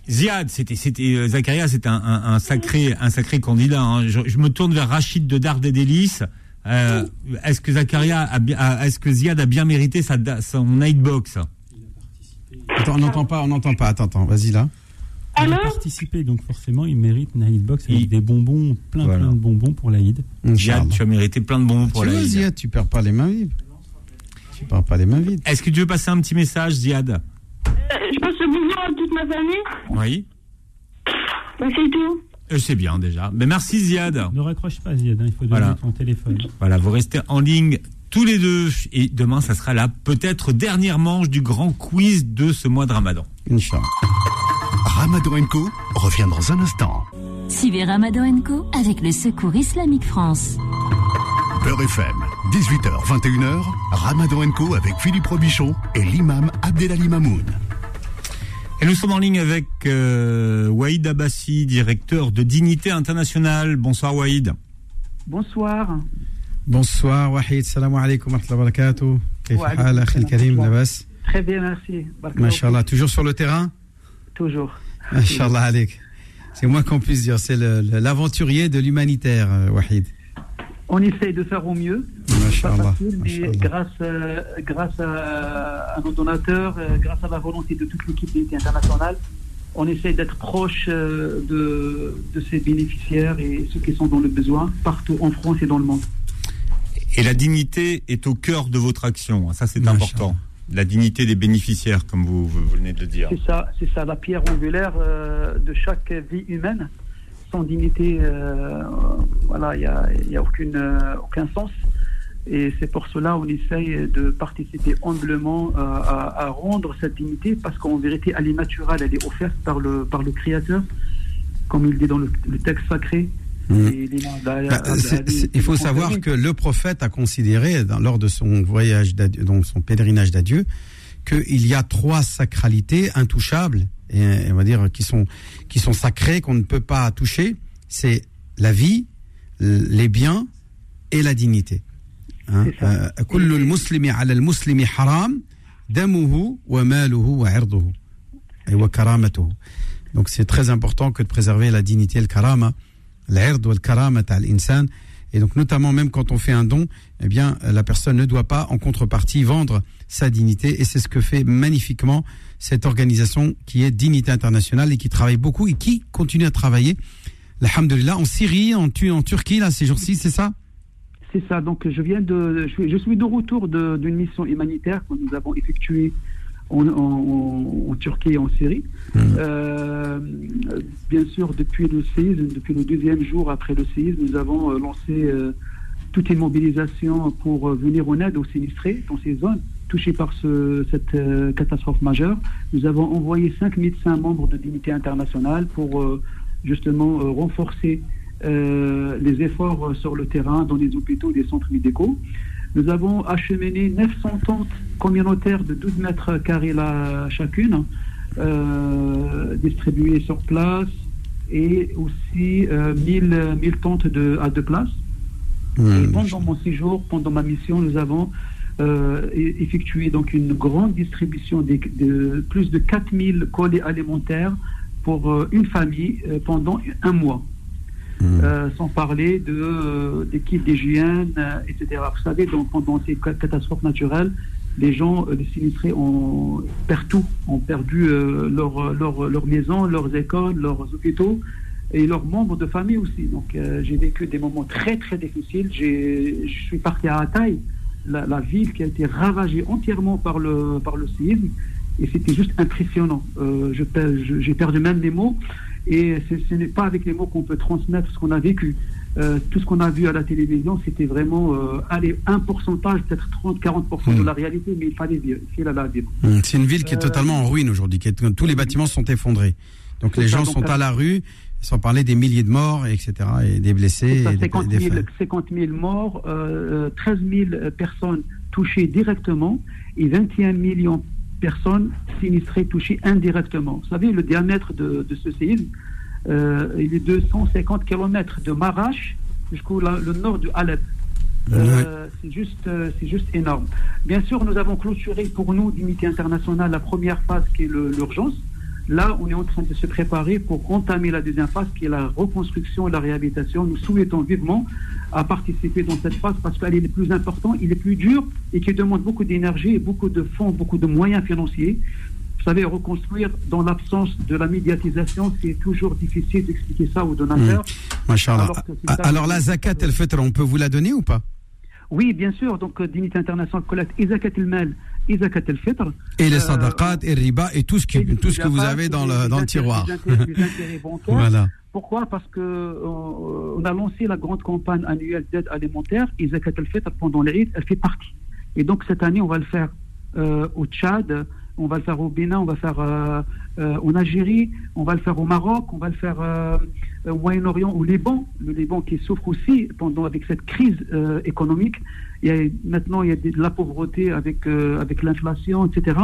Speaker 1: Ziad, c'était, c'était euh, Zakaria, c'est un, un, sacré, un sacré candidat. Hein. Je, me tourne vers Rachid de Dard et Délices. Euh, est-ce que Zakaria a, est-ce que Ziad a bien mérité sa, son nightbox
Speaker 2: Attends, on n'entend pas, on n'entend pas. Attends, attends, vas-y là.
Speaker 4: Il a participé, donc forcément, il mérite une Nightbox avec des bonbons, plein, plein de bonbons pour l'Aïd.
Speaker 1: Ziad, tu as mérité plein de bonbons pour l'Aïd.
Speaker 2: Ziad, tu perds pas les mains vides. Tu perds pas les mains vides.
Speaker 1: Est-ce que tu veux passer un petit message, Ziad euh,
Speaker 9: Je passe le bonjour à toute ma famille.
Speaker 1: Oui.
Speaker 9: Bah, c'est tout.
Speaker 1: Euh, c'est bien déjà. Mais merci Ziad.
Speaker 4: Ne raccroche pas Ziad, hein, il faut donner ton téléphone.
Speaker 1: Voilà, vous restez en ligne tous les deux. Et demain, ça sera la peut-être dernière manche du grand quiz de ce mois de Ramadan.
Speaker 2: Inch'Allah.
Speaker 5: Ramadan Co revient dans un instant.
Speaker 6: Suivez Ramadan Co avec le Secours Islamique France.
Speaker 5: Peur FM 18h, 21h, Ramadan Co avec Philippe Robichon et l'imam Abdelali Mamoun.
Speaker 1: Et nous sommes en ligne avec euh, Waïd Abbassi, directeur de Dignité Internationale. Bonsoir Waïd.
Speaker 16: Bonsoir.
Speaker 2: Bonsoir Wahid, salam alaikum wa barakatuh.
Speaker 16: Très bien, merci.
Speaker 2: Masha'Allah, toujours sur le terrain?
Speaker 16: Toujours.
Speaker 2: Masha'Allah C'est moins qu'on puisse dire, c'est l'aventurier de l'humanitaire, euh, Wahid.
Speaker 16: On essaye de faire au mieux. Pas facile, mais grâce, euh, grâce à, nos donateurs, euh, grâce à la volonté de toute l'équipe internationale, on essaye d'être proche de, de ces bénéficiaires et ceux qui sont dans le besoin, partout en France et dans le monde.
Speaker 1: Et la dignité est au cœur de votre action. Ça, c'est important. La dignité des bénéficiaires, comme vous, venez de le dire.
Speaker 16: C'est ça, c'est ça, la pierre angulaire euh, de chaque vie humaine. Sans dignité, euh, voilà, il n'y a, y a aucune, euh, aucun sens. Et c'est pour cela qu'on essaye de participer humblement à, rendre cette dignité, parce qu'en vérité, elle est naturelle, elle est offerte par le, par le Créateur, comme il dit dans le texte sacré.
Speaker 2: Mm. Bah, il faut savoir que le prophète a considéré, lors de son voyage, donc son pèlerinage d'adieu, qu'il y a trois sacralités intouchables, et, on va dire qui sont qui sont sacrées, qu'on ne peut pas toucher. C'est la vie, les biens et la dignité. Hein? Euh, donc c'est très important que de préserver la dignité et le karama et donc notamment même quand on fait un don, eh bien la personne ne doit pas en contrepartie vendre sa dignité et c'est ce que fait magnifiquement cette organisation qui est Dignité Internationale et qui travaille beaucoup et qui continue à travailler. Alhamdulillah en Syrie, en, en Turquie là ces jours-ci, c'est ça?
Speaker 16: C'est ça. Donc je viens de je suis de retour d'une mission humanitaire que nous avons effectuée en, Turquie et en Syrie. Mmh. Euh, bien sûr, depuis le séisme, depuis le deuxième jour après le séisme, nous avons euh, lancé euh, toute une mobilisation pour venir en aide aux sinistrés dans ces zones touchées par cette catastrophe majeure. Nous avons envoyé cinq médecins membres de Dignité internationale pour justement renforcer les efforts sur le terrain dans les hôpitaux et les centres médicaux. Nous avons acheminé 900 tentes communautaires de 12 mètres carrés chacune, euh, distribuées sur place, et aussi 1000, euh, tentes de, à deux places. et pendant mon séjour, pendant ma mission, nous avons euh, effectué donc une grande distribution de, de plus de 4000 colis alimentaires pour une famille pendant un mois. Hmm. Euh, sans parler de euh, d'équipes d'hygiène, euh, etc. Vous savez, donc, pendant ces catastrophes naturelles, les gens, les sinistrés ont perdu tout, ont perdu leur, leur, leur, maison, leurs écoles, leurs hôpitaux et leurs membres de famille aussi. Donc j'ai vécu des moments très très difficiles. Je suis parti à Ataï, la, la, ville qui a été ravagée entièrement par le, par le séisme, et c'était juste impressionnant. J'ai perdu même mes mots. Et ce n'est pas avec les mots qu'on peut transmettre ce qu'on a vécu. Euh, tout ce qu'on a vu à la télévision, c'était vraiment euh, allez, un pourcentage, peut-être 30-40% de hmm. la réalité, mais il fallait vivre.
Speaker 2: Hmm. C'est une ville qui est euh, totalement en ruine aujourd'hui. Tous les bâtiments sont effondrés. Donc les gens sont à la rue, sans parler des milliers de morts, etc., et des blessés.
Speaker 16: Ça, 50, 000, 50 000 morts, 13 000 personnes touchées directement et 21 millions personnes sinistrées touchées indirectement. Vous savez, le diamètre de, ce séisme, euh, il est 250 km de Marash jusqu'au le nord du Alep. Euh, c'est juste, euh, c'est juste énorme. Bien sûr, nous avons clôturé pour nous, d'unité internationale, la première phase qui est l'urgence. Là, on est en train de se préparer pour entamer la deuxième phase qui est la reconstruction et la réhabilitation. Nous souhaitons vivement à participer dans cette phase parce qu'elle est le plus important, il est plus dur et qui demande beaucoup d'énergie, beaucoup de fonds, beaucoup de moyens financiers. Vous savez, reconstruire dans l'absence de la médiatisation, c'est toujours difficile d'expliquer ça aux donateurs.
Speaker 2: Mmh. Alors, Alors, la zakat, elle fait, on peut vous la donner ou pas?
Speaker 16: Oui, bien sûr. Donc, euh, Dignité internationale collecte Zakat el-Mal et Zakat el-Fitr.
Speaker 2: Et les euh, sadaqat et riba et tout ce, qui, tout ce que vous avez dans le, dans le tiroir.
Speaker 16: Voilà. Pourquoi? Parce que euh, on a lancé la grande campagne annuelle d'aide alimentaire et Zakat al-Fitr pendant l'Eid, elle fait partie. Et donc cette année, on va le faire euh, au Tchad, on va le faire au Bénin, on va le faire euh, en Algérie, on va le faire au Maroc, on va le faire au Moyen-Orient, au Liban, le Liban qui souffre aussi pendant avec cette crise économique. Maintenant, il y a de la pauvreté avec, avec l'inflation, etc.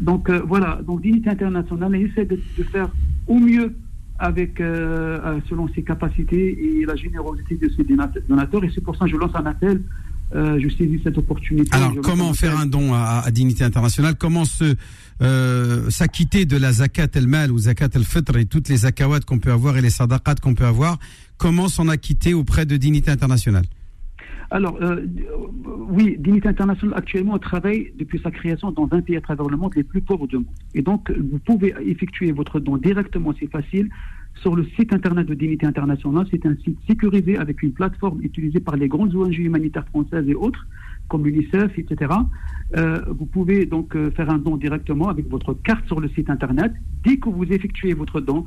Speaker 16: Donc voilà, donc Dignité internationale essaie de, de faire au mieux avec, euh, euh, selon ses capacités et la générosité de ses donateurs. Et c'est pour ça que je lance un appel. Euh, je saisis cette opportunité.
Speaker 2: Alors, comment faire un don à, Dignité Internationale? Comment se s'acquitter de la zakat el-mal ou zakat el-fitr et toutes les zakawat qu'on peut avoir et les sadaqat qu'on peut avoir? Comment s'en acquitter auprès de Dignité Internationale?
Speaker 16: Alors, euh, oui, Dignité Internationale actuellement travaille depuis sa création dans 20 pays à travers le monde les plus pauvres du monde. Et donc, vous pouvez effectuer votre don directement, c'est facile, sur le site internet de Dignité Internationale. C'est un site sécurisé avec une plateforme utilisée par les grandes ONG humanitaires françaises et autres, comme l'UNICEF, etc. Euh, vous pouvez donc euh, faire un don directement avec votre carte sur le site internet. Dès que vous effectuez votre don,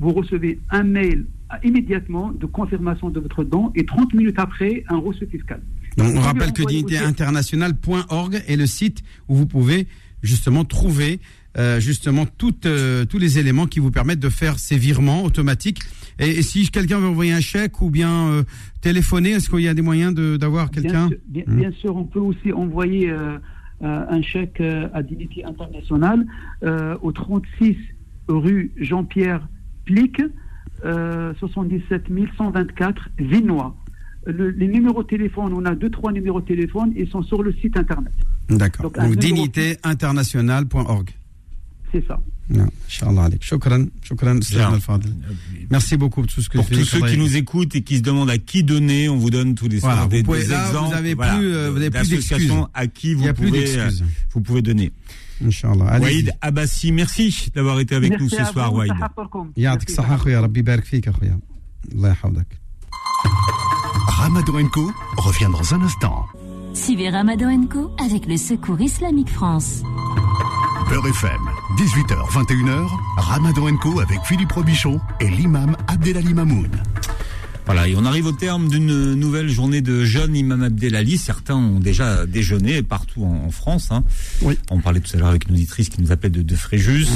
Speaker 16: vous recevez un mail immédiatement de confirmation de votre don et 30 minutes après, un reçu fiscal.
Speaker 2: on rappelle que dignitéinternationale.org est le site où vous pouvez justement trouver euh, justement euh, tous les éléments qui vous permettent de faire ces virements automatiques. Et, si quelqu'un veut envoyer un chèque ou bien euh, téléphoner, est-ce qu'il y a des moyens d'avoir quelqu'un
Speaker 16: bien, hmm. bien, sûr, on peut aussi envoyer un chèque à Dignité Internationale au 36 rue Jean-Pierre Plic, 77 124 Vinois. les numéros de téléphone, on a deux, trois numéros de téléphone, ils sont sur le site internet.
Speaker 2: D'accord. Donc, Donc dignitéinternationale.org.
Speaker 16: C'est ça.
Speaker 2: Merci beaucoup pour tout ce que
Speaker 1: Pour tous ceux qui nous écoutent et qui se demandent à qui donner, on vous donne tous les
Speaker 2: voilà, des, vous exemples. Vous n'avez plus, euh, vous plus
Speaker 1: à qui vous pouvez, euh, vous pouvez donner.
Speaker 2: Inch'Allah.
Speaker 1: Waïd Abbassi, merci d'avoir été avec nous ce soir, Waïd.
Speaker 5: Ramadan Co revient dans un instant.
Speaker 6: Suivez Ramadan Co avec le Secours Islamique France.
Speaker 5: Beurre FM, 18h, 21h, Ramadan Co avec Philippe Robichon et l'imam Abdelali Mamoun.
Speaker 1: Voilà, et on arrive au terme d'une nouvelle journée de jeûne Imam Abdelali. Certains ont déjà déjeuné partout en, France. Hein.
Speaker 2: Oui.
Speaker 1: On parlait tout à l'heure avec une auditrice qui nous appelait de, de Fréjus.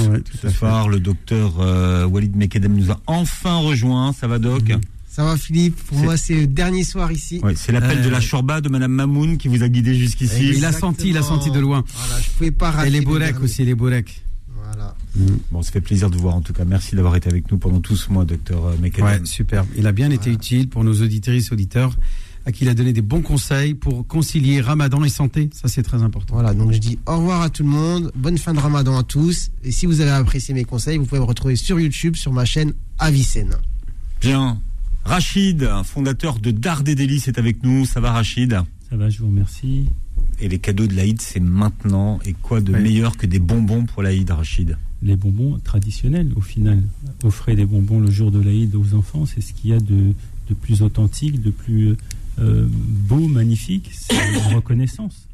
Speaker 1: Ce soir, le docteur euh, Walid Mekedem nous a enfin rejoint. Ça va, Doc? Mhm.
Speaker 17: Ça va Philippe, pour moi c'est le dernier soir ici.
Speaker 1: c'est l'appel de la Chorba de Madame Mamoun qui vous a guidé jusqu'ici.
Speaker 2: Il a senti, il a senti de loin.
Speaker 17: Voilà, je pouvais pas
Speaker 2: rater. Et les Borek aussi, les Borek.
Speaker 17: Voilà.
Speaker 1: Mm. Bon, ça fait plaisir de vous voir en tout cas. Merci d'avoir été avec nous pendant tout ce mois, docteur euh, Mekadem.
Speaker 2: Ouais, super. Il a bien été utile pour nos auditrices, auditeurs, à qui il a donné des bons conseils pour concilier Ramadan et santé. Ça, c'est très important.
Speaker 17: Voilà, donc je dis au revoir à tout le monde. Bonne fin de Ramadan à tous. Et si vous avez apprécié mes conseils, vous pouvez me retrouver sur YouTube, sur ma chaîne Avicenne.
Speaker 1: Bien. Rachid, fondateur de Dard et Délices, est avec nous. Ça va, Rachid?
Speaker 18: Ça va, je vous remercie.
Speaker 1: Et les cadeaux de l'Aïd, c'est maintenant. Et quoi de meilleur que des bonbons pour l'Aïd, Rachid?
Speaker 18: Les bonbons traditionnels, au final. Offrir des bonbons le jour de l'Aïd aux enfants, c'est ce qu'il y a de, plus authentique, de plus euh, beau, magnifique. C'est une reconnaissance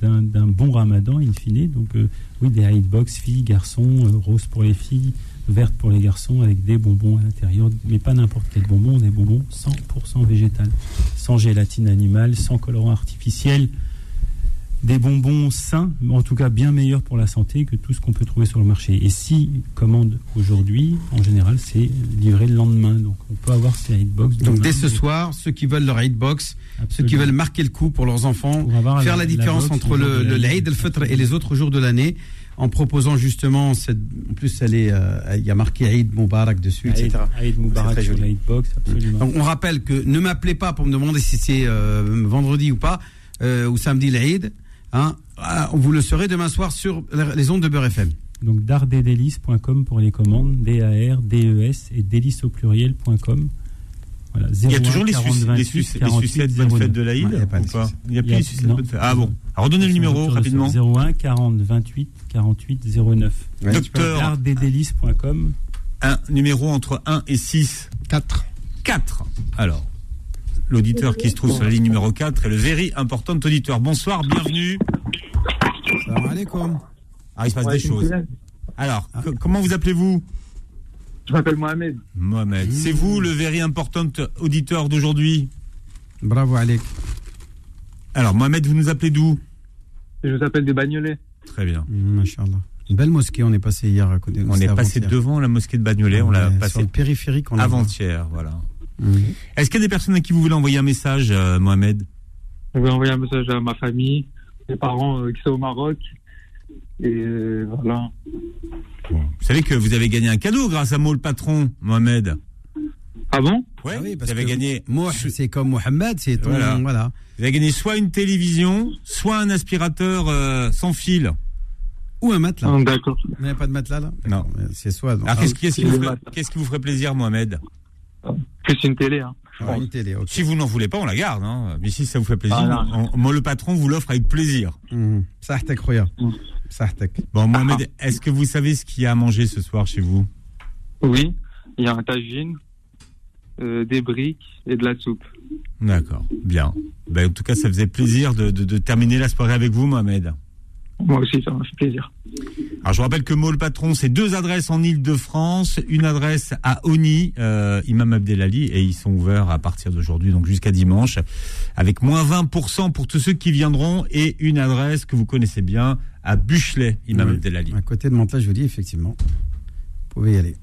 Speaker 18: d'un bon ramadan, in fine. Donc, euh, oui, des Aïd box, filles, garçons, euh, roses pour les filles, verte pour les garçons avec des bonbons à l'intérieur, mais pas n'importe quel bonbon, des bonbons 100% végétal, sans gélatine animale, sans colorant artificiel, des bonbons sains, en tout cas bien meilleurs pour la santé que tout ce qu'on peut trouver sur le marché. Et si commande aujourd'hui, en général, c'est livré le lendemain. Donc on peut avoir ces hitbox.
Speaker 2: Donc dès ce soir, ceux qui veulent leur hitbox, ceux qui veulent marquer le coup pour leurs enfants, faire la, différence entre le, le, le et les autres jours de l'année, en proposant justement cette. En plus, elle est, euh, il y a marqué Aïd Moubarak dessus, etc.
Speaker 18: Aïd Moubarak sur box, absolument.
Speaker 2: Donc, on rappelle que ne m'appelez pas pour me demander si c'est euh, vendredi ou pas, euh, ou samedi l'Aïd. Hein, ah, vous le saurez demain soir sur les ondes de Beurre FM.
Speaker 18: Donc dardedélices.com pour les commandes, D-A-R-D-E-S et délices au pluriel.com
Speaker 1: il y a toujours les, sucettes bonne fête de l'Aïd Il n'y a, plus les sucettes bonne fête. Ah bon. Alors redonnez le numéro rapidement.
Speaker 18: 01 40 28 48 09.
Speaker 1: Docteur. Un numéro entre 1 et 6.
Speaker 17: 4.
Speaker 1: 4. Alors, l'auditeur qui se trouve sur la ligne numéro 4 est le very important auditeur. Bonsoir, bienvenue.
Speaker 2: Salam alaikum.
Speaker 1: Ah, il se passe des choses. Alors, comment vous appelez-vous
Speaker 19: je m'appelle Mohamed.
Speaker 1: Mohamed. C'est vous le very important auditeur d'aujourd'hui
Speaker 2: Bravo, Alec.
Speaker 1: Alors, Mohamed, vous nous appelez d'où
Speaker 19: Je vous appelle des Bagnolet.
Speaker 1: Très bien.
Speaker 2: Mmh, Une belle mosquée, on est passé hier à côté.
Speaker 1: On est passé devant la mosquée de Bagnolet, on l'a passé.
Speaker 2: Sur le périphérique, on
Speaker 1: Avant-hier, voilà. Mhm. Est-ce qu'il y a des personnes à qui vous voulez envoyer un message, euh, Mohamed?
Speaker 19: Je vais envoyer un message à ma famille, mes parents euh, qui sont au Maroc. Et euh, voilà.
Speaker 1: Vous savez que vous avez gagné un cadeau grâce à moi le patron, Mohamed.
Speaker 19: Ah bon
Speaker 1: ouais, ah oui, parce vous avez gagné.
Speaker 2: Moi, c'est comme Mohamed, c'est ton. Voilà.
Speaker 1: Vous avez gagné soit une télévision, soit un aspirateur sans fil.
Speaker 2: Ou un matelas.
Speaker 19: Ah, d'accord.
Speaker 2: Vous n'avez pas de matelas là
Speaker 1: Non.
Speaker 2: C'est soit.
Speaker 1: Alors, qu'est-ce qui, qui, vous ferait plaisir, Mohamed
Speaker 19: Plus une télé. Hein.
Speaker 2: Ah, une télé,
Speaker 1: Si vous n'en voulez pas, on la garde. Hein. Mais si ça vous fait plaisir, ah, moi le patron vous l'offre avec plaisir.
Speaker 2: Mmh. Ça mmh.
Speaker 1: Bon, Mohamed, est-ce que vous savez ce qu'il y a à manger ce soir chez vous?
Speaker 19: Oui, il y a un tagine, euh, des briques et de la soupe.
Speaker 1: D'accord, bien. Ben, en tout cas, ça faisait plaisir de, de, de terminer la soirée avec vous, Mohamed.
Speaker 19: Moi aussi, ça m'a fait plaisir.
Speaker 1: Alors, je rappelle que Mo le patron, c'est deux adresses en Ile-de-France, une adresse à Oni, euh, Imam Abdelali, et ils sont ouverts à partir d'aujourd'hui, donc jusqu'à dimanche, avec moins 20% pour tous ceux qui viendront, et une adresse que vous connaissez bien à Buchelet, Imam Abdelali.
Speaker 2: À côté de Mantes, je vous dis, effectivement, vous pouvez y aller.